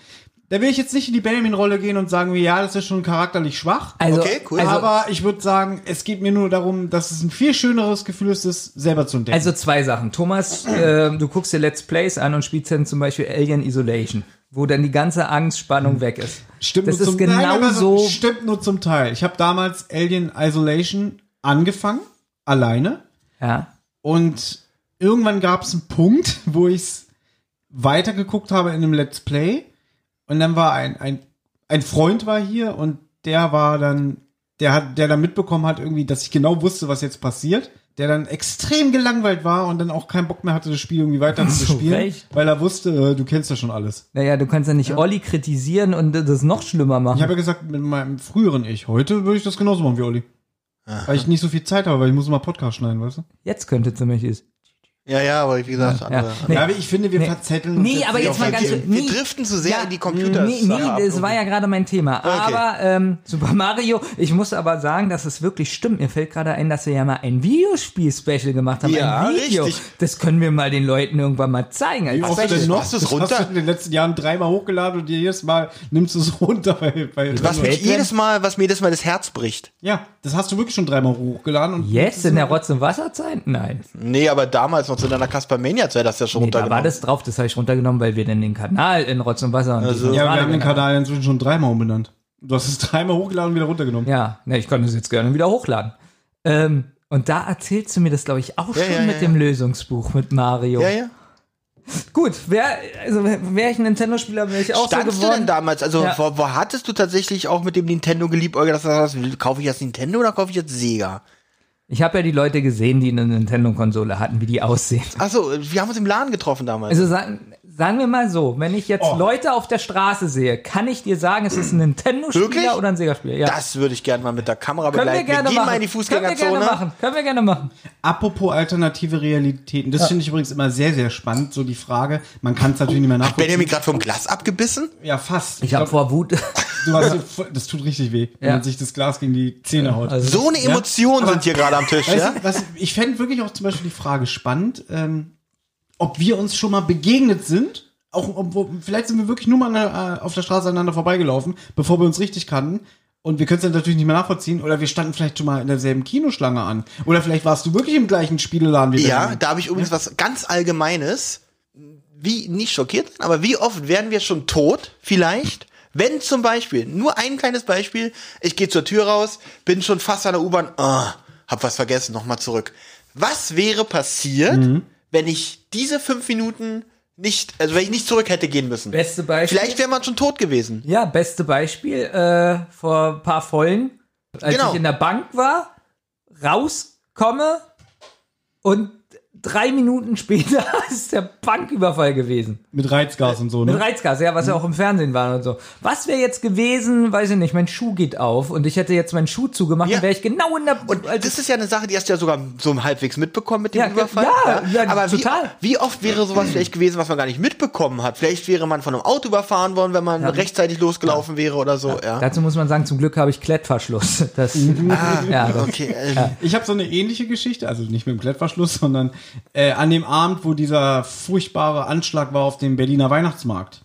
da will ich jetzt nicht in die Benjamin-Rolle gehen und sagen, ja, das ist schon charakterlich schwach. also, Okay, cool. Also, aber ich würde sagen, es geht mir nur darum, dass es ein viel schöneres Gefühl ist, es selber zu entdecken. Also zwei Sachen. Thomas, äh, du guckst dir Let's Plays an und spielst dann zum Beispiel Alien Isolation, wo dann die ganze Angstspannung weg ist. Stimmt das nur ist zum, genau nein, so. Stimmt nur zum Teil. Ich habe damals Alien Isolation angefangen, alleine. Ja. Und irgendwann gab es einen Punkt, wo ich es weitergeguckt habe in einem Let's Play. Und dann war ein, ein, ein Freund war hier und der war dann, der hat, der dann mitbekommen hat irgendwie, dass ich genau wusste, was jetzt passiert. Der dann extrem gelangweilt war und dann auch keinen Bock mehr hatte, das Spiel irgendwie weiter zu Zu spielen, Recht. weil er wusste, äh, du kennst ja schon alles. Naja, du kannst ja nicht Olli kritisieren und das noch schlimmer Ich machen. habe ja gesagt, mit meinem früheren Ich, heute würde ich das genauso machen wie Olli. Weil ich nicht so viel Zeit habe, weil ich muss immer Podcast schneiden, weißt du? Jetzt könnte zum Beispiel es. Ja, ja, aber wie gesagt, andere. Ja. Nee. Ja, aber ich finde, wir Nee. verzetteln uns Nee, aber jetzt mal ganz wir, nee. wir driften zu sehr in die Computer. Nee, nee, das war ja gerade mein Thema. Okay. Aber ähm, Super Mario, ich muss aber sagen, dass es wirklich stimmt. Mir fällt gerade ein, dass wir ja mal ein Videospiel-Special gemacht haben. Ja, ein Video. richtig. Das können wir mal den Leuten irgendwann mal zeigen. als Wie oft denn noch? Hast du's Das runter? Hast du in den letzten Jahren dreimal hochgeladen und jedes Mal nimmst du es runter. Weil, weil Was mich jedes Mal, was mir jedes Mal das Herz bricht. ja, das hast du wirklich schon dreimal hochgeladen. Und Jetzt in der Rotz- und Wasserzeit? Nein. Nee, aber damals noch zu deiner Kasper-Mania-Zeit hast du ja schon Nee, da war runtergenommen. das drauf, das habe ich runtergenommen, weil wir dann den Kanal in Rotz und Wasser und Also- Ja, wir haben den Kanal inzwischen schon dreimal umbenannt. Du hast es dreimal hochgeladen und wieder runtergenommen. Ja, ne, ich kann das jetzt gerne wieder hochladen. Ähm, und da erzählst du mir das, glaube ich, auch Ja, schon ja, mit ja, dem Lösungsbuch mit Mario. ja, ja. Gut, wär, also wäre ich ein Nintendo-Spieler, wäre ich auch Standst so du denn geworden. damals? Also, Ja. wo, wo hattest du tatsächlich auch mit dem Nintendo geliebäugelt, dass du sagst, kaufe ich jetzt Nintendo oder kaufe ich jetzt Sega? Ich habe ja die Leute gesehen, die eine Nintendo-Konsole hatten, wie die aussehen. Achso, wir haben uns im Laden getroffen damals. Also sagen, sagen wir mal so, wenn ich jetzt Oh. Leute auf der Straße sehe, kann ich dir sagen, es ist ein? Nintendo-Spieler oder ein Sega-Spieler? Ja. das würde ich gerne mal mit der Kamera können wir begleiten. gerne gehen machen. mal in die können wir gerne Fußgängerzone. machen. Können wir gerne machen. Apropos alternative Realitäten, das finde ich übrigens immer sehr, sehr spannend. So die Frage, man kann es natürlich nicht mehr nachvollziehen. Benjamin gerade vom Glas abgebissen? ja, fast. Ich habe vor Wut. du hast, das tut richtig weh, wenn Ja. man sich das Glas gegen die Zähne haut. Also, So eine Emotion sind hier gerade am Tisch, Weißt ja? du, was, ich fände wirklich auch zum Beispiel die Frage spannend, ähm, ob wir uns schon mal begegnet sind. Auch, ob, wo- vielleicht sind wir wirklich nur mal äh, auf der Straße aneinander vorbeigelaufen, bevor wir uns richtig kannten. Und wir können es dann natürlich nicht mehr nachvollziehen. Oder wir standen vielleicht schon mal in derselben Kinoschlange an. Oder vielleicht warst du wirklich im gleichen Spieleladen wie Ja, Benjamin. da habe ich übrigens was ganz Allgemeines. Wie, nicht schockiert, sein, aber wie oft werden wir schon tot, vielleicht? Wenn zum Beispiel, nur ein kleines Beispiel, ich gehe zur Tür raus, bin schon fast an der U-Bahn, ah, hab was vergessen, nochmal zurück. Was wäre passiert, Mhm. Wenn ich diese fünf Minuten nicht, also wenn ich nicht zurück hätte gehen müssen? Beste Beispiel. Vielleicht wäre man schon tot gewesen. Ja, beste Beispiel, äh, vor ein paar Folgen, als Genau. ich in der Bank war, rauskomme und drei Minuten später ist der Banküberfall gewesen. Mit Reizgas und so, Mit ne? Reizgas, ja, was ja auch im Fernsehen war und so. Was wäre jetzt gewesen, weiß ich nicht, mein Schuh geht auf und ich hätte jetzt meinen Schuh zugemacht, Ja. dann wäre ich genau in der... Und also- das ist ja eine Sache, die hast du ja sogar so halbwegs mitbekommen mit dem Ja, Überfall. ja, ja, Aber total. Wie, wie oft wäre sowas vielleicht gewesen, was man gar nicht mitbekommen hat? Vielleicht wäre man von einem Auto überfahren worden, wenn man rechtzeitig losgelaufen wäre oder so. Ja. Dazu muss man sagen, zum Glück habe ich Klettverschluss. Das, Ah, ja, das, okay. ähm, Ich habe so eine ähnliche Geschichte, also nicht mit dem Klettverschluss, sondern äh, an dem Abend, wo dieser furchtbare Anschlag war auf dem Berliner Weihnachtsmarkt.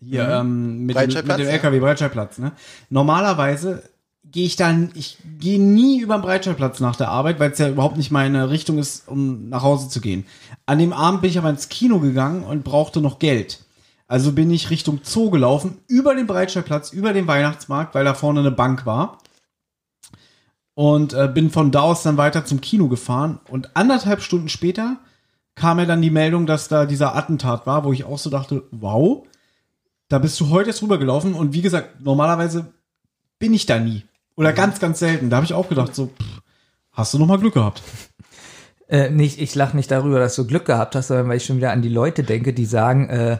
Hier ähm, mit, dem, mit dem. LKW Breitscheidplatz. Ne? Normalerweise gehe ich dann, ich gehe nie über den Breitscheidplatz nach der Arbeit, weil es ja überhaupt nicht meine Richtung ist, um nach Hause zu gehen. An dem Abend bin ich aber ins Kino gegangen und brauchte noch Geld. Also bin ich Richtung Zoo gelaufen, über den Breitscheidplatz, über den Weihnachtsmarkt, weil da vorne eine Bank war. Und äh, bin von da aus dann weiter zum Kino gefahren und anderthalb Stunden später kam mir dann die Meldung, dass da dieser Attentat war, wo ich auch so dachte, wow, da bist du heute jetzt rübergelaufen und wie gesagt, normalerweise bin ich da nie oder ganz, ganz selten. Da habe ich auch gedacht, so, pff, hast du noch mal Glück gehabt. Äh, nicht, ich lache nicht darüber, dass du Glück gehabt hast, sondern weil ich schon wieder an die Leute denke, die sagen, äh,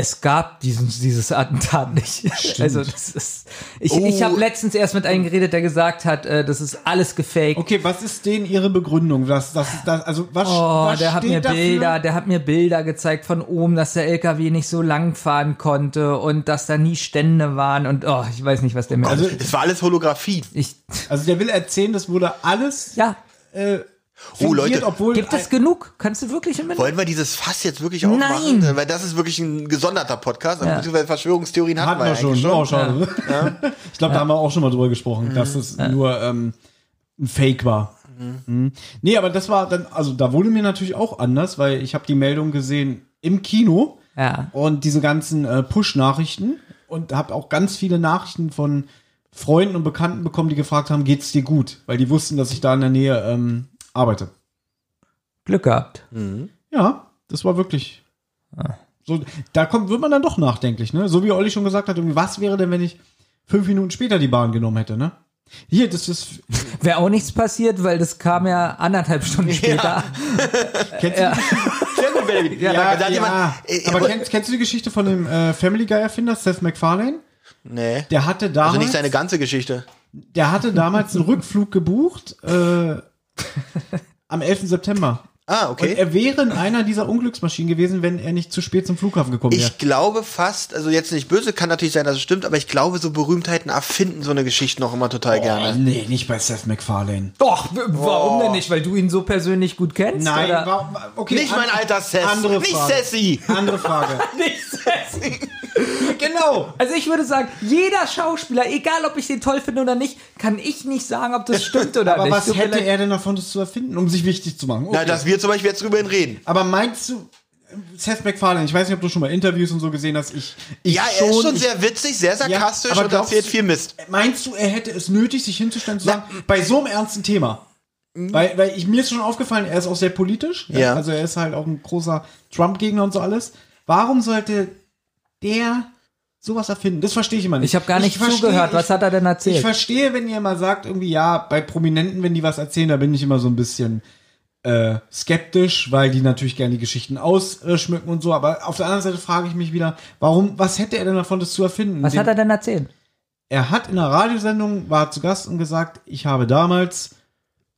es gab diesen, dieses Attentat nicht. Also das ist. Ich, ich Oh. habe letztens erst mit einem geredet, der gesagt hat, äh, das ist alles gefaked. Okay, was ist denn Ihre Begründung? Das, das, das, also was, Oh, was der hat mir dafür? Bilder, der hat mir Bilder gezeigt von oben, dass der LKW nicht so lang fahren konnte und dass da nie Stände waren und oh, ich weiß nicht, was der mir Also- Es war alles Holographie. ich Also der will erzählen, das wurde alles ja, äh, Oh, Leute, gibt es genug? Kannst du wirklich im Wollen wir dieses Fass jetzt wirklich aufmachen? Nein. Weil das ist wirklich ein gesonderter Podcast. Ja. Beziehungsweise Verschwörungstheorien hatten, hatten wir schon. Oh, schade. Ich glaube, da haben wir auch schon mal drüber gesprochen, dass es nur ähm, ein Fake war. Mhm. Nee, aber das war dann, also da wurde mir natürlich auch anders, weil ich habe die Meldung gesehen im Kino Ja. und diese ganzen äh, Push-Nachrichten und habe auch ganz viele Nachrichten von Freunden und Bekannten bekommen, die gefragt haben, geht's dir gut? Weil die wussten, dass ich da in der Nähe ähm, arbeite. Glück gehabt. Ja, das war wirklich. So, da kommt, wird man dann doch nachdenklich, ne? So wie Olli schon gesagt hat, irgendwie, was wäre denn, wenn ich fünf Minuten später die Bahn genommen hätte, ne? Hier, das ist. Wäre auch nichts passiert, weil das kam ja anderthalb Stunden später. Kennst du. Ja, da ja, hat jemand- äh, aber äh, kennst, kennst du die Geschichte von dem äh, Family Guy Erfinder Seth MacFarlane? Nee. Der hatte damals, Also nicht seine ganze Geschichte. der hatte damals einen Rückflug gebucht äh, am 11. September. Ah, Und okay. er wäre in einer dieser Unglücksmaschinen gewesen, wenn er nicht zu spät zum Flughafen gekommen wäre. Ich glaube fast, also jetzt nicht böse, kann natürlich sein, dass es stimmt, aber ich glaube, so Berühmtheiten erfinden so eine Geschichte noch immer total Oh, gerne. nee, nicht bei Seth MacFarlane. Doch, warum denn nicht? Weil du ihn so persönlich gut kennst? Nein, oder? wa- wa- okay. Nicht mein alter Seth, Andere nicht Frage. Sassy. Andere Frage. Nicht sassy. genau. Also ich würde sagen, jeder Schauspieler, egal ob ich den toll finde oder nicht, kann ich nicht sagen, ob das stimmt oder Aber nicht. was Tut mir hätte er denn davon, das zu erfinden, um sich wichtig zu machen? Okay. Na, dass wir zum Beispiel jetzt drüber reden. Aber meinst du, Seth MacFarlane, ich weiß nicht, ob du schon mal Interviews und so gesehen hast, ich, ich Ja, er ist schon ich, sehr witzig, sehr sarkastisch aber und glaubst erzählt du- viel Mist. Meinst du, er hätte es nötig, sich hinzustellen zu sagen, bei so einem ernsten Thema? Mhm. Weil, weil ich, mir ist schon aufgefallen, er ist auch sehr politisch. Ja. Also er ist halt auch ein großer Trump-Gegner und so alles. Warum sollte der sowas erfinden? Das verstehe ich immer nicht. Ich habe gar nicht verstehe- zugehört. Was ich, hat er denn Ich erzählt? verstehe, wenn ihr mal sagt, irgendwie, ja, bei Prominenten, wenn die was erzählen, da bin ich immer so ein bisschen äh, skeptisch, weil die natürlich gerne die Geschichten ausschmücken und so. Aber auf der anderen Seite frage ich mich wieder, warum, was hätte er denn davon, das zu erfinden? Was Den- hat er denn erzählt? er hat in einer Radiosendung, war zu Gast und gesagt, ich habe damals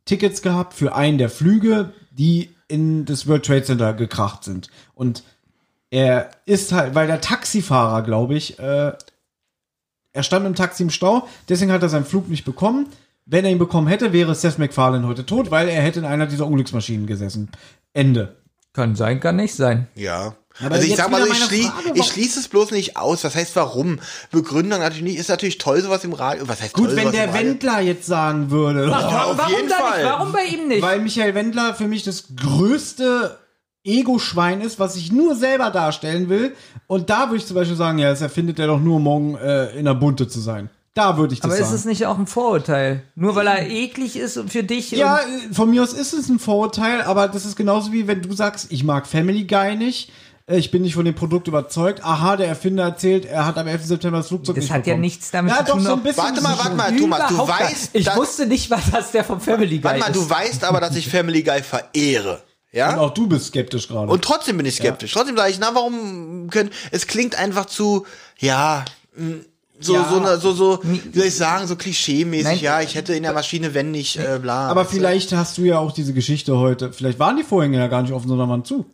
Tickets gehabt für einen der Flüge, die in das World Trade Center gekracht sind. Und er ist halt, weil der Taxifahrer, glaube ich, äh, er stand im Taxi im Stau, deswegen hat er seinen Flug nicht bekommen. Wenn er ihn bekommen hätte, wäre Seth MacFarlane heute tot, weil er hätte in einer dieser Unglücksmaschinen gesessen. Ende. Kann sein, kann nicht sein. Ja. Aber also ich sag mal ich, schlie Frage, ich warum- schließe es bloß nicht aus. Was heißt warum? Begründung natürlich nicht. Ist natürlich toll, sowas im Radio. Was heißt Gut, toll, wenn sowas der? Wendler jetzt sagen würde, Ja, auf Warum jeden Fall. nicht? Warum bei ihm nicht? Weil Michael Wendler für mich das größte Ego-Schwein ist, was ich nur selber darstellen will. Und da würde ich zum Beispiel sagen, ja, das erfindet er doch nur, morgen äh, in der Bunte zu sein. Da würde ich das Aber ist sagen. es nicht auch ein Vorurteil? Nur weil er eklig ist und für dich ja, und äh, von mir aus ist es ein Vorurteil, aber das ist genauso wie wenn du sagst, ich mag Family Guy nicht, äh, ich bin nicht von dem Produkt überzeugt. Aha, der Erfinder erzählt, er hat am 11. September das Flugzeug Das nicht hat ja bekommen. nichts damit ja, zu doch, tun, so ein bisschen. Warte ist mal, warte mal, Thomas, du weißt, Ich dass- wusste nicht, was das der vom Family Guy Warte mal, ist. du weißt aber, dass ich Family Guy verehre. Und Ja? auch du bist skeptisch gerade. Und trotzdem bin ich skeptisch. Trotzdem sage ich, na, warum können, es klingt einfach zu, ja, mh, so, Ja. so, eine- so, so, wie soll ich sagen, so klischee-mäßig, Nein. ja, ich hätte in der Maschine, wenn nicht, äh, bla. Aber vielleicht hast du ja auch diese Geschichte heute. Vielleicht waren die Vorhänge ja gar nicht offen, sondern waren zu.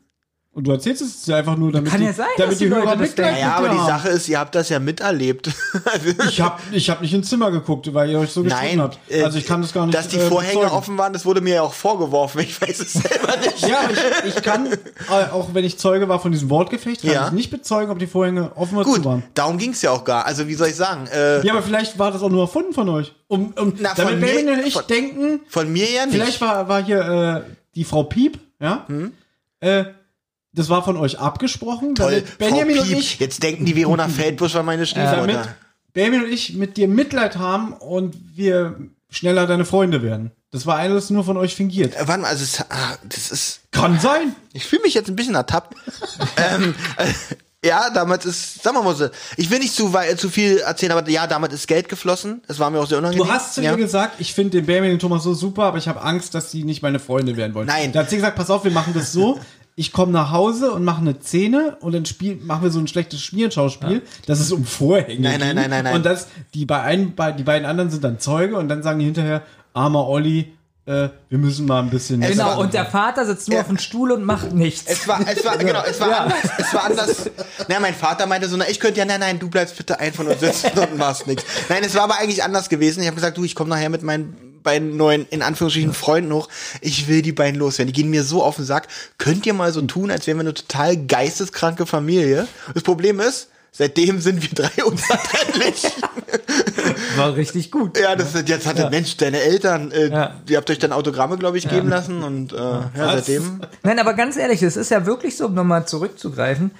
Und du erzählst es ja einfach nur, damit Kann die, ja sein, damit dass die, die Hörer Leute das denken. Ja, mit aber die. Sache ist, ihr habt das ja miterlebt. Ich habe ich hab nicht ins Zimmer geguckt, weil ihr euch so gestritten Nein, habt. äh, Also ich kann das gar nicht Dass die äh, Vorhänge bezeugen. offen waren, das wurde mir ja auch vorgeworfen. Ich weiß es selber nicht. Ja, ich, ich kann, äh, auch wenn ich Zeuge war von diesem Wortgefecht, kann Ja. ich nicht bezeugen, ob die Vorhänge offen oder zu Gut, waren. darum ging's ja auch gar. Also wie soll ich sagen? Äh, Ja, aber vielleicht war das auch nur erfunden von euch. Um, um Na, damit von mir- Benjamin und ich von- denken, von mir ja nicht. vielleicht war, war hier äh, die Frau Piep, ja? Äh, das war von euch abgesprochen. Toll, Benjamin Frau und Piep. ich Jetzt denken die Verona Feldbusch war meine damit Stiefmutter. Benjamin und ich mit dir Mitleid haben und wir schneller deine Freunde werden. Das war alles nur von euch fingiert. Äh, Warte mal, also es, ah, das ist. Kann sein. Ich fühle mich jetzt ein bisschen ertappt. ähm, äh, ja, damals ist, sagen wir mal so, ich will nicht zu, wei- zu viel erzählen, aber ja, damals ist Geld geflossen. Das war mir auch sehr unangenehm. Du hast zu ja. mir gesagt, ich finde den Benjamin und Thomas so super, aber ich habe Angst, dass die nicht meine Freunde werden wollen. Nein. Da hat sie gesagt, pass auf, wir machen das so. Ich komme nach Hause und mache eine Szene und dann spiel, machen wir so ein schlechtes Schmierenschauspiel, dass es um Vorhänge Nein, nein, nein, nein, nein. Und das, die, bei ein, bei, die beiden anderen sind dann Zeuge und dann sagen die hinterher, armer Olli, äh, wir müssen mal ein bisschen... Genau, war- und der Vater sitzt nur Ja. auf dem Stuhl und macht nichts. Es war, es war, genau, es war anders. Es war anders. Na, mein Vater meinte so, na, ich könnte ja, nein, nein, du bleibst bitte ein von uns sitzen und machst nichts. Nein, es war aber eigentlich anders gewesen. Ich habe gesagt, du, ich komme nachher mit meinen beiden neuen, in Anführungsstrichen, Freunden hoch. Ich will die beiden loswerden. Die gehen mir so auf den Sack. Könnt ihr mal so tun, als wären wir eine total geisteskranke Familie? Das Problem ist, seitdem sind wir drei unzertrennlich. war richtig gut. ja, das jetzt hatte, Mensch, deine Eltern, äh, Ja. ihr habt euch dann Autogramme, glaube ich, geben lassen und äh, ja, seitdem. Nein, aber ganz ehrlich, es ist ja wirklich so, um nochmal zurückzugreifen,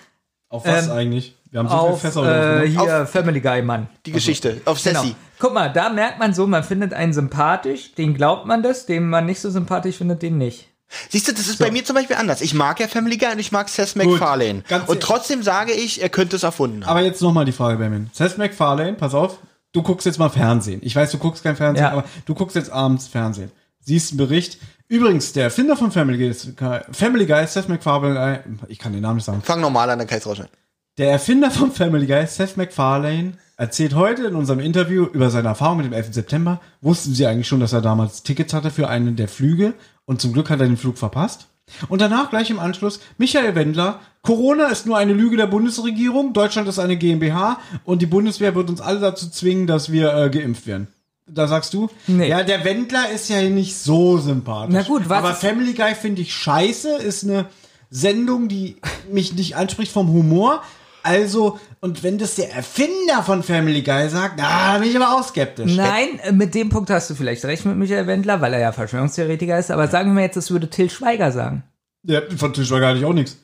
Auf was Ähm, eigentlich? Wir haben so auf viel Fässer äh, ne? hier Family Guy Mann. Die Geschichte. Auf Sassy. Genau. Guck mal, da merkt man so, man findet einen sympathisch, den glaubt man das, den man nicht so sympathisch findet, den nicht. Siehst du, das ist bei mir zum Beispiel anders. Ich mag ja Family Guy und ich mag Seth MacFarlane. ganz Und ehrlich- trotzdem sage ich, er könnte es erfunden haben. Aber jetzt nochmal die Frage, Benjamin. Seth MacFarlane, pass auf, du guckst jetzt mal Fernsehen. Ich weiß, du guckst kein Fernsehen, Ja. aber du guckst jetzt abends Fernsehen. Siehst einen Bericht. Übrigens, der Erfinder von Family Guy, Family Guy, Seth MacFarlane, ich kann den Namen nicht sagen. Fang normal an, dann kann ich's rausschneiden. Der Erfinder von Family Guy, Seth MacFarlane, erzählt heute in unserem Interview über seine Erfahrung mit dem 11. September. Wussten Sie eigentlich schon, dass er damals Tickets hatte für einen der Flüge und zum Glück hat er den Flug verpasst? Und danach gleich im Anschluss Michael Wendler. Corona ist nur eine Lüge der Bundesregierung. Deutschland ist eine GmbH und die Bundeswehr wird uns alle dazu zwingen, dass wir äh, geimpft werden. Da sagst du? Nee. Ja, der Wendler ist ja nicht so sympathisch. Na gut, was Aber Family Guy finde ich scheiße, ist eine Sendung, die mich nicht anspricht vom Humor. Also, und wenn das der Erfinder von Family Guy sagt, da bin ich aber auch skeptisch. Nein, äh, mit dem Punkt hast du vielleicht recht mit Michael Wendler, weil er ja Verschwörungstheoretiker ist, aber sagen wir jetzt, das würde Till Schweiger sagen. Ja, von Tischweiger hatte ich auch nichts.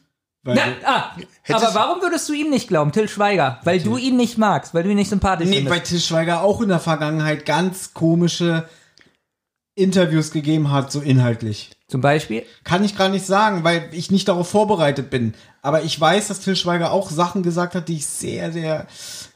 Weil, Na, ah, aber warum würdest du ihm nicht glauben, Till Schweiger? Weil du ihn nicht magst, weil du ihn nicht sympathisch nee, weil findest. Til Schweiger auch in der Vergangenheit ganz komische Interviews gegeben hat, so inhaltlich. Zum Beispiel? Kann ich gar nicht sagen, weil ich nicht darauf vorbereitet bin. Aber ich weiß, dass Til Schweiger auch Sachen gesagt hat, die ich sehr, sehr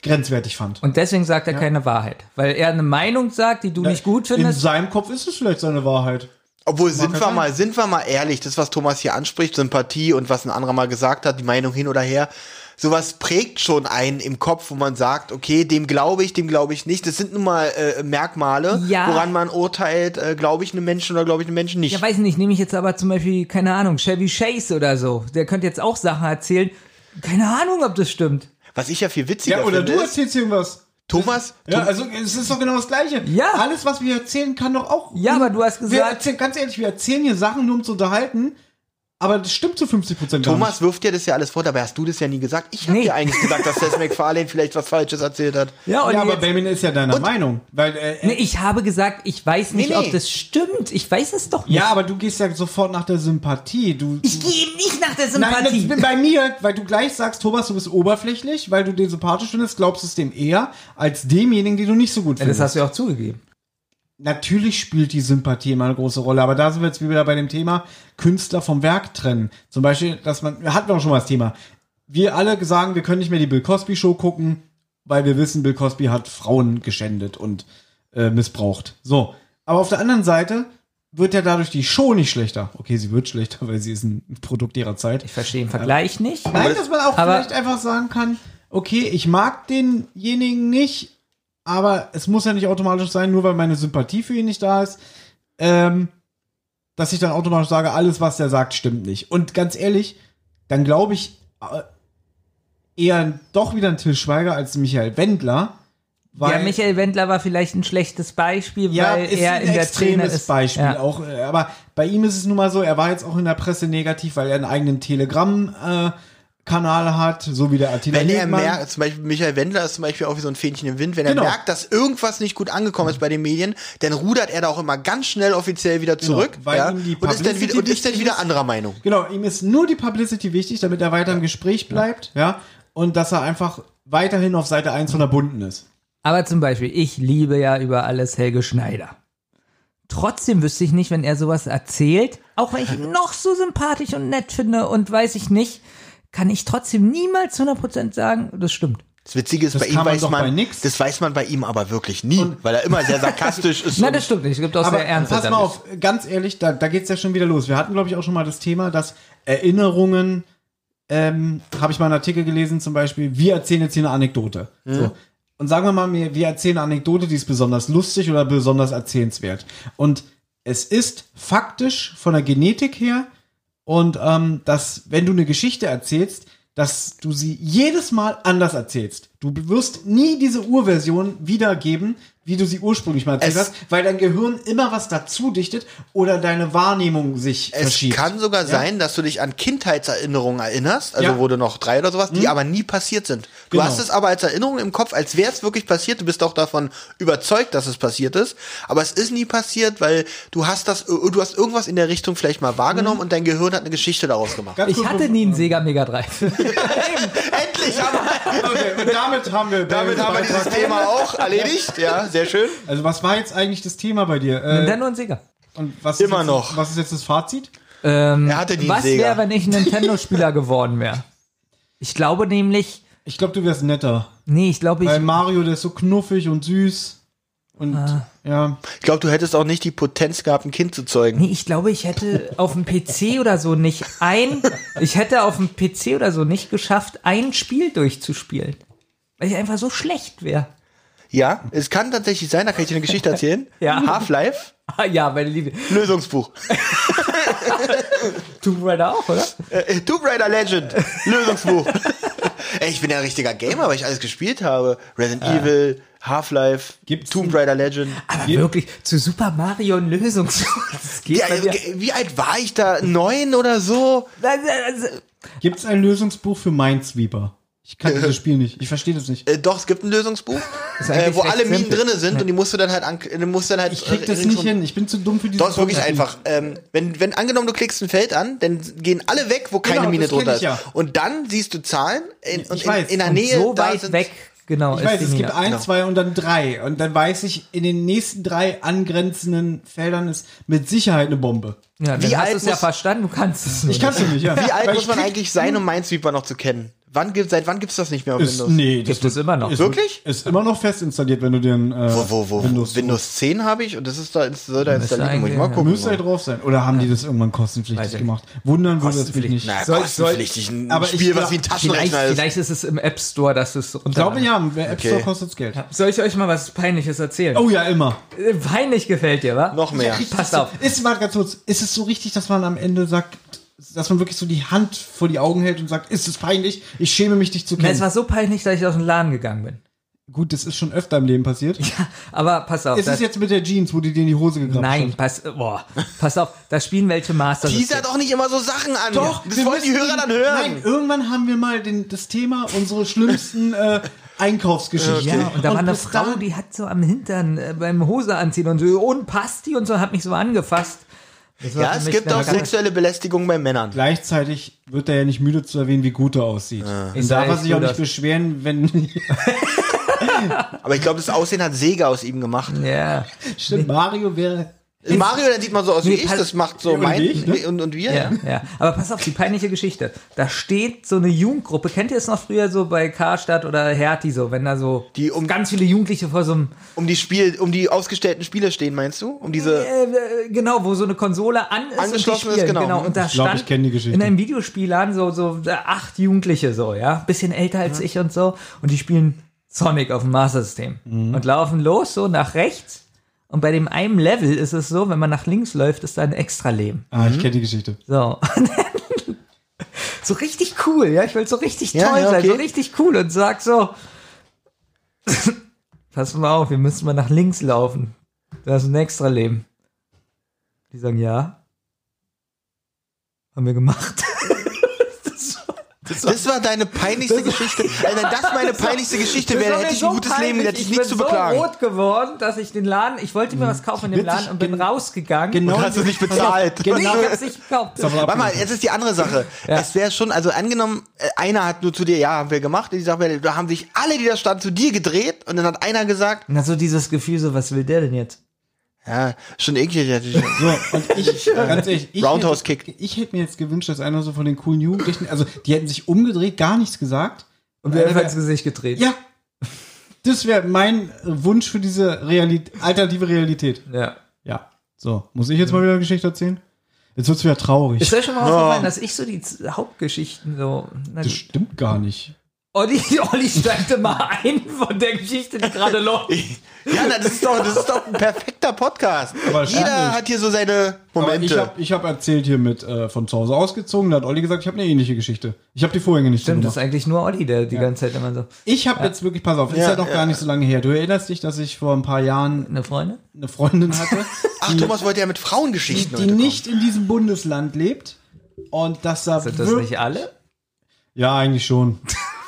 grenzwertig fand. Und deswegen sagt er keine Wahrheit. Weil er eine Meinung sagt, die du nicht gut In findest. seinem Kopf ist es vielleicht seine Wahrheit. Obwohl, sind wir sein. mal, sind wir mal ehrlich, das, was Thomas hier anspricht, Sympathie und was ein anderer mal gesagt hat, die Meinung hin oder her, sowas prägt schon einen im Kopf, wo man sagt, okay, dem glaube ich, dem glaube ich nicht. Das sind nun mal äh, Merkmale, Ja. woran man urteilt, äh, glaube ich einem Menschen oder glaube ich einem Menschen nicht. Ja, weiß nicht, nehme ich jetzt aber zum Beispiel, keine Ahnung, Chevy Chase oder so. Der könnte jetzt auch Sachen erzählen. Keine Ahnung, ob das stimmt. was ich ja viel witziger Ja, oder finde, du erzählst irgendwas. Thomas, Ja, also es ist doch genau das Gleiche. Ja. Alles, was wir erzählen, kann doch auch. Ja, aber du hast wir gesagt- erzählen, ganz ehrlich, wir erzählen hier Sachen, nur um zu unterhalten. Aber das stimmt zu 50 Prozent Thomas nicht. wirft dir das ja alles vor, dabei hast du das ja nie gesagt. Ich habe Nee. dir eigentlich gesagt, dass Seth MacFarlane vielleicht was Falsches erzählt hat. Ja, und Ja, aber Benjamin ist ja deiner Meinung. Weil, äh, nee, ich habe gesagt, ich weiß nicht, Nee, nee. ob das stimmt. Ich weiß es doch nicht. ja, aber du gehst ja sofort nach der Sympathie. Du, Ich gehe eben nicht nach der Nein, das Sympathie. bin bei mir, weil du gleich sagst, Thomas, du bist oberflächlich, weil du den sympathisch findest, glaubst du es dem eher als demjenigen, den du nicht so gut ja, findest. das hast du ja auch zugegeben. Natürlich spielt die Sympathie immer eine große Rolle, aber da sind wir jetzt wieder bei dem Thema Künstler vom Werk trennen. Zum Beispiel, dass man, hatten wir auch schon mal das Thema. Wir alle sagen, wir können nicht mehr die Bill Cosby Show gucken, weil wir wissen, Bill Cosby hat Frauen geschändet und äh, missbraucht. So. Aber auf der anderen Seite wird ja dadurch die Show nicht schlechter. Okay, sie wird schlechter, weil sie ist ein Produkt ihrer Zeit. Ich verstehe den Vergleich nicht. Nein, dass man auch aber- vielleicht einfach sagen kann, okay, ich mag denjenigen nicht, aber es muss ja nicht automatisch sein, nur weil meine Sympathie für ihn nicht da ist, ähm, dass ich dann automatisch sage, alles, was der sagt, stimmt nicht. Und ganz ehrlich, dann glaube ich äh, eher doch wieder ein Till Schweiger als Michael Wendler. Weil, ja, Michael Wendler war vielleicht ein schlechtes Beispiel, ja, weil er ein in der Szene extremes ist. Beispiel. Ja. Auch, äh, aber bei ihm ist es nun mal so, er war jetzt auch in der Presse negativ, weil er einen eigenen Telegram-Kanal hat, so wie der Attila Wenn er Hildmann. merkt, zum Beispiel Michael Wendler ist zum Beispiel auch wie so ein Fähnchen im Wind, wenn Genau. er merkt, dass irgendwas nicht gut angekommen ist bei den Medien, dann rudert er da auch immer ganz schnell offiziell wieder zurück Genau, weil ja, ihm die und ist dann Publicity wieder, und ist dann wieder anderer Meinung. Genau, ihm ist nur die Publicity wichtig, damit er weiter im Gespräch bleibt, ja, und dass er einfach weiterhin auf Seite 1 von der Bunden ist. Aber zum Beispiel, ich liebe ja über alles Helge Schneider. trotzdem wüsste ich nicht, wenn er sowas erzählt, auch wenn ich ihn noch so sympathisch und nett finde und weiß ich nicht, kann ich trotzdem niemals zu 100% sagen, das stimmt. Das Witzige ist, Das bei ihm kann man weiß doch bei man, nix. das weiß man bei ihm aber wirklich nie, weil er immer sehr sarkastisch ist. Nein, und- das stimmt nicht. Es gibt auch Aber sehr ernste pass mal auf, ganz ehrlich, da, da geht's ja schon wieder los. Wir hatten, glaube ich, auch schon mal das Thema, dass Erinnerungen, ähm, habe ich mal einen Artikel gelesen, zum Beispiel, wir erzählen jetzt hier eine Anekdote. So. Und sagen wir mal, wir wir erzählen eine Anekdote, die ist besonders lustig oder besonders erzählenswert. Und es ist faktisch von der Genetik her und ähm, dass, wenn du eine Geschichte erzählst, dass du sie jedes Mal anders erzählst. Du wirst nie diese Urversion wiedergeben, wie du sie ursprünglich mal erzählt Es- hast, weil dein Gehirn immer was dazu dichtet oder deine Wahrnehmung sich Es verschiebt. kann sogar Ja? sein, dass du dich an Kindheitserinnerungen erinnerst, also Ja. Wo du noch drei oder sowas, die aber nie passiert sind. Du Genau. hast es aber als Erinnerung im Kopf, als wäre es wirklich passiert. Du bist auch davon überzeugt, dass es passiert ist. Aber es ist nie passiert, weil du hast das, du hast irgendwas in der Richtung vielleicht mal wahrgenommen und dein Gehirn hat eine Geschichte daraus gemacht. Ganz Ich hatte nie einen Sega Mega Drive. Endlich haben wir, Okay, und damit haben wir, damit haben wir dieses Thema auch erledigt. Ja, sehr schön. Also was war jetzt eigentlich das Thema bei dir? Äh, Nintendo und Sega. und was Immer ist jetzt, noch. Was ist jetzt das Fazit? Ähm, Er hatte einen was wäre, wenn ich ein Nintendo-Spieler geworden wäre? Ich glaube nämlich, Ich glaube, du wärst netter. nee, ich glaube, ich, Weil Mario, der ist so knuffig und süß. Und Ah. ja. Ich glaube, du hättest auch nicht die Potenz gehabt, ein Kind zu zeugen. nee, ich glaube, ich hätte auf dem PC oder so nicht ein, ich hätte auf dem PC oder so nicht geschafft, ein Spiel durchzuspielen. Weil ich einfach so schlecht wäre. Ja, es kann tatsächlich sein, da kann ich dir eine Geschichte erzählen. Ja. Half-Life, Ah, ja, meine Liebe. Lösungsbuch. Tomb Raider auch, oder? Äh, Tomb Raider Legend, Lösungsbuch. Ey, ich bin ja ein richtiger Gamer, weil ich alles gespielt habe. Resident Evil, Half-Life, Gibt's Tomb Raider Legend. Aber wirklich, zu Super Mario ein Lösungs... Das geht Ja, äh, wie alt war ich da? Neun oder so? Also, Gibt es ein Lösungsbuch für Minesweeper? Ich kann dieses Spiel nicht. Ich verstehe das nicht. Äh, doch, es gibt ein Lösungsbuch, äh, wo alle Minen drinne sind und die musst du dann halt an, du musst dann halt. Ich krieg das äh, nicht ringsum- hin. Ich bin zu dumm für dieses Doch, ist wirklich einfach. Ähm, wenn, wenn angenommen, du klickst ein Feld an, dann gehen alle weg, wo keine Genau, Mine das drunter ich ist. ja. Und dann siehst du Zahlen in, und Ich in, weiß. in der Und Nähe. so weit weg, genau. Ich weiß, die es gibt Mine. ein, Genau. zwei und dann drei. Und dann weiß ich, in den nächsten drei angrenzenden Feldern ist mit Sicherheit eine Bombe. Ja, Wie dann hast alt du es ja verstanden, du kannst es nicht. Ich kann es nicht, ja. Wie alt Weil muss man eigentlich sein, um Minesweeper noch zu kennen? Wann gibt, seit wann gibt's das nicht mehr auf Ist, Windows? nee, das Gibt es immer noch. ist, Wirklich? Ist immer noch fest installiert, wenn du den äh, Wo, wo, wo, Windows, Windows, 10 habe ich und das ist da, soll da installiert. Muss ich mal gucken. Müsste ja drauf sein. Oder haben die das irgendwann kostenpflichtig Weiß ich gemacht? Wundern würde es mich nicht. Na, Soll- kostenpflichtig. Ein aber ich Spiel, was glaub- wie ein Vielleicht, Taschenrechner ist. vielleicht ist es im App Store, dass es Ich glaube ja, im App Store Okay. kostet's Geld. Soll ich euch mal was Peinliches erzählen? Oh ja, immer. Äh, Peinlich gefällt dir, wa? Noch mehr. Passt auf. Ist mal ganz kurz, ist es so richtig, dass man am Ende sagt, dass man wirklich so die Hand vor die Augen hält und sagt, ist es peinlich? Ich schäme mich, dich zu Na, es kennen. war so peinlich, dass ich aus dem Laden gegangen bin. Gut, das ist schon öfter im Leben passiert. Aber pass auf. Ist das- es jetzt mit der Jeans, wo die dir in die Hose gegraben Nein, pass, boah, pass auf, da spielen welche Master. Teaser doch nicht immer so Sachen an. Doch, das wollen die Hörer dann hören. Nein, irgendwann haben wir mal den, das Thema unsere schlimmsten äh, Einkaufsgeschichten. Ja, und da war eine Frau, die hat so am Hintern äh, beim Hose anziehen und so, und passt die und so, hat mich so angefasst. Ja, es gibt auch sexuelle Belästigung bei Männern. Gleichzeitig wird er ja nicht müde zu erwähnen, wie gut er aussieht. Ich Und darf er sich auch nicht beschweren, wenn Aber ich glaube, das Aussehen hat Sega aus ihm gemacht. Ja. Stimmt, Mario wäre. Mario, der sieht mal so aus wie Nee, ich, das macht so Und mein ich, ne? und, und wir. Ja, ja. Aber pass auf, die peinliche Geschichte. Da steht so eine Jugendgruppe. Kennt ihr es noch früher so bei Karstadt oder Hertie so, wenn da so Die um- ganz viele Jugendliche vor so einem Um die Spiel, um die ausgestellten Spiele stehen, meinst du? Um diese. äh, äh, genau, wo so eine Konsole an ist Angeschlossen und die ist, spielen. genau. Und da Ich glaub, stand ich kenn die Geschichte. in einem Videospielladen so so äh, acht Jugendliche so, ja, bisschen älter als ich und so und die spielen Sonic auf dem Master System Mhm. und laufen los so nach rechts und bei dem einen Level ist es so, wenn man nach links läuft, ist da ein extra Leben. Ah, ich kenne die Geschichte. So. So richtig cool, ja, ich will so richtig Ja, toll ja, sein, so okay. richtig cool und sag so, pass mal auf, wir müssen mal nach links laufen. Da ist ein extra Leben. Die sagen, ja. Haben wir gemacht. Das war deine peinlichste Geschichte. Also, wenn das meine peinlichste Geschichte Das wäre, war hätte ich ein gutes Leben, hätte ich ich nichts bin zu beklagen. so rot geworden, dass ich den Laden, ich wollte mir was kaufen in dem Laden und bin gen- rausgegangen. Genau. Und hast du nicht bezahlt. Genau. Ich hab's nicht gekauft. Warte mal, jetzt ist die andere Sache. Es wäre schon, also angenommen, äh, einer hat nur zu dir, ja, haben wir gemacht, und ich sag mir, da haben sich alle, die da standen, zu dir gedreht und dann hat einer gesagt, Na, so dieses Gefühl, so, was will der denn jetzt? Ja, schon eklig. So, und ich, ganz ehrlich, ich Roundhouse hätte, Kick. ich hätte mir jetzt gewünscht, dass einer so von den coolen Jugendlichen, also die hätten sich umgedreht, gar nichts gesagt. Und einer hat ins Gesicht gedreht? Ja. Das wäre mein Wunsch für diese Realität, alternative Realität. ja. Ja. So, muss ich jetzt mal wieder eine Geschichte erzählen? Jetzt wird's wieder traurig. Ist euch schon mal aufgefallen, dass ich so die Z- Hauptgeschichten so. Na, das stimmt gar nicht. Olli, Olli steigte mal ein von der Geschichte, die gerade läuft. Ja, na, das ist doch, das ist doch ein perfekter Podcast. Aber Jeder hat hier so seine Aber Momente. ich habe hab erzählt hier mit äh, von zu Hause ausgezogen, da hat Olli gesagt, ich habe eine ähnliche Geschichte. Ich habe die Vorhänge nicht so Stimmt, das ist eigentlich nur Olli, der die ganze Zeit immer so. Ich habe jetzt wirklich, pass auf, ist Ja, ja doch ja. gar nicht so lange her. Du erinnerst dich, dass ich vor ein paar Jahren Eine Freundin? eine Freundin hatte, Ach, Thomas wollte ja mit Frauengeschichten die heute nicht in diesem Bundesland lebt. Und dass da Sind das nicht alle? Ja, eigentlich schon.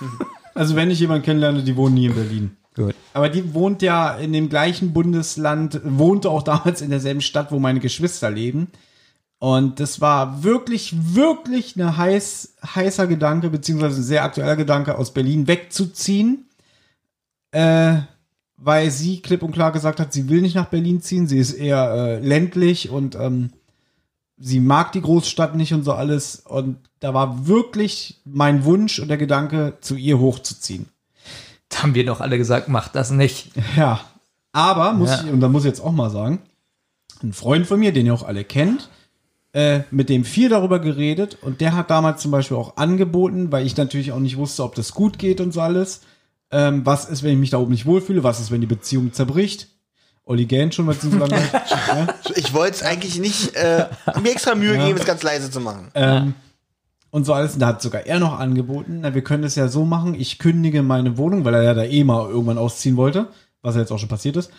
also wenn ich jemanden kennenlerne, die wohnen nie in Berlin. Gut. Aber die wohnt ja in dem gleichen Bundesland, wohnte auch damals in derselben Stadt, wo meine Geschwister leben. Und das war wirklich, wirklich eine heiß, heißer Gedanke, beziehungsweise ein sehr aktueller Gedanke, aus Berlin wegzuziehen. Äh, weil sie klipp und klar gesagt hat, sie will nicht nach Berlin ziehen, sie ist eher äh, ländlich und ähm, sie mag die Großstadt nicht und so alles. Und da war wirklich mein Wunsch und der Gedanke, zu ihr hochzuziehen. Da haben wir doch alle gesagt, macht das nicht. Ja, aber muss Ja. ich, und da muss ich jetzt auch mal sagen, ein Freund von mir, den ihr auch alle kennt, äh, mit dem viel darüber geredet und der hat damals zum Beispiel auch angeboten, weil ich natürlich auch nicht wusste, ob das gut geht und so alles. Ähm, was ist, wenn ich mich da oben nicht wohlfühle? Was ist, wenn die Beziehung zerbricht? Olli gähnt schon, weil es so lange ja? Ich wollte es eigentlich nicht, äh, mir extra Mühe gegeben, es ganz leise zu machen. ähm, und so alles. Und da hat sogar er noch angeboten, na, wir können es ja so machen, ich kündige meine Wohnung, weil er ja da eh mal irgendwann ausziehen wollte, was ja jetzt auch schon passiert ist.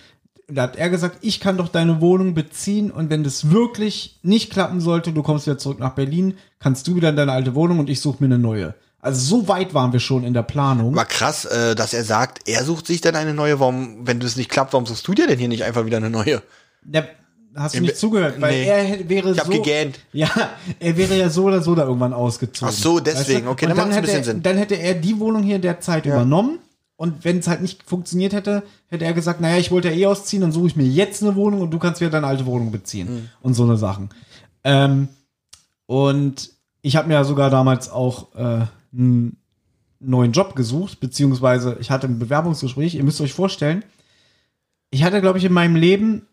Da hat er gesagt, ich kann doch deine Wohnung beziehen und wenn das wirklich nicht klappen sollte, du kommst wieder zurück nach Berlin, kannst du wieder in deine alte Wohnung und ich suche mir eine neue. Also so weit waren wir schon in der Planung. War krass, äh, dass er sagt, er sucht sich dann eine neue. Warum, wenn das nicht klappt, warum suchst du dir denn hier nicht einfach wieder eine neue? Der, hast du nicht zugehört? Weil Nee. er wäre Ich hab so. gegähnt. Ja, er wäre ja so oder so da irgendwann ausgezogen. Ach so, deswegen. Okay, Und dann macht's ein hätte bisschen er, Sinn. Dann hätte er die Wohnung hier in der Zeit übernommen. Und wenn es halt nicht funktioniert hätte, hätte er gesagt, naja, ich wollte ja eh ausziehen, dann suche ich mir jetzt eine Wohnung und du kannst wieder deine alte Wohnung beziehen. Mhm. Und so eine Sachen. Ähm, und ich habe mir ja sogar damals auch äh, einen neuen Job gesucht, beziehungsweise ich hatte ein Bewerbungsgespräch. Ihr müsst euch vorstellen, ich hatte, glaube ich, in meinem Leben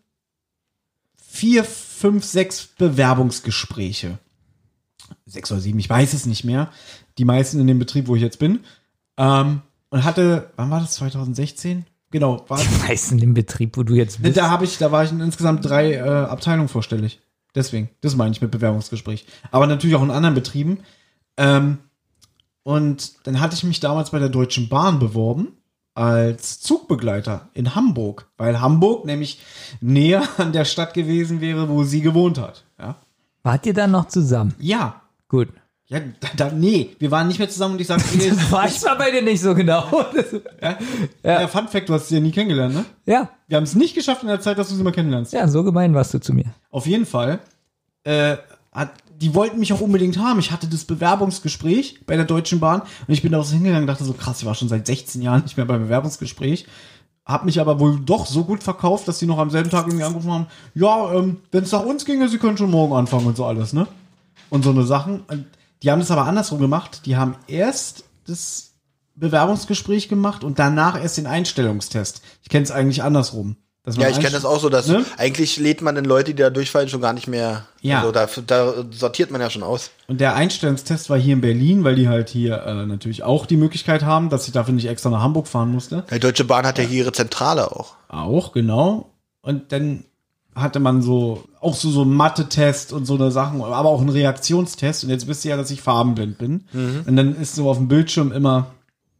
vier, fünf, sechs Bewerbungsgespräche. Sechs oder sieben, ich weiß es nicht mehr. Die meisten in dem Betrieb, wo ich jetzt bin. Ähm, und hatte, wann war das? 2016? Genau, war, Weißt du, in dem Betrieb, wo du jetzt bist? da habe ich, da war ich in insgesamt drei äh, Abteilungen vorstellig. Deswegen, das meine ich mit Bewerbungsgespräch. Aber natürlich auch in anderen Betrieben. Ähm, und dann hatte ich mich damals bei der Deutschen Bahn beworben als Zugbegleiter in Hamburg, weil Hamburg nämlich näher an der Stadt gewesen wäre, wo sie gewohnt hat. Ja, Wart ihr dann noch zusammen? ja, Gut. ja da, nee, wir waren nicht mehr zusammen und ich sagte, nee, Weiß man bei dir nicht so genau. ja. Fun Fact, du hast sie ja nie kennengelernt, ne? ja, Wir haben es nicht geschafft in der Zeit, dass du sie mal kennenlernst. ja, so gemein warst du zu mir. Auf jeden Fall. Äh, hat, die wollten mich auch unbedingt haben. Ich hatte das Bewerbungsgespräch bei der Deutschen Bahn und ich bin da so hingegangen und dachte so, krass, ich war schon seit 16 Jahren nicht mehr beim Bewerbungsgespräch. Hab mich aber wohl doch so gut verkauft, dass sie noch am selben Tag irgendwie angerufen haben, ja, ähm, wenn es nach uns ginge, sie können schon morgen anfangen und so alles, ne? Und so eine Sachen. Die haben das aber andersrum gemacht. Die haben erst das Bewerbungsgespräch gemacht und danach erst den Einstellungstest. Ich kenne es eigentlich andersrum. Ja, ich kenne das auch so, dass Ne? eigentlich lädt man den Leute, die da durchfallen, schon gar nicht mehr. Ja. Also da, da sortiert man ja schon aus. Und der Einstellungstest war hier in Berlin, weil die halt hier äh, natürlich auch die Möglichkeit haben, dass ich dafür nicht extra nach Hamburg fahren musste. Die Deutsche Bahn hat ja hier ihre Zentrale auch. Auch, genau. Und dann hatte man so, auch so, so einen Mathe-Test und so eine Sachen, aber auch einen Reaktionstest. Und jetzt wisst ihr ja, dass ich farbenblind bin. Und dann ist so auf dem Bildschirm immer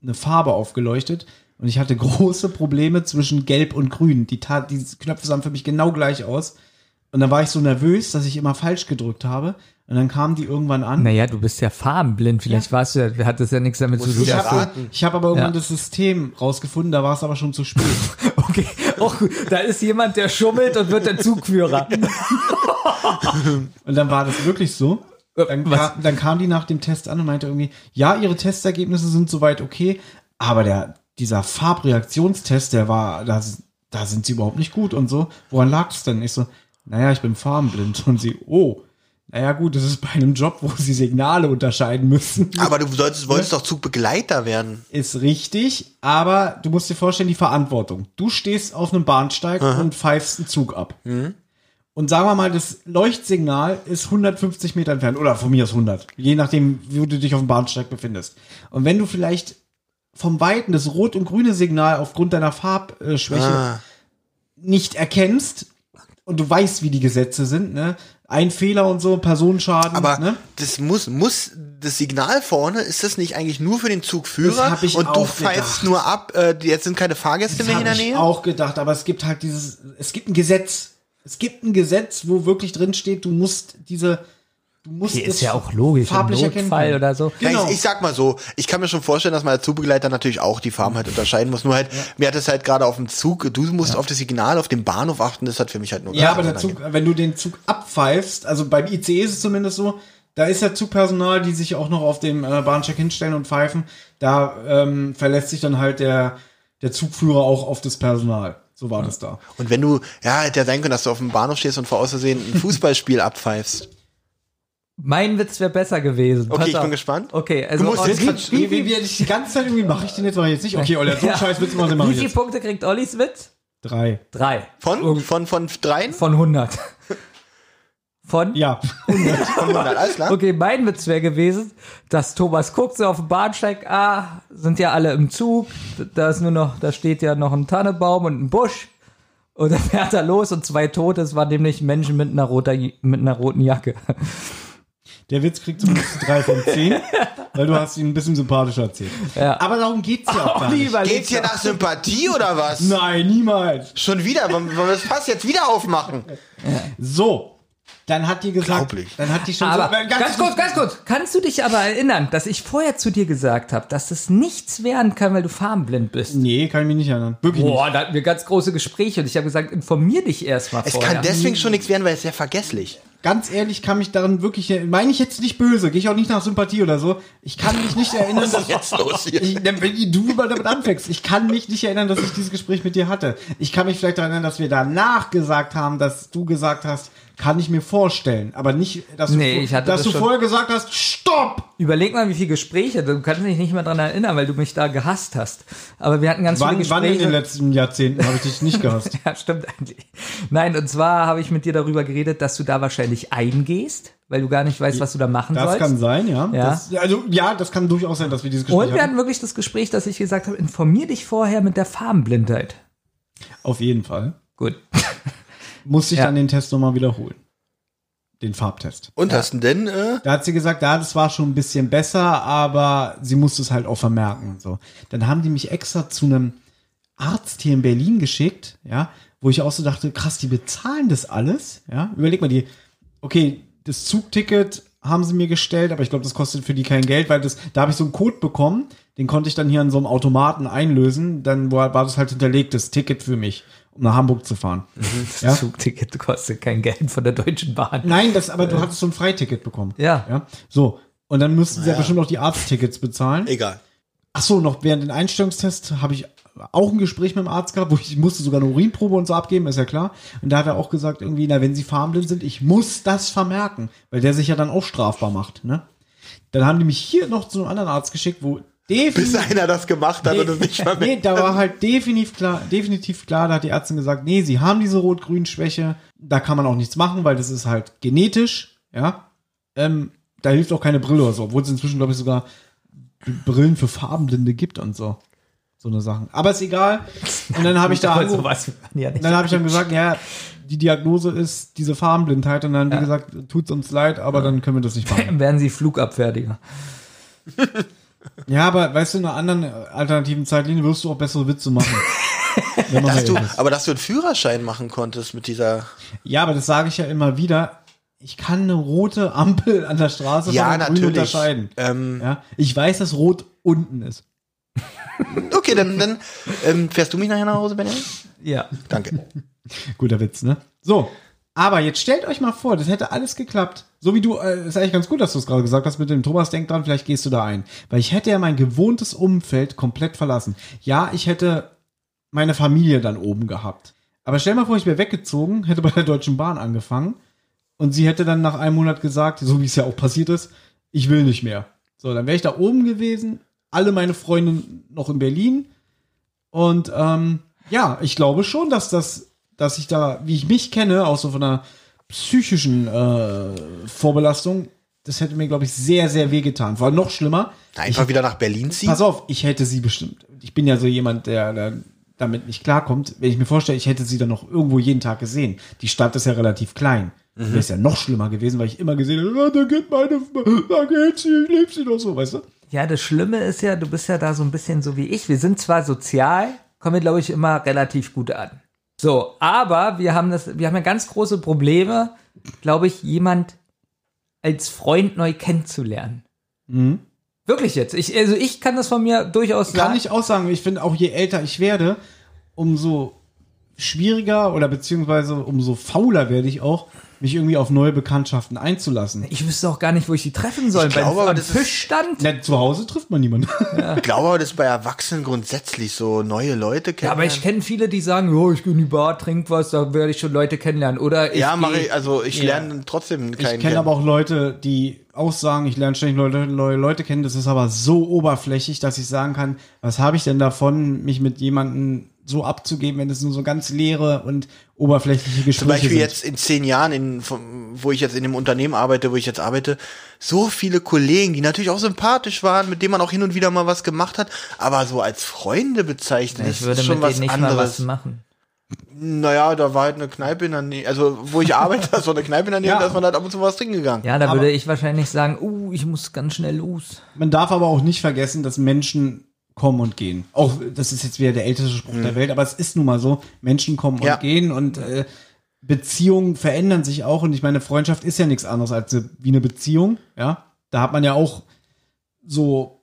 eine Farbe aufgeleuchtet. Und ich hatte große Probleme zwischen Gelb und Grün. Die, Ta die Knöpfe sahen für mich genau gleich aus. Und dann war ich so nervös, dass ich immer falsch gedrückt habe. Und dann kamen die irgendwann an. Naja, du bist ja farbenblind. Vielleicht warst du ja, hat das ja nichts damit zu tun. Ich habe hab aber irgendwann Ja. das System rausgefunden, da war es aber schon zu spät. Okay, auch gut. Da ist jemand, der schummelt und wird der Zugführer. Und dann war das wirklich so. Dann, Äh, Was? ka dann kam die nach dem Test an und meinte irgendwie, ja, ihre Testergebnisse sind soweit okay, aber der, dieser Farbreaktionstest, der war, das, da sind sie überhaupt nicht gut und so. Woran lag es denn? Ich so, naja, ich bin farbenblind. Und sie, oh, naja gut, das ist bei einem Job, wo sie Signale unterscheiden müssen. Aber du solltest, wolltest doch Zugbegleiter werden. Ist richtig, aber du musst dir vorstellen, die Verantwortung. Du stehst auf einem Bahnsteig und pfeifst einen Zug ab. Und sagen wir mal, das Leuchtsignal ist 150 Meter entfernt oder von mir aus 100, je nachdem, wie du dich auf dem Bahnsteig befindest. Und wenn du vielleicht vom Weiten das rot und grüne Signal aufgrund deiner Farbschwäche Ah. nicht erkennst und du weißt, wie die Gesetze sind, ne? Ein Fehler und so, Personenschaden, Aber ne? das muss, muss, das Signal vorne, ist das nicht eigentlich nur für den Das Zugführer? hab ich und du pfeifst nur ab, äh, jetzt sind keine Fahrgäste Das mehr in der ich Nähe? auch gedacht, aber es gibt halt dieses, es gibt ein Gesetz. Es gibt ein Gesetz, wo wirklich drin steht, du musst diese, du musst Hier ist ja auch logisch, im farblich erkennen Notfall können. oder so. Ja, Genau. ich, ich sag mal so, ich kann mir schon vorstellen, dass man als Zugbegleiter natürlich auch die Farben halt unterscheiden muss. Nur halt, mir hat es halt gerade auf dem Zug, du musst auf das Signal auf dem Bahnhof achten, das hat für mich halt nur Ja, aber der. Zug, wenn du den Zug abpfeifst, also beim ICE ist es zumindest so, da ist ja Zugpersonal, die sich auch noch auf dem äh, Bahnsteig hinstellen und pfeifen. Da ähm, verlässt sich dann halt der, der Zugführer auch auf das Personal. So war das da. Und wenn du, ja, hätte ja sein können, dass du auf dem Bahnhof stehst und vor Außersehen ein Fußballspiel abpfeifst. Mein Witz wäre besser gewesen. Okay, Pass ich bin auf. gespannt. Okay, also Du musst jetzt wie, Wie, wie, wie, ich die ganze Zeit irgendwie mache ich den jetzt mache ich jetzt nicht. Okay, Oля, so einen Scheiß Witz machen wir wie viele. Punkte kriegt Ollis Witz? Drei. Drei. Von, von, von dreien? Von 100. Von? Ja. Von 100, alles klar. Okay, mein Witz wäre gewesen, dass Thomas guckt so auf dem Bahnsteig, ah, sind ja alle im Zug, da ist nur noch, da steht ja noch ein Tannebaum und ein Busch. Und dann fährt er los und zwei Tote, es waren nämlich Menschen mit einer, roter, mit einer roten Jacke. Der Witz kriegt zumindest drei von zehn, weil du hast ihn ein bisschen sympathischer erzählt. Ja. Aber darum geht's ja auch gar nicht. Geht's hier nach Sympathie oder was? Nein, niemals. Schon wieder? Wollen wir das Fass jetzt wieder aufmachen? So. Dann hat die gesagt, dann hat die schon Aber so, ganz kurz, ganz kurz. Kannst du dich aber erinnern, dass ich vorher zu dir gesagt habe, dass das nichts werden kann, weil du farbenblind bist? Nee, kann ich mich nicht erinnern. Wirklich nicht. Boah, da hatten wir ganz große Gespräche und ich habe gesagt, informier dich erst mal Es vorher. kann deswegen schon nichts werden, weil es sehr vergesslich. Ganz ehrlich, kann mich daran wirklich, meine ich jetzt nicht böse, gehe ich auch nicht nach Sympathie oder so. Ich kann mich nicht erinnern, Was ist jetzt los hier? ich, wenn du mal damit anfängst, ich kann mich nicht erinnern, dass ich dieses Gespräch mit dir hatte. Ich kann mich vielleicht daran erinnern, dass wir danach gesagt haben, dass du gesagt hast, kann ich mir vorstellen, aber nicht, dass du, Nee, hatte dass das du vorher gesagt hast, stopp! Überleg mal, wie viele Gespräche. Du kannst dich nicht mehr dran erinnern, weil du mich da gehasst hast. Aber wir hatten ganz Wann, viele wann Gespräche. in den letzten Jahrzehnten habe ich dich nicht gehasst? ja, stimmt eigentlich. Nein, und zwar habe ich mit dir darüber geredet, dass du da wahrscheinlich eingehst, weil du gar nicht weißt, was du da machen Das sollst. kann sein, ja. Ja. Das, also ja, das kann durchaus sein, dass wir dieses Gespräch und wir hatten wirklich das Gespräch, dass ich gesagt habe, informier dich vorher mit der Farbenblindheit. Auf jeden Fall. Gut. Musste ich Ja. dann den Test nochmal wiederholen. Den Farbtest. Und hast du denn, äh, Da hat sie gesagt, ja, das war schon ein bisschen besser, aber sie musste es halt auch vermerken und so. Dann haben die mich extra zu einem Arzt hier in Berlin geschickt, ja, wo ich auch so dachte, krass, die bezahlen das alles, ja. Überleg mal, die, okay, das Zugticket haben sie mir gestellt, aber ich glaube, das kostet für die kein Geld, weil das, da habe ich so einen Code bekommen, den konnte ich dann hier an so einem Automaten einlösen, dann war, war das halt hinterlegt, das Ticket für mich, um nach Hamburg zu fahren. Das Ja? Zugticket kostet kein Geld von der Deutschen Bahn. Nein, das, aber du hattest so ein Freiticket bekommen. Ja. Ja. So. Und dann müssten sie ja bestimmt auch die Arzttickets bezahlen. egal. Ach so, noch während den Einstellungstests habe ich auch ein Gespräch mit dem Arzt gehabt, wo ich musste sogar eine Urinprobe und so abgeben, ist ja klar. Und da hat er auch gesagt, irgendwie, na, wenn sie farbenblind sind, ich muss das vermerken, weil der sich ja dann auch strafbar macht, ne? Dann haben die mich hier noch zu einem anderen Arzt geschickt, wo Bis definitiv, einer das gemacht hat und es nicht nee, vermerkt. da war halt definitiv klar, definitiv klar, da hat die Ärztin gesagt, nee, sie haben diese Rot-Grün-Schwäche, da kann man auch nichts machen, weil das ist halt genetisch, ja. Ähm, da hilft auch keine Brille oder so, obwohl es inzwischen, glaube ich, sogar Brillen für Farbenblinde gibt und so. So eine Sachen. Aber ist egal. Und dann habe ich da angerufen, sowas ja nicht. dann habe ich dann gesagt, ja, die Diagnose ist diese Farbenblindheit und dann, wie gesagt, tut's uns leid, aber dann können wir das nicht machen. Dann werden sie Flugabfertiger. Ja, aber weißt du, in einer anderen alternativen Zeitlinie wirst du auch bessere Witze machen. Dass du, aber dass du einen Führerschein machen konntest mit dieser. Ja, aber das sage ich ja immer wieder. Ich kann eine rote Ampel an der Straße Ja, von natürlich. unterscheiden. Ähm, Ja, ich weiß, dass rot unten ist. okay, dann, dann ähm, fährst du mich nachher nach Hause, Benjamin? Ja. Danke. Guter Witz, ne? So, aber jetzt stellt euch mal vor, das hätte alles geklappt. So wie du, äh, ist eigentlich ganz gut, dass du es gerade gesagt hast mit dem Thomas, denk dran, vielleicht gehst du da ein. Weil ich hätte ja mein gewohntes Umfeld komplett verlassen. Ja, ich hätte meine Familie dann oben gehabt. Aber stell mal vor, ich wäre weggezogen, hätte bei der Deutschen Bahn angefangen und sie hätte dann nach einem Monat gesagt, so wie es ja auch passiert ist, ich will nicht mehr. So, dann wäre ich da oben gewesen, alle meine Freunde noch in Berlin und ähm, ja, ich glaube schon, dass das, dass ich da, wie ich mich kenne, auch so von einer psychischen äh, Vorbelastung, das hätte mir, glaube ich, sehr, sehr wehgetan. Vor allem noch schlimmer. Einfach wieder nach Berlin ziehen. Pass auf, ich hätte sie bestimmt. Ich bin ja so jemand, der, der damit nicht klarkommt. Wenn ich mir vorstelle, ich hätte sie dann noch irgendwo jeden Tag gesehen. Die Stadt ist ja relativ klein. Mhm. Wäre es ja noch schlimmer gewesen, weil ich immer gesehen habe, ah, da geht meine, da geht sie, ich liebe sie doch so, weißt du? Ja, das Schlimme ist ja, du bist ja da so ein bisschen so wie ich. Wir sind zwar sozial, kommen wir, glaube ich, immer relativ gut an. So, aber wir haben das, wir haben ja ganz große Probleme, glaube ich, jemand als Freund neu kennenzulernen. Mhm. Wirklich jetzt. Ich, also ich kann das von mir durchaus sagen. Kann ich auch sagen, ich finde auch je älter ich werde, umso schwieriger oder beziehungsweise umso fauler werde ich auch, mich irgendwie auf neue Bekanntschaften einzulassen. Ich wüsste auch gar nicht, wo ich die treffen soll. Ich glaube, Beim aber am das ist- Fischstand? Na, zu Hause trifft man niemanden. Ich glaube aber, das ist bei Erwachsenen grundsätzlich so neue Leute kennen. Ja, aber ich kenne viele, die sagen, oh, ich gehe in die Bar, trink was, da werde ich schon Leute kennenlernen. Oder ich Ja, mache ich, also ich Ja. lerne trotzdem keinen Ich kenne aber auch Leute, die auch sagen, ich lerne ständig Leute, neue Leute kennen. Das ist aber so oberflächlich, dass ich sagen kann, was habe ich denn davon, mich mit jemandem so abzugeben, wenn es nur so ganz leere und oberflächliche Gespräche Zum Beispiel sind. jetzt in zehn Jahren, in, wo ich jetzt in dem Unternehmen arbeite, wo ich jetzt arbeite, so viele Kollegen, die natürlich auch sympathisch waren, mit denen man auch hin und wieder mal was gemacht hat, aber so als Freunde bezeichnen, ich würde ist schon mit was denen nicht mal was anderes. machen. Naja, da war halt eine Kneipe in der Nähe, also wo ich arbeite, da ist so eine Kneipe in der Nähe, Ja. da ist man halt ab und zu was trinken gegangen. Ja, da Aber- würde ich wahrscheinlich sagen, uh, ich muss ganz schnell los. Man darf aber auch nicht vergessen, dass Menschen kommen und gehen. Auch das ist jetzt wieder der älteste Spruch der Welt, aber es ist nun mal so, Menschen kommen Ja. und gehen und äh, Beziehungen verändern sich auch und ich meine, Freundschaft ist ja nichts anderes als eine- wie eine Beziehung, ja? Da hat man ja auch so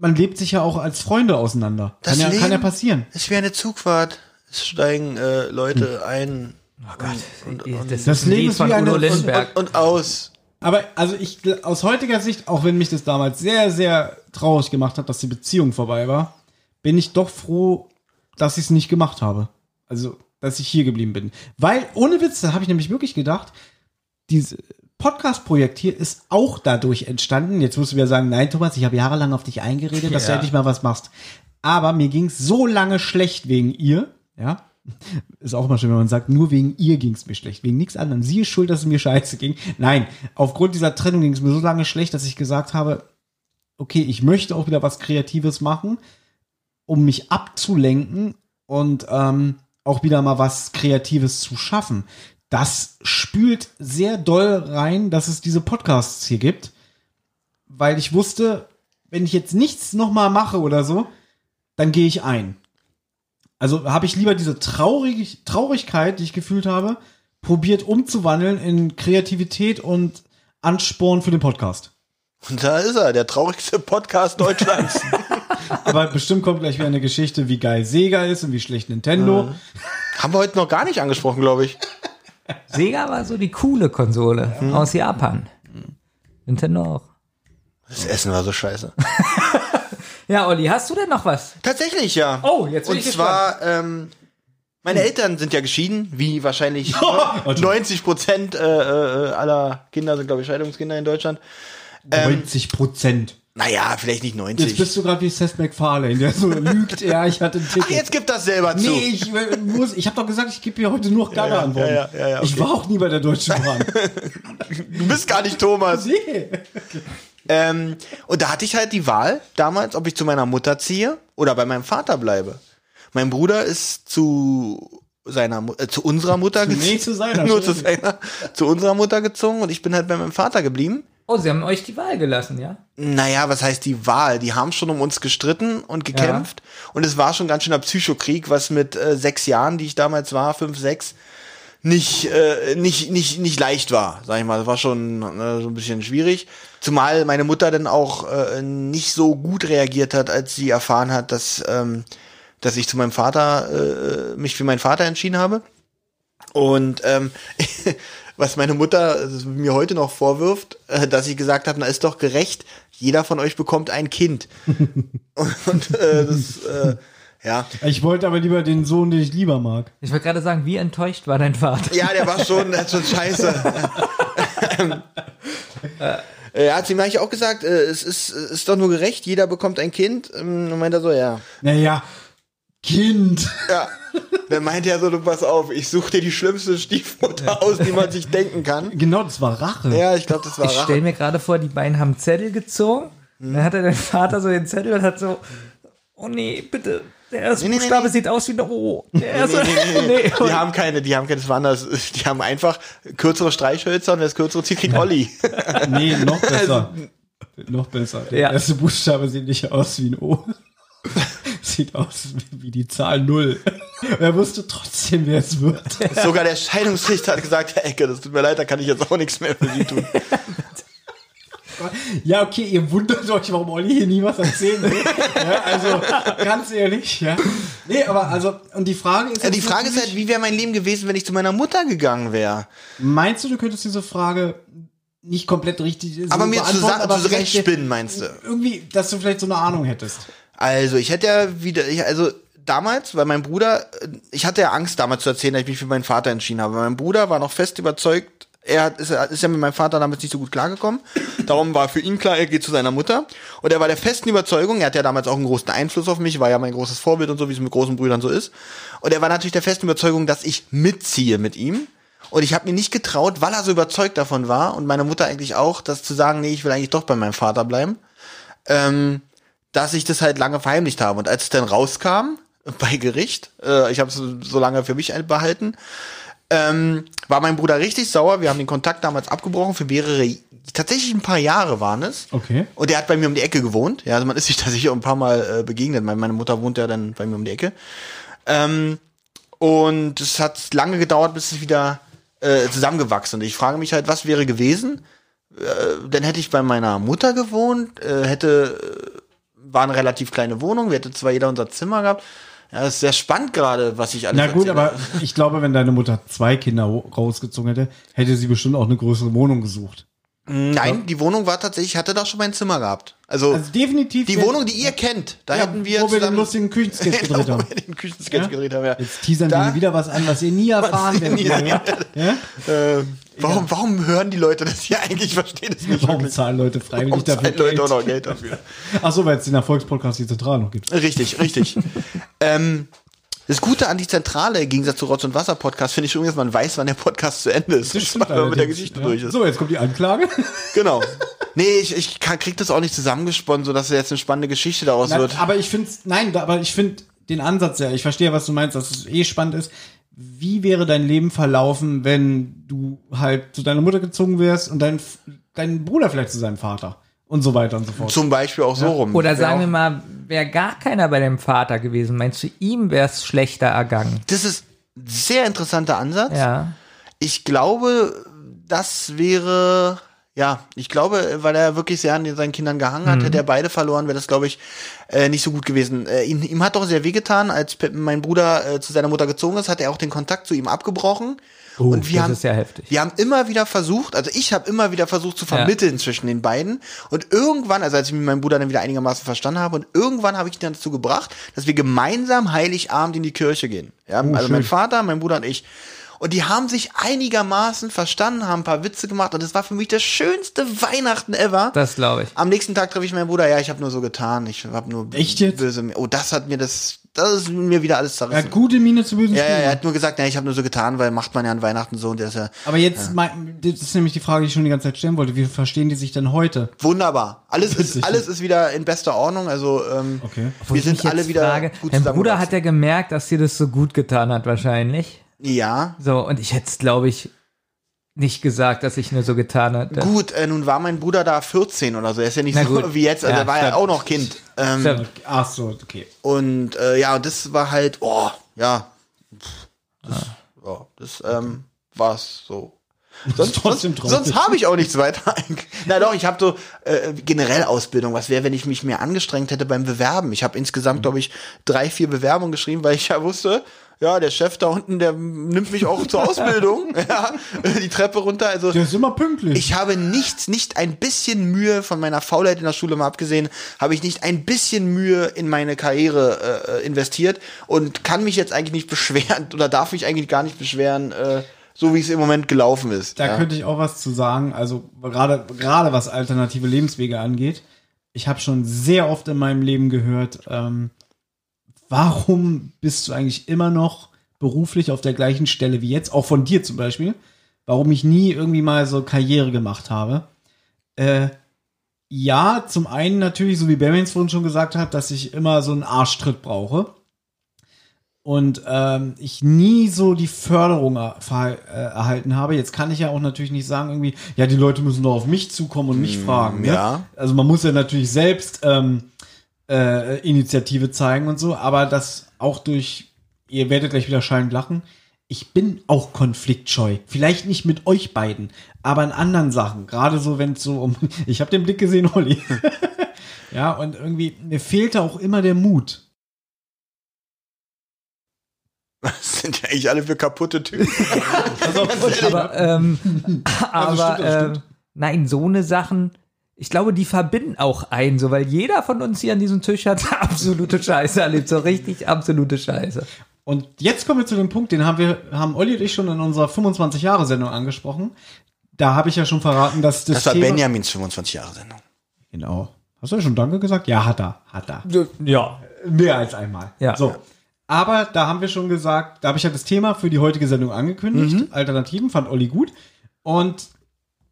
man lebt sich ja auch als Freunde auseinander. Das kann ja, kann ja passieren. Es wäre eine Zugfahrt, es steigen äh, Leute Hm. ein Oh Gott, und- das, und- ist Das ein Leben ist wie eine- und- und, und aus. Aber also ich aus heutiger Sicht, auch wenn mich das damals sehr, sehr traurig gemacht hat, dass die Beziehung vorbei war, bin ich doch froh, dass ich es nicht gemacht habe. Also, dass ich hier geblieben bin. Weil, ohne Witz, da habe ich nämlich wirklich gedacht, dieses Podcast-Projekt hier ist auch dadurch entstanden. Jetzt musst du wieder sagen, nein, Thomas, ich habe jahrelang auf dich eingeredet, dass du endlich mal was machst. Aber mir ging es so lange schlecht wegen ihr, ja. Ist auch immer schön, wenn man sagt, nur wegen ihr ging es mir schlecht, wegen nichts anderem. Sie ist schuld, dass es mir scheiße ging. Nein, aufgrund dieser Trennung ging es mir so lange schlecht, dass ich gesagt habe, okay, ich möchte auch wieder was Kreatives machen, um mich abzulenken und ähm, auch wieder mal was Kreatives zu schaffen. Das spült sehr doll rein, dass es diese Podcasts hier gibt, weil ich wusste, wenn ich jetzt nichts nochmal mache oder so, dann gehe ich ein. Also habe ich lieber diese Traurig Traurigkeit, die ich gefühlt habe, probiert umzuwandeln in Kreativität und Ansporn für den Podcast. Und da ist er, der traurigste Podcast Deutschlands. Aber bestimmt kommt gleich wieder eine Geschichte, wie geil Sega ist und wie schlecht Nintendo. Haben wir heute noch gar nicht angesprochen, glaube ich. Sega war so die coole Konsole aus Japan. Nintendo auch. Das Essen war so scheiße. Ja, Olli, hast du denn noch was? Tatsächlich, ja. Oh, jetzt bin Und ich zwar, ähm, meine Eltern sind ja geschieden, wie wahrscheinlich 90 Prozent äh, äh, aller Kinder sind, glaube ich, Scheidungskinder in Deutschland. 90 Prozent. Naja, vielleicht nicht Jetzt 90. bist du gerade wie Seth MacFarlane, der so lügt, ja, ich hatte ein Ticket. Ach, jetzt gib das selber zu. nee, ich äh, muss, ich habe doch gesagt, ich gebe hier heute nur geile ja, Antworten. ja, ja, ja, Ich okay. war auch nie bei der Deutschen Bahn. Du bist gar nicht Thomas. nee. Ähm, und da hatte ich halt die Wahl damals, ob ich zu meiner Mutter ziehe oder bei meinem Vater bleibe. Mein Bruder ist zu seiner äh, zu unserer Mutter nee, gezogen. zu seiner, Nur zu, seiner, zu unserer Mutter gezogen und ich bin halt bei meinem Vater geblieben. Oh, sie haben euch die Wahl gelassen, ja? Naja, was heißt die Wahl? Die haben schon um uns gestritten und gekämpft. Und es war schon ganz schöner Psychokrieg, was mit äh, sechs Jahren, die ich damals war, fünf, sechs, nicht, äh, nicht, nicht, nicht leicht war, sag ich mal. Das war schon äh, so ein bisschen schwierig. Zumal meine Mutter dann auch äh, nicht so gut reagiert hat, als sie erfahren hat, dass, ähm, dass ich zu meinem Vater, äh, mich für meinen Vater entschieden habe. Und ähm, was meine Mutter äh, mir heute noch vorwirft, äh, dass ich gesagt habe, na ist doch gerecht, jeder von euch bekommt ein Kind. und und äh, das, äh, Ja. Ich wollte aber lieber den Sohn, den ich lieber mag. Ich wollte gerade sagen, wie enttäuscht war dein Vater? Ja, der war schon, der hat schon scheiße. Er hat ihm eigentlich auch gesagt, äh, es ist, ist doch nur gerecht, jeder bekommt ein Kind. Ähm, Und meint er so, ja. Naja, Kind. Ja. Dann meinte er so, du pass auf, ich suche dir die schlimmste Stiefmutter aus, die man sich denken kann. Genau, das war Rache. Ja, ich glaube, das war Ich Rache. stelle mir gerade vor, die beiden haben Zettel gezogen. Mhm. Dann hatte dein Vater so den Zettel und hat so, oh nee, bitte. Der erste Nee, nee, Buchstabe nee. sieht aus wie eine O. Der erste, Nee, nee, nee, nee. nee. Die haben keine, die haben keine, das war anders. Die haben einfach kürzere Streichhölzer und wer das kürzere zieht, kriegt Olli. Nee, noch besser. noch besser. Der Ja. erste Buchstabe sieht nicht aus wie ein O. sieht aus wie, wie die Zahl Null. er wusste trotzdem, wer es wird. Sogar der Scheidungsrichter hat gesagt, Herr Ecke, das tut mir leid, da kann ich jetzt auch nichts mehr für Sie tun. Ja, okay, ihr wundert euch, warum Olli hier nie was erzählen will. ja, also, ganz ehrlich, ja. Nee, aber also, und die Frage ist. Ja, die Frage ist halt, wie wäre mein Leben gewesen, wenn ich zu meiner Mutter gegangen wäre? Meinst du, du könntest diese Frage nicht komplett richtig so Aber mir zusammen, aber zurecht vielleicht spinnen, meinst du? Irgendwie, dass du vielleicht so eine Ahnung hättest. Also, ich hätte ja wieder, ich, also damals, weil mein Bruder, ich hatte ja Angst damals zu erzählen, dass ich mich für meinen Vater entschieden habe. Mein Bruder war noch fest überzeugt, er hat, ist, ist ja mit meinem Vater damals nicht so gut klargekommen. Darum war für ihn klar, er geht zu seiner Mutter. Und er war der festen Überzeugung, er hat ja damals auch einen großen Einfluss auf mich, war ja mein großes Vorbild und so, wie es mit großen Brüdern so ist. Und er war natürlich der festen Überzeugung, dass ich mitziehe mit ihm. Und ich habe mir nicht getraut, weil er so überzeugt davon war und meine Mutter eigentlich auch, das zu sagen, nee, ich will eigentlich doch bei meinem Vater bleiben. Ähm, dass ich das halt lange verheimlicht habe. Und als es dann rauskam, bei Gericht, äh, ich habe es so, so lange für mich behalten, ähm, war mein Bruder richtig sauer. Wir haben den Kontakt damals abgebrochen für mehrere, tatsächlich ein paar Jahre waren es. Okay. Und der hat bei mir um die Ecke gewohnt. Ja, also man ist sich da sicher ein paar Mal äh, begegnet. Meine, Mutter wohnt ja dann bei mir um die Ecke. Ähm, und es hat lange gedauert, bis es wieder äh, zusammengewachsen. Und ich frage mich halt, was wäre gewesen? Äh, dann hätte ich bei meiner Mutter gewohnt, äh, hätte, äh, war eine relativ kleine Wohnung, wir hätten zwar jeder unser Zimmer gehabt. Ja, das ist sehr spannend gerade, was ich alles Na gut, erzähle. aber ich glaube, wenn deine Mutter zwei Kinder rausgezogen hätte, hätte sie bestimmt auch eine größere Wohnung gesucht. Nein, die Wohnung war tatsächlich, ich hatte da schon mein Zimmer gehabt. Also, Also definitiv. die Wohnung, die ihr kennt, da ja, hätten wir wo wir den lustigen Küchensketch gedreht Genau, haben. wo wir den Küchensketch Ja? gedreht haben, ja. Jetzt teasern Da- wir wieder was an, was ihr nie erfahren werdet. Ja? Ja? Äh, warum, warum hören die Leute das hier eigentlich? Ich verstehe das nicht Warum wirklich. zahlen Leute freiwillig Warum dafür zahlen Leute Geld? auch noch Geld dafür? Ach so, weil es den Erfolgspodcast die Zentral noch gibt. Richtig, richtig. ähm, das Gute an die Zentrale, im Gegensatz zu Rotz und Wasser Podcast, finde ich dass man weiß, wann der Podcast zu Ende ist. wenn man mit der. Geschichte Ja. durch ist. So, jetzt kommt die Anklage. Genau. Nee, ich, ich kann, krieg das auch nicht zusammengesponnen, sodass jetzt eine spannende Geschichte daraus Nein, wird. aber ich finde, nein, aber ich finde den Ansatz ja, ich verstehe, was du meinst, dass es eh spannend ist. Wie wäre dein Leben verlaufen, wenn du halt zu deiner Mutter gezogen wärst und dein, dein Bruder vielleicht zu seinem Vater und so weiter und so fort? Zum Beispiel auch so rum. Oder sagen wir mal, wäre gar keiner bei dem Vater gewesen. Meinst du, ihm wäre es schlechter ergangen? Das ist ein sehr interessanter Ansatz. Ja. Ich glaube, das wäre, ja, ich glaube, weil er wirklich sehr an seinen Kindern gehangen Mhm. hat, hätte er beide verloren, wäre das, glaube ich, äh, nicht so gut gewesen. Äh, ihm, ihm hat doch sehr wehgetan, als mein Bruder äh, zu seiner Mutter gezogen ist, hat er auch den Kontakt zu ihm abgebrochen. Oh, und wir das haben, ist ja heftig. wir haben immer wieder versucht, also ich habe immer wieder versucht zu vermitteln zwischen den beiden. Und irgendwann, also als ich mit meinem Bruder dann wieder einigermaßen verstanden habe, und irgendwann habe ich ihn dann dazu gebracht, dass wir gemeinsam Heiligabend in die Kirche gehen. Ja, also mein schön. Vater, mein Bruder und ich. Und die haben sich einigermaßen verstanden, haben ein paar Witze gemacht und das war für mich das schönste Weihnachten ever. Das glaube ich. Am nächsten Tag treffe ich meinen Bruder, ja, ich habe nur so getan, ich habe nur Echt jetzt? böse. Oh, das hat mir das, das ist mir wieder alles Er hat zerrissen. gute Miene zu bösen Ja, ja, er hat nur gesagt, ja, ich habe nur so getan, weil macht man ja an Weihnachten so und der ist ja Aber jetzt, mein, das ist nämlich die Frage, die ich schon die ganze Zeit stellen wollte. Wie verstehen die sich denn heute? wunderbar. Alles ist, Witzig. alles ist wieder in bester Ordnung, also ähm, Okay. Wir sind alle wieder frage, gut Dein Bruder hat ja gemerkt, dass dir das so gut getan hat, wahrscheinlich. Ja, So, und ich hätte es, glaube ich, nicht gesagt, dass ich nur so getan hatte. gut, äh, nun war mein Bruder da 14 oder so, er ist ja nicht Na so gut. wie jetzt, also Ja, er war ja auch noch Kind. Ähm. Ach so, okay. Und äh, ja, und das war halt, oh, ja, das, ja, das ähm, war's so. Sonst, trotzdem sonst, sonst habe ich auch nichts weiter. Na doch, ich habe so äh, generell Ausbildung. Was wäre, wenn ich mich mehr angestrengt hätte beim Bewerben? Ich habe insgesamt, glaube ich, drei, vier Bewerbungen geschrieben, weil ich ja wusste, Ja, der Chef da unten, der nimmt mich auch zur Ausbildung. Ja, die Treppe runter. Also Der ist immer pünktlich. ich habe nichts, nicht ein bisschen Mühe von meiner Faulheit in der Schule mal abgesehen, habe ich nicht ein bisschen Mühe in meine Karriere äh, investiert und kann mich jetzt eigentlich nicht beschweren oder darf mich eigentlich gar nicht beschweren, äh, so wie es im Moment gelaufen ist. Da ja. könnte ich auch was zu sagen. Also gerade gerade was alternative Lebenswege angeht. Ich habe schon sehr oft in meinem Leben gehört, ähm, warum bist du eigentlich immer noch beruflich auf der gleichen Stelle wie jetzt? Auch von dir zum Beispiel. Warum ich nie irgendwie mal so Karriere gemacht habe. Äh, ja, zum einen natürlich, so wie Bermans vorhin schon gesagt hat, dass ich immer so einen Arschtritt brauche. Und ähm, ich nie so die Förderung er, äh, erhalten habe. Jetzt kann ich ja auch natürlich nicht sagen, irgendwie, ja, die Leute müssen doch auf mich zukommen und mich fragen. Ne? ja. Also man muss ja natürlich selbst ähm, äh, Initiative zeigen und so, aber das auch durch, ihr werdet gleich wieder schallend lachen, ich bin auch konfliktscheu. Vielleicht nicht mit euch beiden, aber in anderen Sachen. Gerade so, wenn es so um. Ich habe den Blick gesehen, Olli. ja, und irgendwie, mir fehlte auch immer der Mut. Das sind ja eigentlich alle für kaputte Typen. Aber, ähm, Also aber stimmt, das äh, stimmt. nein, so eine Sachen, ich glaube, die verbinden auch einen, so, weil jeder von uns hier an diesem Tisch hat absolute Scheiße erlebt, so richtig absolute Scheiße. Und jetzt kommen wir zu dem Punkt, den haben wir, haben Olli und ich schon in unserer 25-Jahre-Sendung angesprochen. Da habe ich ja schon verraten, dass das, Das war Thema, Benjamins 25 Jahre Sendung. Genau. Hast du ja schon Danke gesagt? Ja, hat er. Hat er. Ja. Mehr als einmal. Ja. So. Aber da haben wir schon gesagt, da habe ich ja das Thema für die heutige Sendung angekündigt. Alternativen fand Olli gut. Und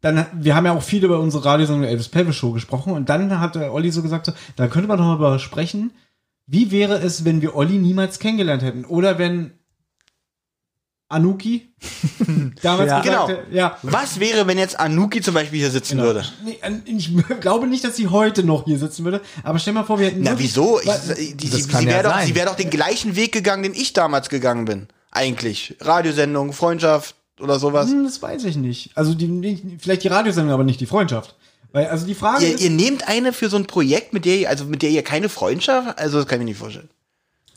dann, wir haben ja auch viel über unsere Radiosendung Elvis Pelvis Show gesprochen. Und dann hat der Olli so gesagt, so, da könnte man doch mal darüber sprechen, wie wäre es, wenn wir Olli niemals kennengelernt hätten? Oder wenn Anuki damals Ja. gesagt Genau. hätte, ja, Was wäre, wenn jetzt Anuki zum Beispiel hier sitzen Genau. würde? Nee, ich glaube nicht, dass sie heute noch hier sitzen würde. Aber stell mal vor, wir hätten. Na, wieso? Ich, die, die, Das sie kann ja wäre doch, sie wär doch den gleichen Weg gegangen, den ich damals gegangen bin. Eigentlich. Radiosendung, Freundschaft oder sowas. Hm, Das weiß ich nicht. Also die, vielleicht die Radiosendung, aber nicht die Freundschaft. Weil, also die Frage Ihr, ist, ihr nehmt eine für so ein Projekt, mit der ihr, also mit der ihr keine Freundschaft, also das kann ich mir nicht vorstellen.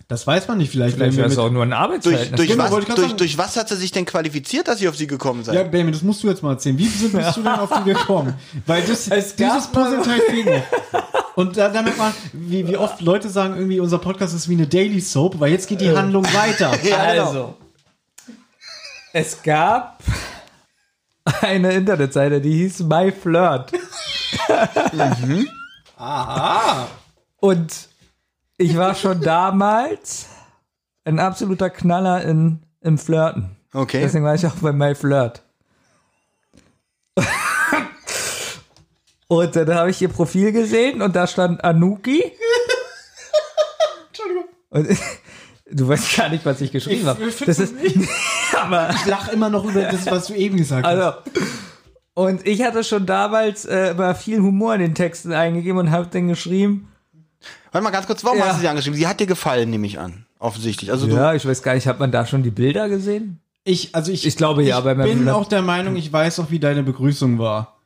das weiß man nicht. Vielleicht, Vielleicht wäre es auch nur ein Durch, Arbeitsverhältnis. durch, Genau, was, durch, durch was hat sie sich denn qualifiziert, dass ihr auf sie gekommen seid? ja, Baby, das musst du jetzt mal erzählen. Wie bist, bist du denn auf die gekommen? Weil das, Es dieses Puzzleteil fehlt noch. Und da, damit man, wie, wie oft Leute sagen, irgendwie unser Podcast ist wie eine Daily Soap, weil jetzt geht die Handlung weiter. Ja, genau. also, es gab eine Internetseite, die hieß My Flirt. Und ich war schon damals ein absoluter Knaller in, im Flirten. Okay. Deswegen war ich auch bei My Flirt. Und dann habe ich ihr Profil gesehen und da stand Anuki. Entschuldigung. Und du weißt gar nicht, was ich geschrieben Ich- habe. ich Das ist, aber Ich lach immer noch über das, was du eben gesagt hast. also und ich hatte schon damals äh, immer viel Humor in den Texten eingegeben und habe dann geschrieben. Warte mal ganz kurz, warum Ja. hast du sie angeschrieben? Sie hat dir gefallen, nehme ich an. Offensichtlich. Also Ja, ich weiß gar nicht, hat man da schon die Bilder gesehen? Ich, also ich, Ich glaube ja, ich bei meinem bin auch der Meinung, ich weiß auch, wie deine Begrüßung war.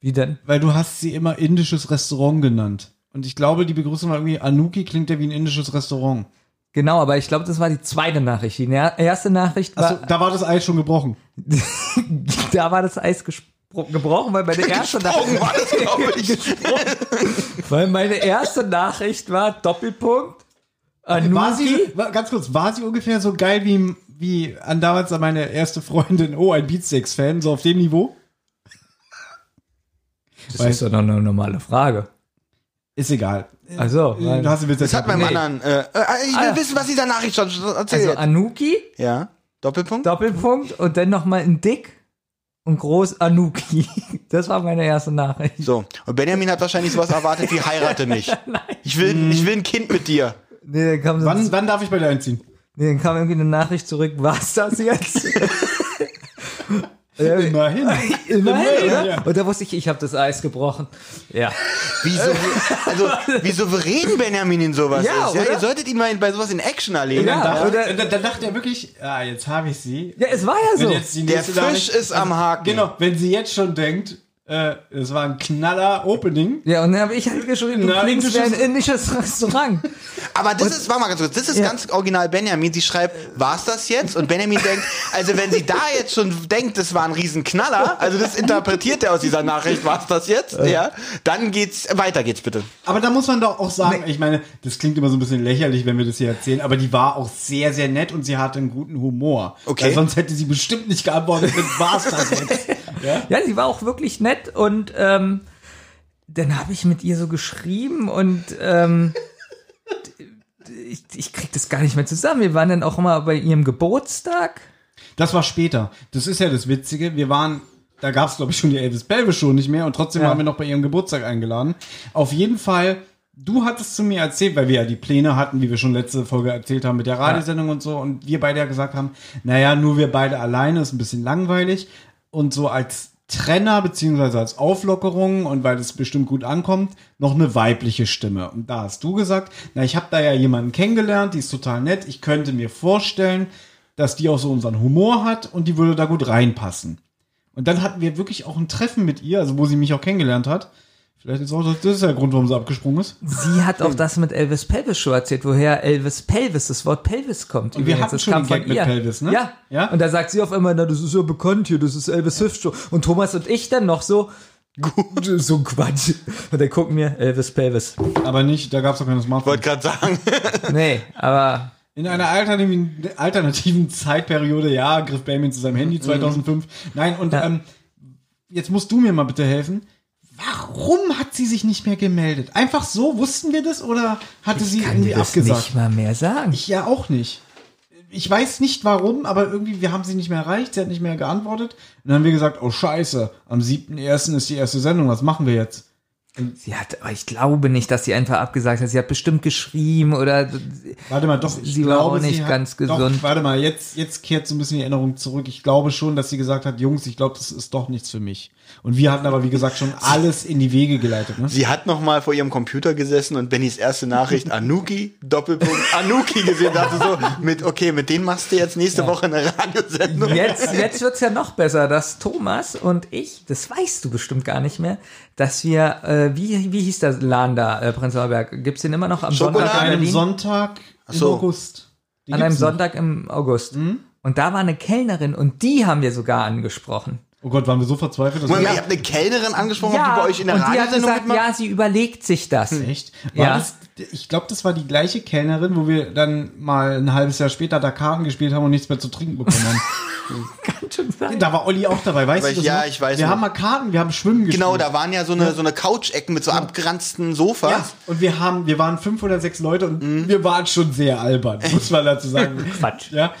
Wie denn? Weil du hast sie immer indisches Restaurant genannt. Und ich glaube, die Begrüßung war irgendwie, Anuki klingt ja wie ein indisches Restaurant. Genau, aber ich glaube, das war die zweite Nachricht. Die erste Nachricht war, Also, da war das Eis schon gebrochen. da war das Eis gebrochen, weil meine erste Nachricht, war das, glaube ich. weil meine erste Nachricht war Doppelpunkt. War sie, Anuki. war, ganz kurz, war sie ungefähr so geil wie, wie an damals an meine erste Freundin, oh, ein Beatsteaks-Fan, so auf dem Niveau? Das ist doch noch eine normale Frage. Ist egal. Also, Du hast Witz Das hat beim Nee. anderen. Äh, äh, ich will Ah. wissen, was dieser Nachricht schon erzählt. also Anuki, ja. Doppelpunkt? Doppelpunkt und dann nochmal ein Dick und groß Anuki. Das war meine erste Nachricht. So. Und Benjamin hat wahrscheinlich sowas erwartet wie heirate mich. Ich will, ich will ein Kind mit dir. Nee, dann kam, so, Wann, wann darf ich bei dir einziehen? nee, dann kam irgendwie eine Nachricht zurück, was das jetzt? Ja, Immerhin. Immerhin, Ja. Und da wusste ich, ich habe das Eis gebrochen. Ja. Wie, so, also, wie souverän Benjamin in sowas Ja, ist. Ja, ihr solltet ihn mal bei sowas in Action erleben. Ja. Da, oder- da, da dachte er wirklich, ah, jetzt habe ich sie. Ja, es war ja so. jetzt die Der Fisch Nachricht- ist am Haken. Genau, wenn sie jetzt schon denkt, Äh, es war ein knaller Opening. Ja, und dann habe ich halt geschrieben, du klingst wie ein indisches- Restaurant. Aber das ist, warte mal ganz kurz, das ist Ja. ganz original Benjamin. Sie schreibt, war's das jetzt? Und Benjamin denkt, also wenn sie da jetzt schon denkt, das war ein Riesenknaller, also das interpretiert er aus dieser Nachricht, war's das jetzt? Ja. Dann geht's, weiter geht's bitte. Aber da muss man doch auch sagen, ich meine, das klingt immer so ein bisschen lächerlich, wenn wir das hier erzählen, aber die war auch sehr, sehr nett und sie hatte einen guten Humor. Okay. Weil sonst hätte sie bestimmt nicht geantwortet, war's das jetzt. Ja? Ja, sie war auch wirklich nett und ähm, dann habe ich mit ihr so geschrieben und ähm, ich, ich krieg das gar nicht mehr zusammen. Wir waren dann auch immer bei ihrem Geburtstag. Das war später. Das ist ja das Witzige. Wir waren, da gab es glaube ich schon die Elvis Pelvis Show nicht mehr und trotzdem Ja. waren wir noch bei ihrem Geburtstag eingeladen. Auf jeden Fall, du hattest zu mir erzählt, weil wir ja die Pläne hatten, wie wir schon letzte Folge erzählt haben mit der Radiosendung und so und wir beide ja gesagt haben, naja, nur wir beide alleine ist ein bisschen langweilig und so als Trenner beziehungsweise als Auflockerung und weil das bestimmt gut ankommt, noch eine weibliche Stimme. Und da hast du gesagt, na, ich habe da ja jemanden kennengelernt, die ist total nett. Ich könnte mir vorstellen, dass die auch so unseren Humor hat und die würde da gut reinpassen. Und dann hatten wir wirklich auch ein Treffen mit ihr, also wo sie mich auch kennengelernt hat. Vielleicht ist auch das, das ist der Grund, warum sie abgesprungen ist. Sie hat auch das mit Elvis Pelvis Show erzählt, woher Elvis Pelvis, das Wort Pelvis kommt. Und wir hatten das schon kam Gag mit ihr. Pelvis, ne? Ja. Ja. Und da sagt sie auf einmal, na, das ist ja bekannt hier, das ist Elvis Hüft Show. Und Thomas und ich dann noch so, gut, so ein Quatsch. Und dann gucken wir, Elvis Pelvis. Aber nicht, da gab es doch keine Smartphone. Wollte gerade sagen. Nee, aber In einer alternativen, alternativen Zeitperiode, ja, griff Benjamin zu seinem Handy 2005. Nein, und Ja. ähm, jetzt musst du mir mal bitte helfen. Warum hat sie sich nicht mehr gemeldet? Einfach so, wussten wir das oder hatte sie kann irgendwie dir das abgesagt? nicht mal mehr sagen. Ich ja auch nicht. Ich weiß nicht warum, aber irgendwie, wir haben sie nicht mehr erreicht, sie hat nicht mehr geantwortet. Und dann haben wir gesagt, oh scheiße, am 7.1. ist die erste Sendung, was machen wir jetzt? Sie hat, aber ich glaube nicht, dass sie einfach abgesagt hat. Sie hat bestimmt geschrieben oder Warte mal, doch, ich Sie war glaube, auch nicht hat, ganz Doch, gesund. warte mal, jetzt, jetzt kehrt so ein bisschen die Erinnerung zurück. Ich glaube schon, dass sie gesagt hat, Jungs, ich glaube, das ist doch nichts für mich. Und wir hatten aber, wie gesagt, schon alles in die Wege geleitet. Ne? Sie hat noch mal vor ihrem Computer gesessen und Bennys erste Nachricht Anuki, Doppelpunkt, Anuki gesehen. Dachte so, mit, okay, mit denen machst du jetzt nächste Woche eine Radiosendung. jetzt, jetzt wird's ja noch besser, dass Thomas und ich, das weißt du bestimmt gar nicht mehr, dass wir, äh, wie, wie hieß der Laden da, äh, Prenzlauer Berg? Gibt's den immer noch am Schokolade? Sonntag An in einem? Sonntag im so. August. Die An einem noch. Sonntag im August. Mhm. Und da war eine Kellnerin und die haben wir sogar angesprochen. Oh Gott, waren wir so verzweifelt? Dass Moment, wir, ihr habt eine Kellnerin angesprochen, ob die bei euch in der und die hat Radiosendung gesagt, mitmacht? ja, sie überlegt sich das. Echt? War Ja. das, ich glaube, das war die gleiche Kellnerin, wo wir dann mal ein halbes Jahr später da Karten gespielt haben und nichts mehr zu trinken bekommen haben. Kann schon sein. da war Olli auch dabei, weißt Aber du das ja, noch? ich weiß Wir noch. haben mal Karten, wir haben Schwimmen gespielt. Genau, da waren ja so eine, so eine Couch-Ecken mit so abgeranzten Sofas. Ja, und wir haben, wir waren fünf oder sechs Leute und wir waren schon sehr albern, muss man dazu sagen. Quatsch. Ja.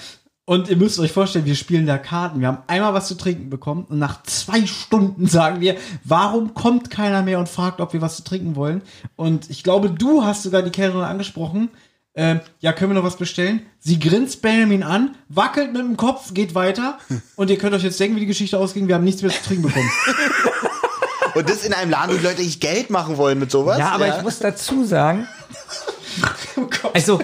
Und ihr müsst euch vorstellen, wir spielen da Karten. Wir haben einmal was zu trinken bekommen und nach zwei Stunden sagen wir, warum kommt keiner mehr und fragt, ob wir was zu trinken wollen? Und ich glaube, du hast sogar die Kellnerin angesprochen. Ähm, ja, können wir noch was bestellen? Sie grinst Benjamin an, wackelt mit dem Kopf, geht weiter. Und ihr könnt euch jetzt denken, wie die Geschichte ausging. Wir haben nichts mehr zu trinken bekommen. Und das in einem Laden, wo die Leute echt Geld machen wollen mit sowas. Ja, aber ich muss dazu sagen, also,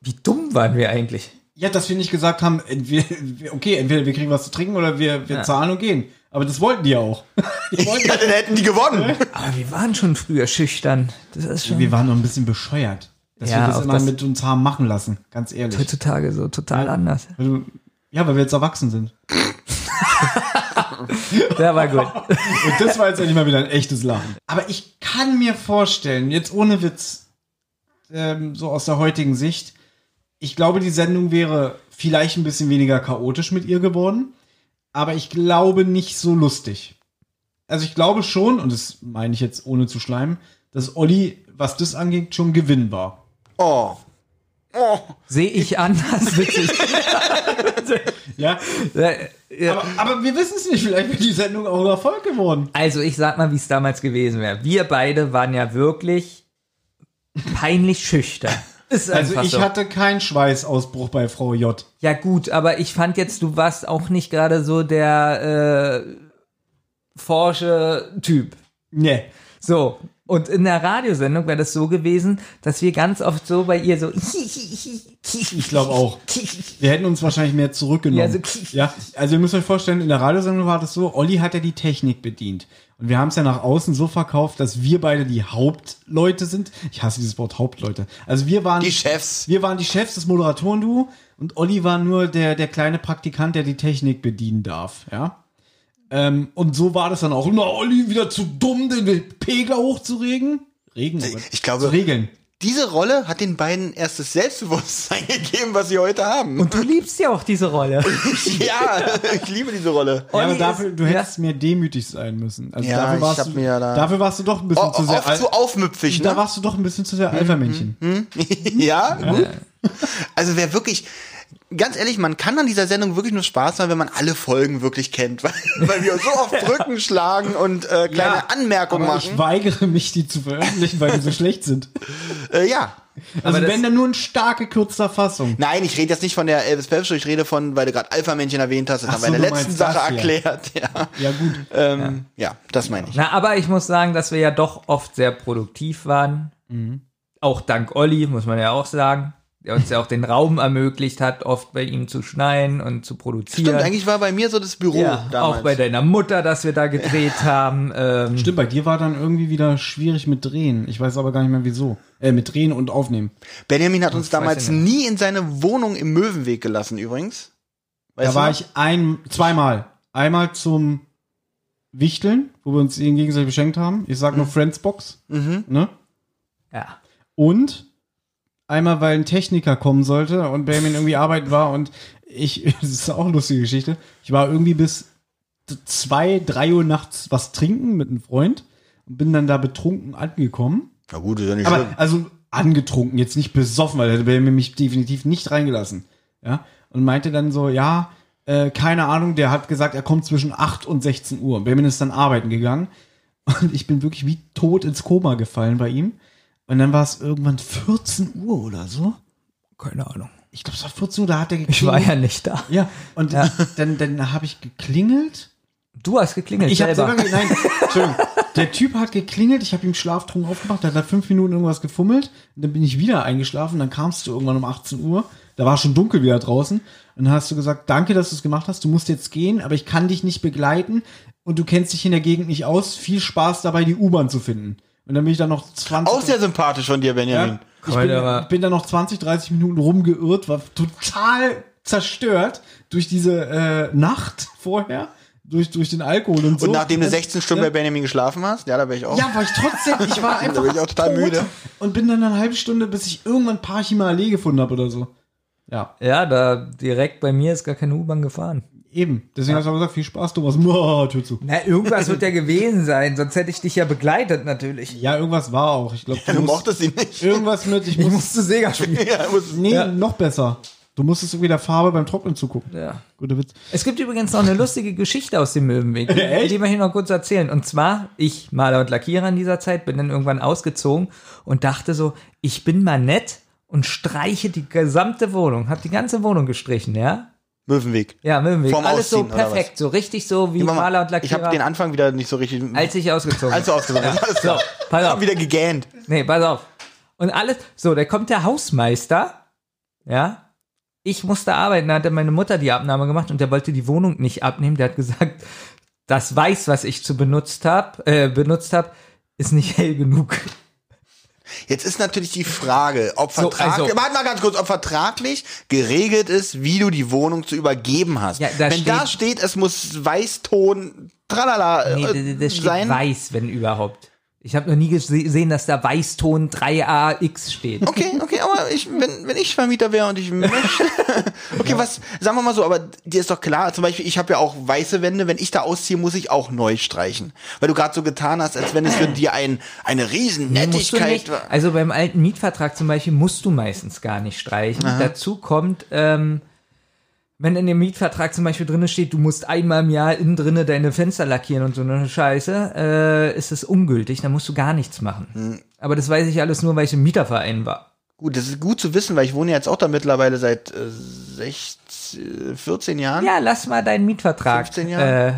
wie dumm waren wir eigentlich? Ja, dass wir nicht gesagt haben, entweder, okay, entweder wir kriegen was zu trinken oder wir, wir Ja. zahlen und gehen. Aber das wollten die ja auch. Die wollten, Ja, dann hätten die gewonnen. Aber wir waren schon früher schüchtern. Das ist schon wir waren noch ein bisschen bescheuert, dass Ja, wir das immer das- mit uns haben machen lassen, ganz ehrlich. heutzutage so total anders. Weil du- Ja, weil wir jetzt erwachsen sind. Der war gut. Und das war jetzt endlich mal wieder ein echtes Lachen. Aber ich kann mir vorstellen, jetzt ohne Witz, ähm, so aus der heutigen Sicht, ich glaube, die Sendung wäre vielleicht ein bisschen weniger chaotisch mit ihr geworden, aber ich glaube nicht so lustig. Also ich glaube schon, und das meine ich jetzt ohne zu schleimen, dass Olli, was das angeht, schon Gewinn war. Oh. Oh. Sehe ich anders, witzig. Ja, ja. aber, aber wir wissen es nicht, vielleicht wäre die Sendung auch ein Erfolg geworden. Also ich sag mal, wie es damals gewesen wäre. Wir beide waren ja wirklich peinlich schüchtern. Ist Also ich so. hatte keinen Schweißausbruch bei Frau J. Ja gut, aber ich fand jetzt, du warst auch nicht gerade so der äh, forsche Typ. Nee. So. Und in der Radiosendung wäre das so gewesen, dass wir ganz oft so bei ihr so. Ich glaube auch. Wir hätten uns wahrscheinlich mehr zurückgenommen. Ja, so- Ja, also ihr müsst euch vorstellen, in der Radiosendung war das so, Olli hat ja die Technik bedient. Und wir haben es ja nach außen so verkauft, dass wir beide die Hauptleute sind. Ich hasse dieses Wort Hauptleute. Also wir waren Die Chefs. Wir waren die Chefs des Moderatoren-Duo und Olli war nur der, der kleine Praktikant, der die Technik bedienen darf, ja. Ähm, und so war das dann auch. Na, Olli, wieder zu dumm, den Pegler hochzuregen. Regen, oh. Ich glaube- Zu regeln. Diese Rolle hat den beiden erst das Selbstbewusstsein gegeben, was sie heute haben. Und du liebst ja auch diese Rolle. ja, ich liebe diese Rolle. Ja, aber dafür, du ja. hättest mehr demütig sein müssen. Also Ja, dafür, ich warst hab du, mir ja da- dafür warst du doch ein bisschen O zu sehr oft so aufmüpfig, Da ne? warst du doch ein bisschen zu sehr Alpha-Männchen. ja, gut. Also wer wirklich, ganz ehrlich, man kann an dieser Sendung wirklich nur Spaß haben, wenn man alle Folgen wirklich kennt, weil, weil wir uns so oft Brücken schlagen und äh, kleine Ja, Anmerkungen Aber machen. ich weigere mich, die zu veröffentlichen, weil die so schlecht sind. Äh, ja. Also wenn dann nur in stark gekürzter Fassung. Nein, ich rede jetzt nicht von der Elvis Pelf Show, ich rede von, weil du gerade Alpha-Männchen erwähnt hast, das Ach haben wir in der letzten Sache erklärt. Ja, Ja gut. ähm, ja. das meine ich. Na, aber ich muss sagen, dass wir ja doch oft sehr produktiv waren. Auch dank Olli, muss man ja auch sagen. Der uns ja auch den Raum ermöglicht hat, oft bei ihm zu schneiden und zu produzieren. Stimmt, eigentlich war bei mir so das Büro ja, damals. auch bei deiner Mutter, dass wir da gedreht haben. Ähm, Stimmt, bei dir war dann irgendwie wieder schwierig mit Drehen. Ich weiß aber gar nicht mehr wieso. Äh, mit Drehen und Aufnehmen. Benjamin hat uns Das weiß damals ich nicht. nie in seine Wohnung im Möwenweg gelassen, übrigens. Weißt da war noch? ich ein, zweimal. Einmal zum Wichteln, wo wir uns ihn gegenseitig beschenkt haben. Ich sag nur Friendsbox. Mhm. Ne? ja. Und einmal, weil ein Techniker kommen sollte und Benjamin irgendwie arbeiten war und ich, das ist auch eine lustige Geschichte, ich war irgendwie bis zwei, drei Uhr nachts was trinken mit einem Freund und bin dann da betrunken angekommen. Na gut, ist ja nicht Aber, schlimm. also angetrunken, jetzt nicht besoffen, weil hätte Benjamin mich definitiv nicht reingelassen. Ja, und meinte dann so, ja, äh, keine Ahnung, der hat gesagt, er kommt zwischen 8 und 16 Uhr. Benjamin ist dann arbeiten gegangen und ich bin wirklich wie tot ins Koma gefallen bei ihm. Und dann war es irgendwann 14 Uhr oder so. Keine Ahnung. Ich glaube, es war 14 Uhr, da hat er geklingelt. Ich war ja nicht da. Ja, und dann, dann habe ich geklingelt. Du hast geklingelt Ich habe selber. selber, ge- nein, Entschuldigung. Der Typ hat geklingelt, ich habe ihm schlaftrunken aufgemacht, der hat fünf Minuten irgendwas gefummelt, und dann bin ich wieder eingeschlafen, dann kamst du irgendwann um 18 Uhr, da war schon dunkel wieder draußen, und dann hast du gesagt, danke, dass du es gemacht hast, du musst jetzt gehen, aber ich kann dich nicht begleiten und du kennst dich in der Gegend nicht aus, viel Spaß dabei, die U-Bahn zu finden. Und dann bin ich dann noch 20... Auch sehr sympathisch von dir, Benjamin. Ja, ich, Heute bin, aber- ich bin dann noch 20, 30 Minuten rumgeirrt, war total zerstört durch diese äh, Nacht vorher, durch, durch den Alkohol und so. Und nachdem du 16 Stunden ja. bei Benjamin geschlafen hast, ja, da wäre ich auch. Ja, war ich trotzdem, ich war einfach bin ich auch total tot müde. und bin dann eine halbe Stunde, bis ich irgendwann Parchima Allee gefunden habe oder so. Ja, Ja, da direkt bei mir ist gar keine U-Bahn gefahren. Eben. Deswegen hast du auch gesagt, viel Spaß, Thomas. Muah, Tür zu. Na, irgendwas wird ja gewesen sein, sonst hätte ich dich ja begleitet natürlich. Ja, irgendwas war auch. Ich glaube, du musst- mochtest ihn nicht. irgendwas mit, ich Ich muss, musste Sega spielen. ja, muss, nee, Ja. noch besser. Du musstest irgendwie der Farbe beim Trocknen zugucken. Ja. Guter Witz. Es gibt übrigens noch eine lustige Geschichte aus dem Möwenweg. Die, die möchte ich noch kurz erzählen. Und zwar, ich Maler und Lackierer in dieser Zeit, bin dann irgendwann ausgezogen und dachte so, ich bin mal nett und streiche die gesamte Wohnung. Hab die ganze Wohnung gestrichen, ja? Möwenweg. Ja, Möwenweg. Vorm Alles so Ausziehen, oder perfekt, so richtig so wie mal- Maler und Ich habe den Lackierer, Anfang wieder nicht so richtig. als ich ausgezogen als du ausgesucht hast. Alles So, pass Ich auf. hab wieder gegähnt. Nee, pass auf. Und alles, so, da kommt der Hausmeister, ja. Ich musste arbeiten, da hatte meine Mutter die Abnahme gemacht und der wollte die Wohnung nicht abnehmen. Der hat gesagt, das Weiß, was ich zu benutzt habe, äh, benutzt habe, ist nicht hell genug. Jetzt ist natürlich die Frage, ob So, vertraglich, also- warte mal ganz kurz, ob vertraglich geregelt ist, wie du die Wohnung zu übergeben hast. Ja, da Wenn da steht, es muss Weißton, tralala Nee, äh, das steht sein. weiß, wenn überhaupt. Ich habe noch nie gese- gesehen, dass da Weißton 3AX steht. Okay, okay, aber ich, wenn, wenn ich Vermieter wäre und ich möchte. Okay, was, sagen wir mal so, aber dir ist doch klar, zum Beispiel, ich habe ja auch weiße Wände, wenn ich da ausziehe, muss ich auch neu streichen. Weil du gerade so getan hast, als wenn es für dir ein, eine riesen Nee, musst du Nettigkeit nicht. war. Also beim alten Mietvertrag zum Beispiel musst du meistens gar nicht streichen. Dazu kommt, ähm, wenn in dem Mietvertrag zum Beispiel drinne steht, du musst einmal im Jahr innen drinne deine Fenster lackieren und so eine Scheiße, äh, ist es ungültig, dann musst du gar nichts machen. Hm. Aber das weiß ich alles nur, weil ich im Mieterverein war. Gut, das ist gut zu wissen, weil ich wohne jetzt auch da mittlerweile seit äh, 16, 14 Jahren. Ja, lass mal deinen Mietvertrag. 15 Jahre. Äh,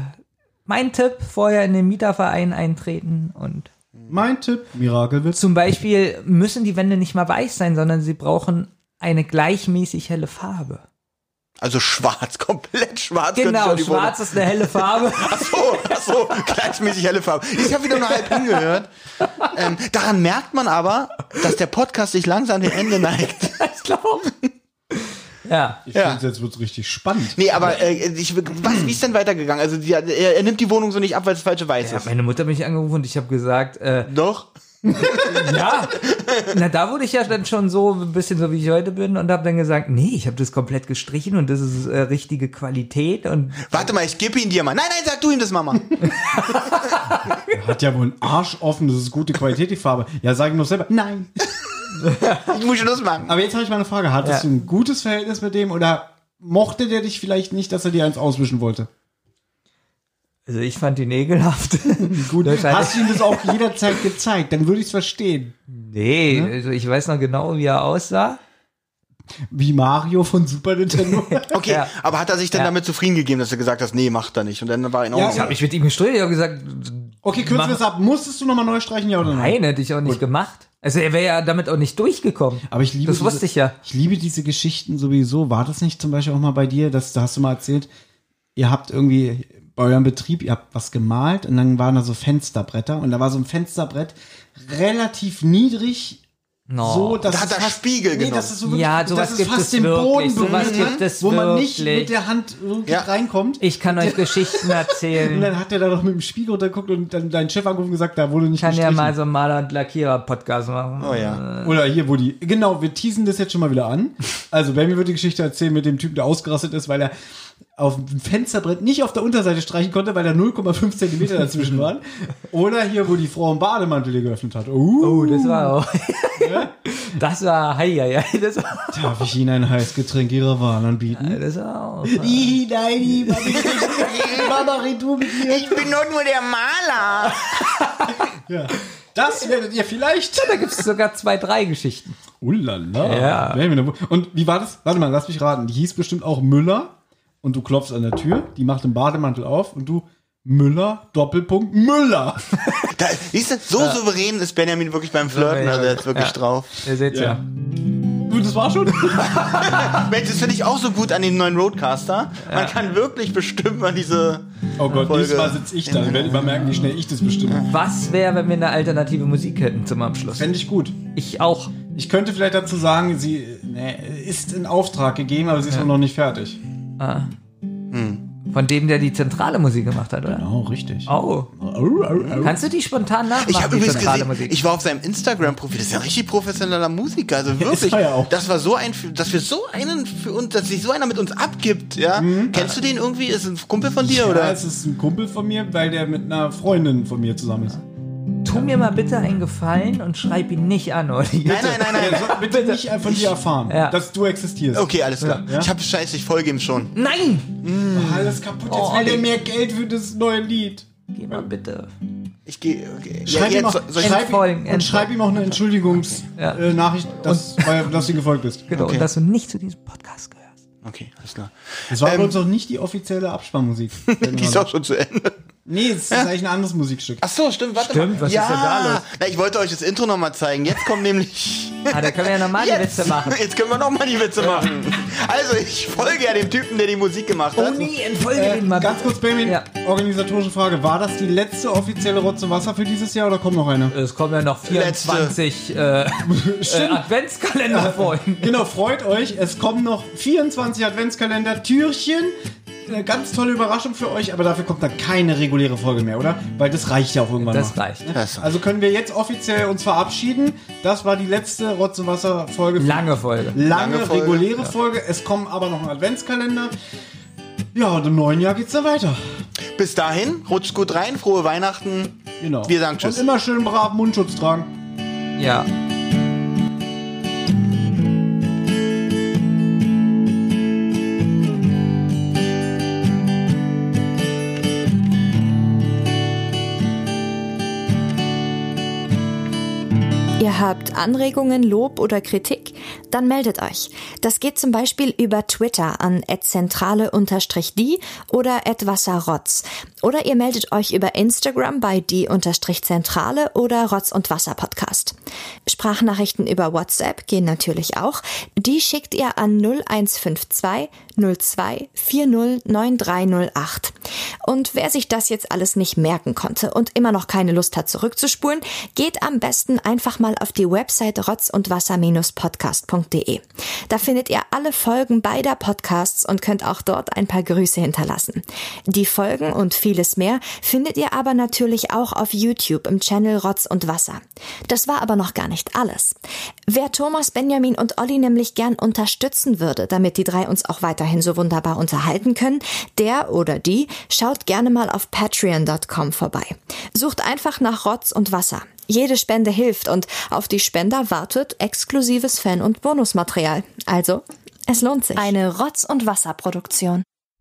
mein Tipp, vorher in den Mieterverein eintreten und Mein Tipp, Mirakelwitz. Zum Beispiel müssen die Wände nicht mal weiß sein, sondern sie brauchen eine gleichmäßig helle Farbe. Also schwarz, komplett schwarz. Genau, schwarz ist eine helle Farbe. Ach so, ach so, gleichmäßig helle Farbe. Ich habe wieder nur halb hingehört. Ähm, daran merkt man aber, dass der Podcast sich langsam dem Ende neigt. ich glaube. Ja. Ich Ja. finde, jetzt wird's richtig spannend. Nee, aber äh, ich, was, wie ist denn weitergegangen? Also die, er, er nimmt die Wohnung so nicht ab, weil es falsche Weiß Ja, ist. meine Mutter hat mich angerufen und ich habe gesagt, äh, Doch? Ja, na da wurde ich ja dann schon so ein bisschen so wie ich heute bin und habe dann gesagt, nee, ich habe das komplett gestrichen und das ist äh, richtige Qualität und Warte mal, ich gebe ihn dir mal. Nein, nein, sag du ihm das, Mama. Hat ja wohl einen Arsch offen, das ist gute Qualität, die Farbe. Ja, sag ich noch selber. Nein. Ich muss Schluss machen. Aber jetzt habe ich mal eine Frage. Hattest Ja. du ein gutes Verhältnis mit dem oder mochte der dich vielleicht nicht, dass er dir eins auswischen wollte? Also ich fand die nägelhaft. Gut, hast du ihm das auch jederzeit gezeigt, dann würde ich es verstehen. nee, also ich weiß noch genau, wie er aussah. Wie Mario von Super Nintendo. Okay, Ja. aber hat er sich dann Ja. damit zufrieden gegeben, dass du gesagt hast, nee, macht er nicht. Und dann war er in Ja, Ordnung. Ich habe mich mit ihm gestritten, ich habe gesagt, Okay, kürzen wir es ab. Musstest du nochmal neu streichen, ja oder nein? nein, hätte ich auch nicht gemacht. Also er wäre ja damit auch nicht durchgekommen. Aber ich liebe Das wusste ich ja. Ich liebe diese Geschichten sowieso. War das nicht zum Beispiel auch mal bei dir, dass, da hast du mal erzählt, ihr habt irgendwie bei eurem Betrieb, ihr habt was gemalt und dann waren da so Fensterbretter und da war so ein Fensterbrett relativ niedrig, No. so dass Da hat er fast, Spiegel nee, genommen. so wirklich, Ja, sowas gibt fast es den wirklich. Boden Sowas berührt, gibt es wo man nicht wirklich. mit der Hand wirklich Ja. reinkommt. Ich kann euch Geschichten Und erzählen. dann hat er da noch mit dem Spiegel runtergeguckt und dann dein Chef angerufen und gesagt, da wurde nicht Ich kann ja gestrichen. mal so einen Maler- und Lackierer-Podcast machen. Oh ja. Oder hier, wo die. Genau, wir teasen das jetzt schon mal wieder an. Also, Benny wird die Geschichte erzählen mit dem Typen, der ausgerastet ist, weil er auf dem Fensterbrett nicht auf der Unterseite streichen konnte, weil da 0,5 Zentimeter dazwischen waren. Oder hier, wo die Frau einen Bademantel dir geöffnet hat. Uh, Oh, das war auch. das war, hei, hei, hei, das war, Darf ich Ihnen ein Heißgetränk Ihrer Wahl anbieten? das war auch. Ih, nein, Mama, red du mit mir. Ich bin doch nur der Maler. Ja. Das werdet ihr vielleicht. Da gibt es sogar zwei, drei Geschichten. Ullala. Ja. Und wie war das? Warte mal, lass mich raten. Die hieß bestimmt auch Müller und du klopfst an der Tür, die macht den Bademantel auf und du Müller, Doppelpunkt, Müller. Da, siehst du, so souverän ist Benjamin wirklich beim Flirten. Also er ist wirklich Ja. drauf. Ihr seht's ja. Du, das war schon. Mensch, das finde ich auch so gut an dem neuen Roadcaster. Man kann wirklich bestimmen, wann diese. Oh Gott, Folge. nächstes Mal sitze ich da. Ich werde immer merken, wie schnell ich das bestimme. Was wäre, wenn wir eine alternative Musik hätten zum Abschluss? Fände ich gut. Ich auch. Ich könnte vielleicht dazu sagen, sie ist in Auftrag gegeben, aber sie ist noch nicht fertig. Ah. Von dem, der die zentrale Musik gemacht hat, oder? Oh, richtig. Oh. Kannst du die spontan nachmachen? Ich habe die übrigens zentrale gesehen, Musik? ich war auf seinem Instagram-Profil, das ist ja ein richtig professioneller Musiker, also wirklich. ja auch. Das war so ein, dass wir so einen für uns, dass sich so einer mit uns abgibt, ja. Kennst du den irgendwie? Ist ein Kumpel von dir Ja, oder? es ist ein Kumpel von mir, weil der mit einer Freundin von mir zusammen ist. Tu mir mal bitte einen Gefallen und schreib ihn nicht an, oder? Nein, nein, nein, Er nein. soll bitte, nicht von dir erfahren, Ja. dass du existierst. Okay, alles klar. Ja. Ich habe Scheiße, ich folge ihm schon. Nein! Alles kaputt. Jetzt Oh, will Olli. mehr Geld für das neue Lied. Geh mal bitte. Ich gehe. Okay. Schreib, ihm, auch, schreib, und schreib ihm auch eine Entschuldigungsnachricht, Ja. äh, dass, weil, dass du ihm gefolgt bist. Genau, Okay. und dass du nicht zu diesem Podcast gehörst. Okay, alles klar. Das war Ähm, übrigens auch nicht die offizielle Abspannmusik. Die ist auch schon zu Ende. Nee, es ist eigentlich ein anderes Musikstück. Ach so, stimmt, warte Stimmt, mal. was ja, ist denn da los? Na, ich wollte euch das Intro nochmal zeigen. Jetzt kommt nämlich. Ah, da können wir ja nochmal die Witze machen. jetzt können wir nochmal die Witze machen. Also, ich folge ja dem Typen, der die Musik gemacht Oh hat. nee, entfolge Äh, den mal. ganz kurz, Benjamin, Ja. organisatorische Frage. War das die letzte offizielle Rotze Wasser für dieses Jahr oder kommt noch eine? Es kommen ja noch 24 äh, äh, Adventskalender-Folgen. Genau, freut euch. Es kommen noch 24 Adventskalender, Türchen. Eine ganz tolle Überraschung für euch, aber dafür kommt dann keine reguläre Folge mehr, oder? Weil das reicht ja auch irgendwann Das mal. reicht. Das- Also können wir jetzt offiziell uns verabschieden. Das war die letzte Rotze Wasser Folge. Lange Folge. Lange, Lange Folge, reguläre Folge. Es kommen aber noch ein Adventskalender. Ja, und im neuen Jahr geht's dann weiter. Bis dahin, rutscht gut rein, frohe Weihnachten. Genau. Wir sagen Tschüss. Und immer schön brav Mundschutz tragen. Ja. Ihr habt Anregungen, Lob oder Kritik? Dann meldet euch. Das geht zum Beispiel über Twitter an zentrale-die oder @wasserrotz. Oder ihr meldet euch über Instagram bei die-zentrale oder Rotz und Wasser Podcast. Sprachnachrichten über WhatsApp gehen natürlich auch. Die schickt ihr an 0152 02 40 9308. Und wer sich das jetzt alles nicht merken konnte und immer noch keine Lust hat zurückzuspulen, geht am besten einfach mal auf die Website rotz und wasser-podcast.de. Da findet ihr alle Folgen beider Podcasts und könnt auch dort ein paar Grüße hinterlassen. Die Folgen und vieles mehr findet ihr aber natürlich auch auf YouTube im Channel Rotz und Wasser. Das war aber noch gar nicht alles. Wer Thomas, Benjamin und Olli nämlich gern unterstützen würde, damit die drei uns auch weiterhin so wunderbar unterhalten können, der oder die schaut gerne mal auf patreon.com vorbei. Sucht einfach nach Rotz und Wasser. Jede Spende hilft und auf die Spender wartet exklusives Fan- und Bonusmaterial. Also, es lohnt sich. Eine Rotz- und Wasserproduktion.